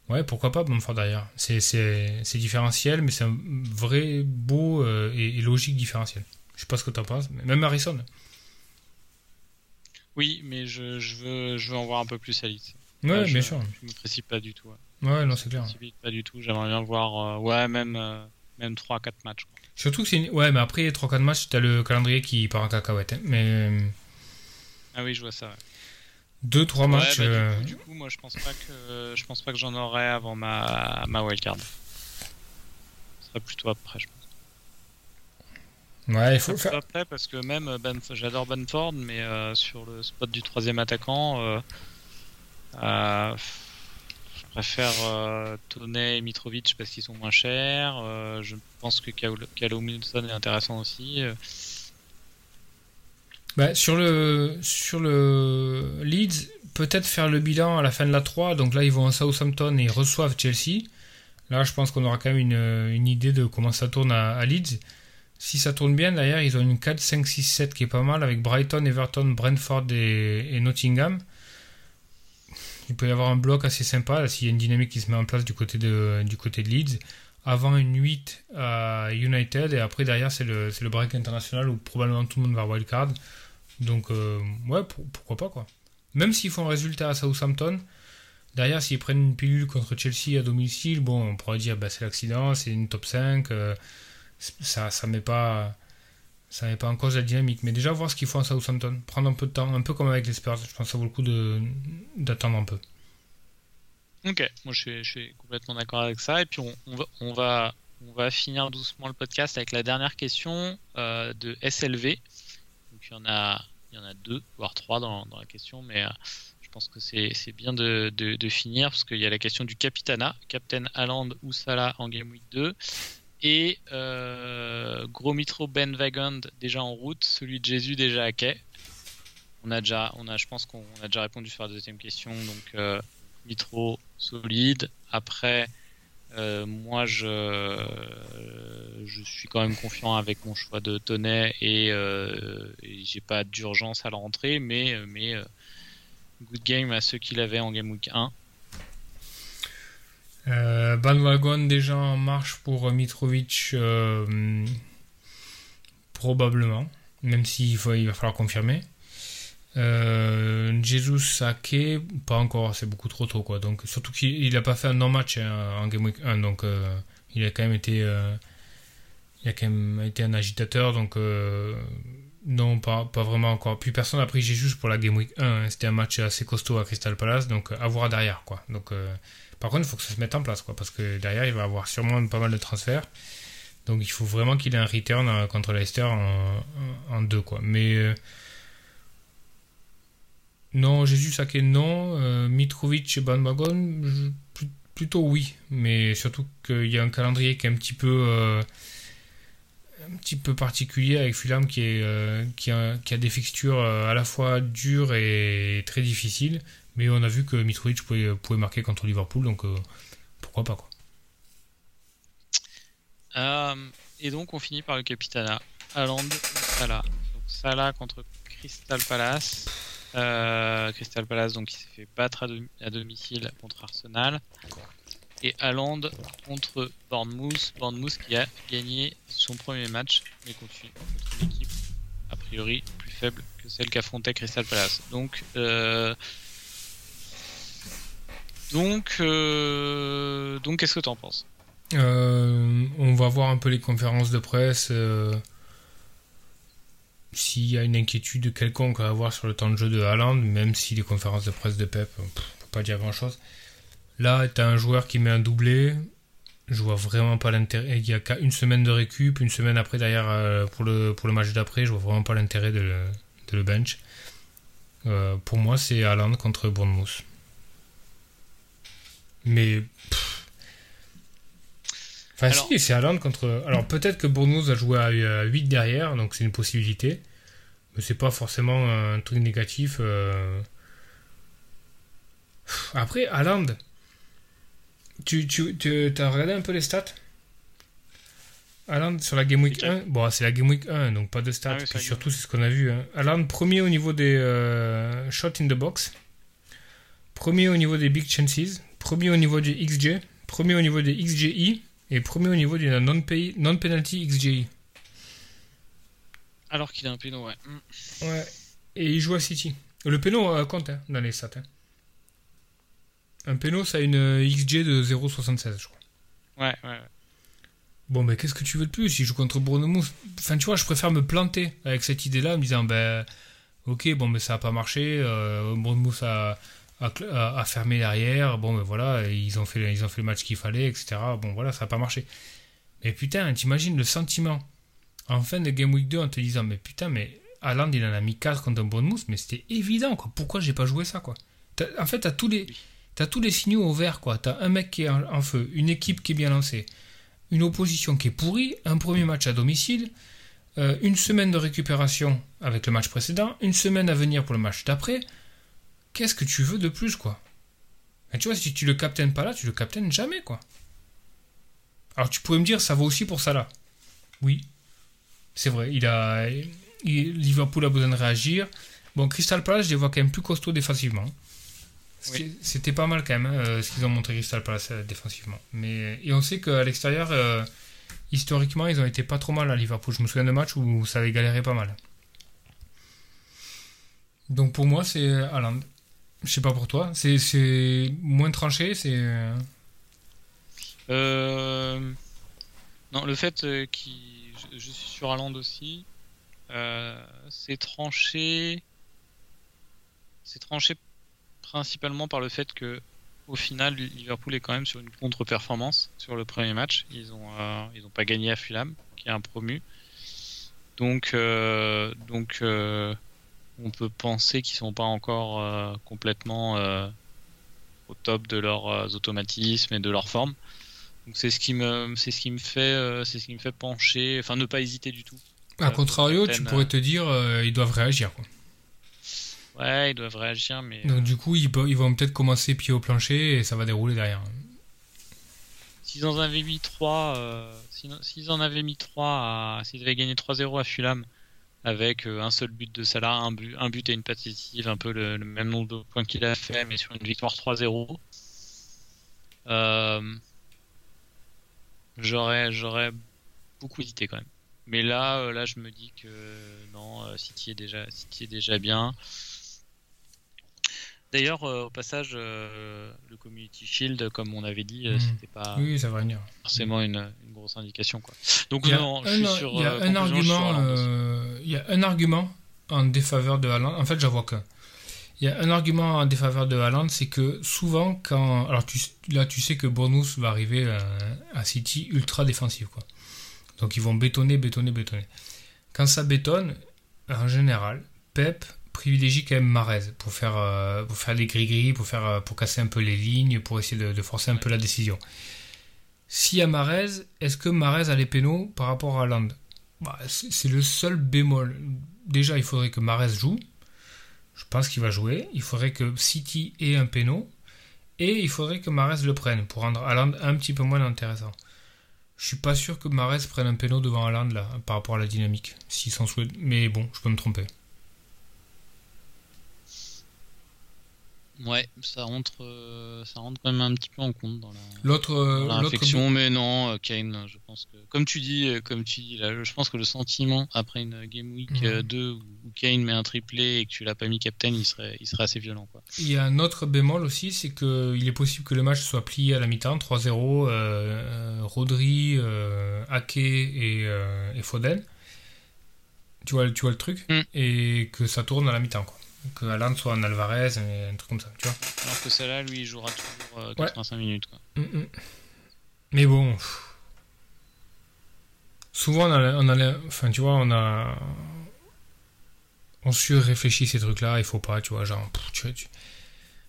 Speaker 2: ouais, pourquoi pas Bamford derrière. C'est c'est- c'est différentiel, mais c'est un vrai beau euh, et, et logique différentiel. Je sais pas ce que t'en penses, mais même Harrison.
Speaker 1: Oui, mais je, je veux, je veux en voir un peu plus à Leeds.
Speaker 2: Ouais,
Speaker 1: je,
Speaker 2: bien sûr.
Speaker 1: Je me précipite pas du tout. Ouais.
Speaker 2: Ouais, non, c'est
Speaker 1: Je
Speaker 2: clair.
Speaker 1: me précipite pas du tout. J'aimerais bien voir, euh, ouais, même, euh, même 3-4 matchs. quoi.
Speaker 2: Surtout que c'est une... Ouais, mais après 3-4 matchs, t'as le calendrier qui part en cacahuète. hein. Mais
Speaker 1: Ah oui, je vois ça. ouais.
Speaker 2: 2-3
Speaker 1: Ouais,
Speaker 2: matchs.
Speaker 1: bah, du
Speaker 2: euh,
Speaker 1: coup- du, coup, moi, je pense pas que, je pense pas que j'en aurai avant ma, ma wildcard. Ce serait plutôt après, je pense.
Speaker 2: Ouais, il faut faire.
Speaker 1: après parce que même euh, Banf- j'adore Banford, mais euh, sur le spot du troisième attaquant, euh, euh, je préfère euh, et Mitrovic parce qu'ils sont moins chers. euh, je pense que Callum Wilson est intéressant aussi.
Speaker 2: Bah, sur le sur le Leeds, peut-être faire le bilan à la fin de la 3. Donc là, ils vont à Southampton et reçoivent Chelsea. Là, je pense qu'on aura quand même une, une idée de comment ça tourne à, Leeds. Si ça tourne bien, d'ailleurs, ils ont une 4, 5, 6, 7 qui est pas mal avec Brighton, Everton, Brentford et Nottingham. Il peut y avoir un bloc assez sympa s'il y a une dynamique qui se met en place du côté de, du côté de Leeds. Avant une 8 à United et après derrière c'est le, le break international où probablement tout le monde va wildcard. Donc euh, ouais, pour- pourquoi pas quoi. Même s'ils font un résultat à Southampton, derrière s'ils prennent une pilule contre Chelsea à domicile, bon on pourrait dire bah, c'est l'accident, c'est une top 5, euh, ça ça met pas ça met pas en cause la dynamique. Mais déjà voir ce qu'ils font à Southampton, prendre un peu de temps, un peu comme avec les Spurs, je pense que ça vaut le coup d'attendre un peu.
Speaker 1: Ok, moi je suis, complètement d'accord avec ça. Et puis on, va, finir doucement le podcast avec la dernière question euh, de SLV. Donc il y en a, deux, voire trois dans, la question, mais euh, je pense que c'est bien de finir parce qu'il y a la question du Capitana, Captain Haaland ou Salah en Game Week 2. Et euh, Gros Mitro Ben Wagand déjà en route, celui de Jésus déjà à quai. on a déjà, on a, je pense qu'on a déjà répondu sur la deuxième question. Donc, euh, Mitro solide. Après, euh, moi, je, suis quand même confiant avec mon choix de Tonnet et, et j'ai pas d'urgence à la rentrée, mais, mais good game à ceux qui l'avaient en Game Week 1.
Speaker 2: Euh, bandwagon déjà en marche pour Mitrovic, euh, probablement, même s'il faut, il va falloir confirmer. Euh, Jesus Sake, pas encore, c'est beaucoup trop tôt quoi. Surtout qu'il n'a pas fait un non-match hein, en Game Week 1, donc euh, il a quand même été, euh, il a été un agitateur, donc euh, non, pas, vraiment encore. Puis personne n'a pris Jesus pour la Game Week 1. hein. C'était un match assez costaud à Crystal Palace, donc à voir derrière quoi. Donc euh, par contre, il faut que ça se mette en place quoi, parce que derrière il va avoir sûrement pas mal de transferts. Donc il faut vraiment qu'il ait un return euh, contre Leicester en, deux quoi. Mais euh, non, Jésus Sake non, euh, Mitrovic et Bandwagon je- pl- plutôt oui, mais surtout qu'il y a un calendrier qui est un petit peu un petit peu particulier avec Fulham qui a, qui a des fixtures à la fois dures et très difficiles, mais on a vu que Mitrovic pouvait, pouvait marquer contre Liverpool, donc euh, pourquoi pas quoi.
Speaker 1: Euh, et donc, on finit par le Capitana. Haaland, Salah. Donc, Salah contre Crystal Palace. Euh, Crystal Palace, donc, il s'est fait battre à, dom- à domicile contre Arsenal. Et Haaland contre Bournemouth. Bournemouth qui a gagné son premier match, mais contre, une- contre une équipe a priori plus faible que celle qu'affrontait Crystal Palace. Donc, euh, donc, euh, donc, qu'est-ce que t'en penses?
Speaker 2: Euh, on va voir un peu les conférences de presse. euh, S'il y a une inquiétude quelconque à avoir sur le temps de jeu de Haaland, même si les conférences de presse de Pep, on peut pas dire grand chose. Là, tu as un joueur qui met un doublé. Je vois vraiment pas l'intérêt. Il y a qu'à une semaine de récup, une semaine après derrière pour le, match d'après. Je vois vraiment pas l'intérêt de le, de le bench. Pour moi, c'est Haaland contre Bournemouth. Mais pff, Enfin,
Speaker 1: Alors-
Speaker 2: si, c'est Haaland contre. Alors, peut-être que Bournemouth a joué à, à 8 derrière, donc c'est une possibilité. Mais c'est pas forcément un truc négatif. euh. Après, Haaland, tu, tu, tu as regardé un peu les stats? Haaland sur la Game Week
Speaker 1: Lesquels
Speaker 2: 1, bon, c'est la Game Week 1, donc pas de stats.
Speaker 1: Ah oui,
Speaker 2: Puis surtout, c'est ce qu'on a vu. Hein. Haaland, premier au niveau des euh, shots in the box, premier au niveau des big chances, premier au niveau du XG, premier au niveau des XGI et premier au niveau du non-penalty XGI.
Speaker 1: Alors qu'il a un péno, ouais. Mm.
Speaker 2: Ouais. Et il joue à City. Le péno euh, compte hein, dans les stats. hein. Un péno, ça a une euh, XG de 0,76, je crois.
Speaker 1: Ouais, ouais, ouais.
Speaker 2: Bon, mais qu'est-ce que tu veux de plus? Je joue contre Bournemouth, enfin, tu vois, je préfère me planter avec cette idée-là, en me disant, ben, ok, bon, mais ça n'a pas marché. Euh, Bournemouth a, a fermé derrière. Bon, ben voilà, ils ont fait, ils ont fait le match qu'il fallait, etc. Bon, voilà, ça n'a pas marché. Mais putain, t'imagines le sentiment en fin de Game Week 2 en te disant, mais putain, mais Haaland, il en a mis 4 contre un Bournemouth, mais c'était évident, quoi. Pourquoi j'ai pas joué ça, quoi? En fait, t'as tous les. T'as tous les signaux au vert, quoi. T'as un mec qui est en, en feu, une équipe qui est bien lancée, une opposition qui est pourrie, un premier match à domicile, euh, une semaine de récupération avec le match précédent, une semaine à venir pour le match d'après. Qu'est-ce que tu veux de plus, quoi? Et tu vois, si tu le captaines pas là, tu le captaines jamais, quoi. Alors tu pourrais me dire, ça vaut aussi pour ça là. Oui, c'est vrai. Il a, il- Liverpool a besoin de réagir. Bon, Crystal Palace, je les vois quand même plus costauds défensivement.
Speaker 1: Oui.
Speaker 2: C'était pas mal quand même, hein, ce qu'ils ont montré Crystal Palace euh, défensivement. Mais, et on sait qu'à l'extérieur, euh, historiquement, ils ont été pas trop mal à Liverpool. Je me souviens de matchs où ça avait galéré pas mal. Donc pour moi, c'est Haaland. Je sais pas pour toi. C'est- moins tranché, c'est. euh,
Speaker 1: Non, le fait euh, qu'il. Je, suis sur Haaland aussi. Euh, c'est tranché. C'est tranché principalement par le fait que, au final, Liverpool est quand même sur une contre-performance sur le premier match. Ils ont, euh, ils ont pas gagné à Fulham, qui est un promu. Donc, euh, donc, on peut penser qu'ils sont pas encore euh, complètement euh, au top de leurs euh, automatismes et de leur forme. Donc c'est ce qui me, c'est ce qui me fait, c'est ce qui me fait pencher, enfin ne pas hésiter du tout.
Speaker 2: A
Speaker 1: Euh,
Speaker 2: contrario, tu pourrais te dire, ils doivent réagir. Quoi.
Speaker 1: Ouais, ils doivent réagir, mais.
Speaker 2: Donc du coup, ils, ils vont peut-être commencer pied au plancher et ça va dérouler derrière.
Speaker 1: S'ils en avaient mis 3, euh, s'ils en avaient mis 3 à, s'ils avaient gagné 3-0 à Fulham avec euh, un seul but de Salah, un but, un but et une passe décisive, un peu le, même nombre de points qu'il a fait, mais sur une victoire 3-0, euh, j'aurais, j'aurais beaucoup hésité quand même. Mais là, euh, là, je me dis que non, euh, City est déjà, City est déjà bien. D'ailleurs, euh, au passage, euh, le Community Shield, comme on avait dit,
Speaker 2: Mhm.
Speaker 1: c'était pas
Speaker 2: Oui, ça va venir.
Speaker 1: forcément une, une grosse indication. Quoi. Donc,
Speaker 2: Il y a
Speaker 1: non, je
Speaker 2: un,
Speaker 1: suis sur.
Speaker 2: il y a un
Speaker 1: je
Speaker 2: argument,
Speaker 1: Haaland aussi.
Speaker 2: il y a un argument en défaveur de Haaland. En fait, j'en vois qu'un. Il y a un argument en défaveur de Haaland, c'est que souvent, quand. Alors tu, là, tu sais que Bonus va arriver à, à City ultra défensif. Quoi. Donc ils vont bétonner, bétonner, bétonner. Quand ça bétonne, en général, Pep privilégie quand même Marez pour faire, euh, pour faire des gris-gris, pour, faire, euh, pour casser un peu les lignes, pour essayer de, de forcer un peu la décision. Y a Marez, est-ce que Marez a les pénaux par rapport à Haaland bah, c'est le seul bémol. Déjà, il faudrait que Marez joue. Je pense qu'il va jouer. Il faudrait que City ait un péno. Et il faudrait que Marez le prenne pour rendre Haaland un petit peu moins intéressant. Je suis pas sûr que Marez prenne un péno devant Haaland là, par rapport à la dynamique. S'il s'en souhaite. Mais bon, je peux me tromper.
Speaker 1: Ouais, ça rentre, euh, ça rentre quand même un petit peu en compte dans la,
Speaker 2: L'autre. euh,
Speaker 1: dans la
Speaker 2: l'autre
Speaker 1: réflexion, mais non, euh, Kane, je pense que, comme tu dis, comme tu dis, là, je pense que le sentiment après une Game Week
Speaker 2: Mhm.
Speaker 1: euh, 2 où Kane met un triplé et que tu l'as pas mis captain, il serait, il serait assez violent, quoi.
Speaker 2: Il y a un autre bémol aussi, c'est qu'il est possible que le match soit plié à la mi-temps, 3-0, euh, Rodri, Ake et, et Foden. Tu vois, tu vois le truc
Speaker 1: Mm.
Speaker 2: Et que ça tourne à la mi-temps, quoi. Que Haaland soit en Alvarez, et un truc comme ça, tu vois
Speaker 1: Alors que celle-là, lui, il jouera toujours euh, 85 minutes, quoi.
Speaker 2: Mm, mm. Mais bon... pff. Souvent, on a, on a Enfin, tu vois, on a... On surréfléchit ces trucs-là, il faut pas, tu vois, genre... pff, tu, tu,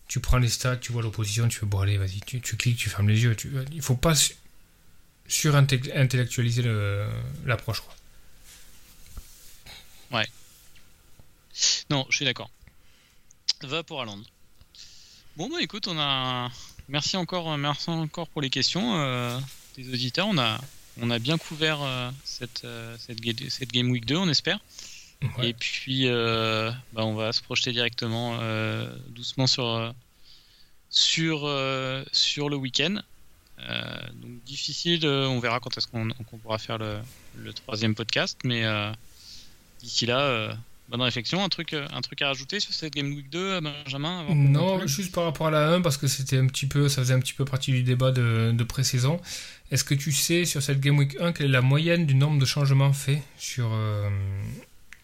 Speaker 2: tu prends les stats, tu vois l'opposition, tu fais bon allez, vas-y, tu, tu cliques, tu fermes les yeux. Tu, il faut pas su- surintellectualiser le- l'approche, quoi.
Speaker 1: Non, je suis d'accord. Va pour Haaland. Bon, bah écoute, on a. Merci encore, euh, merci encore pour les questions euh, des auditeurs. On a, on a bien couvert euh, cette, euh, cette, ga- cette Game Week 2, on espère.
Speaker 2: Ouais.
Speaker 1: Et puis, bah, on va se projeter directement doucement sur, sur, sur le week-end. Donc difficile, on verra quand est-ce qu'on pourra faire le, le troisième podcast, mais d'ici là, bonne réflexion. Un truc, euh, un truc à rajouter sur cette Game Week 2, euh, Benjamin avant
Speaker 2: Non, juste par rapport à la 1, parce que c'était un petit peu, ça faisait un petit peu partie du débat de, de pré-saison. Est-ce que tu sais sur cette Game Week 1 quelle est la moyenne du nombre de changements faits sur, euh,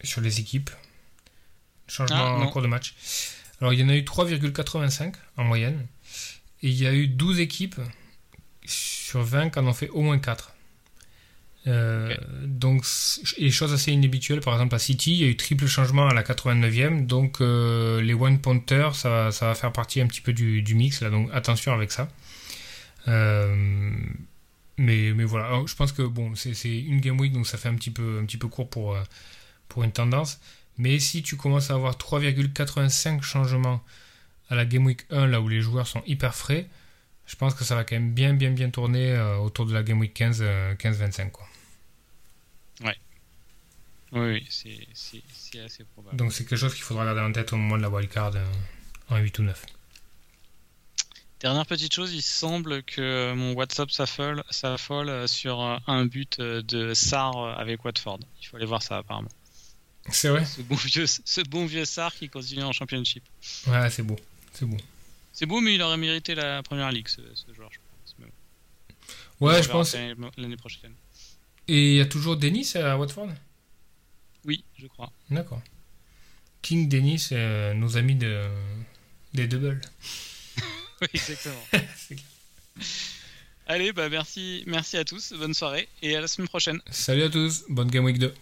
Speaker 2: sur les équipes? Changements
Speaker 1: Ah,
Speaker 2: en cours de match. Alors il y en a eu 3,85 en moyenne. Et il y a eu 12 équipes sur 20 qui en ont fait au moins 4. Euh, Donc, et chose assez inhabituelle, par exemple à City, il y a eu triple changement à la 89e, donc euh, les one pointers, ça, va- ça va faire partie un petit peu du, du mix, là, donc attention avec ça. Euh, mais, mais voilà, Alors, je pense que bon, c'est une game week, donc ça fait un petit peu, un petit peu court pour, pour une tendance. Mais si tu commences à avoir 3,85 changements à la game week 1, là où les joueurs sont hyper frais, je pense que ça va quand même bien, bien, bien tourner autour de la game week 15, euh, 15-25, quoi.
Speaker 1: Oui, oui, c'est- assez probable.
Speaker 2: Donc c'est quelque chose qu'il faudra garder en tête au moment de la wildcard euh, en 8 ou 9.
Speaker 1: Dernière petite chose, il semble que mon WhatsApp s'affole, s'affole euh, sur euh, un but de Sar avec Watford. Il faut aller voir ça apparemment.
Speaker 2: C'est vrai
Speaker 1: Ce bon vieux, ce bon vieux Sar qui continue en Championship.
Speaker 2: Ouais, c'est beau. C'est beau.
Speaker 1: C'est beau, mais il aurait mérité la première ligue, ce, ce joueur, je pense. Mais bon,
Speaker 2: Ouais, je pense.
Speaker 1: l'année l'année prochaine.
Speaker 2: Et il y a toujours Dennis à Watford?
Speaker 1: Oui, je crois.
Speaker 2: D'accord. King Dennis, euh, nos amis de, des doubles. [laughs]
Speaker 1: Oui, exactement. [laughs] Allez, bah merci, merci à tous, bonne soirée et à la semaine prochaine.
Speaker 2: Salut à tous, bonne Game Week 2.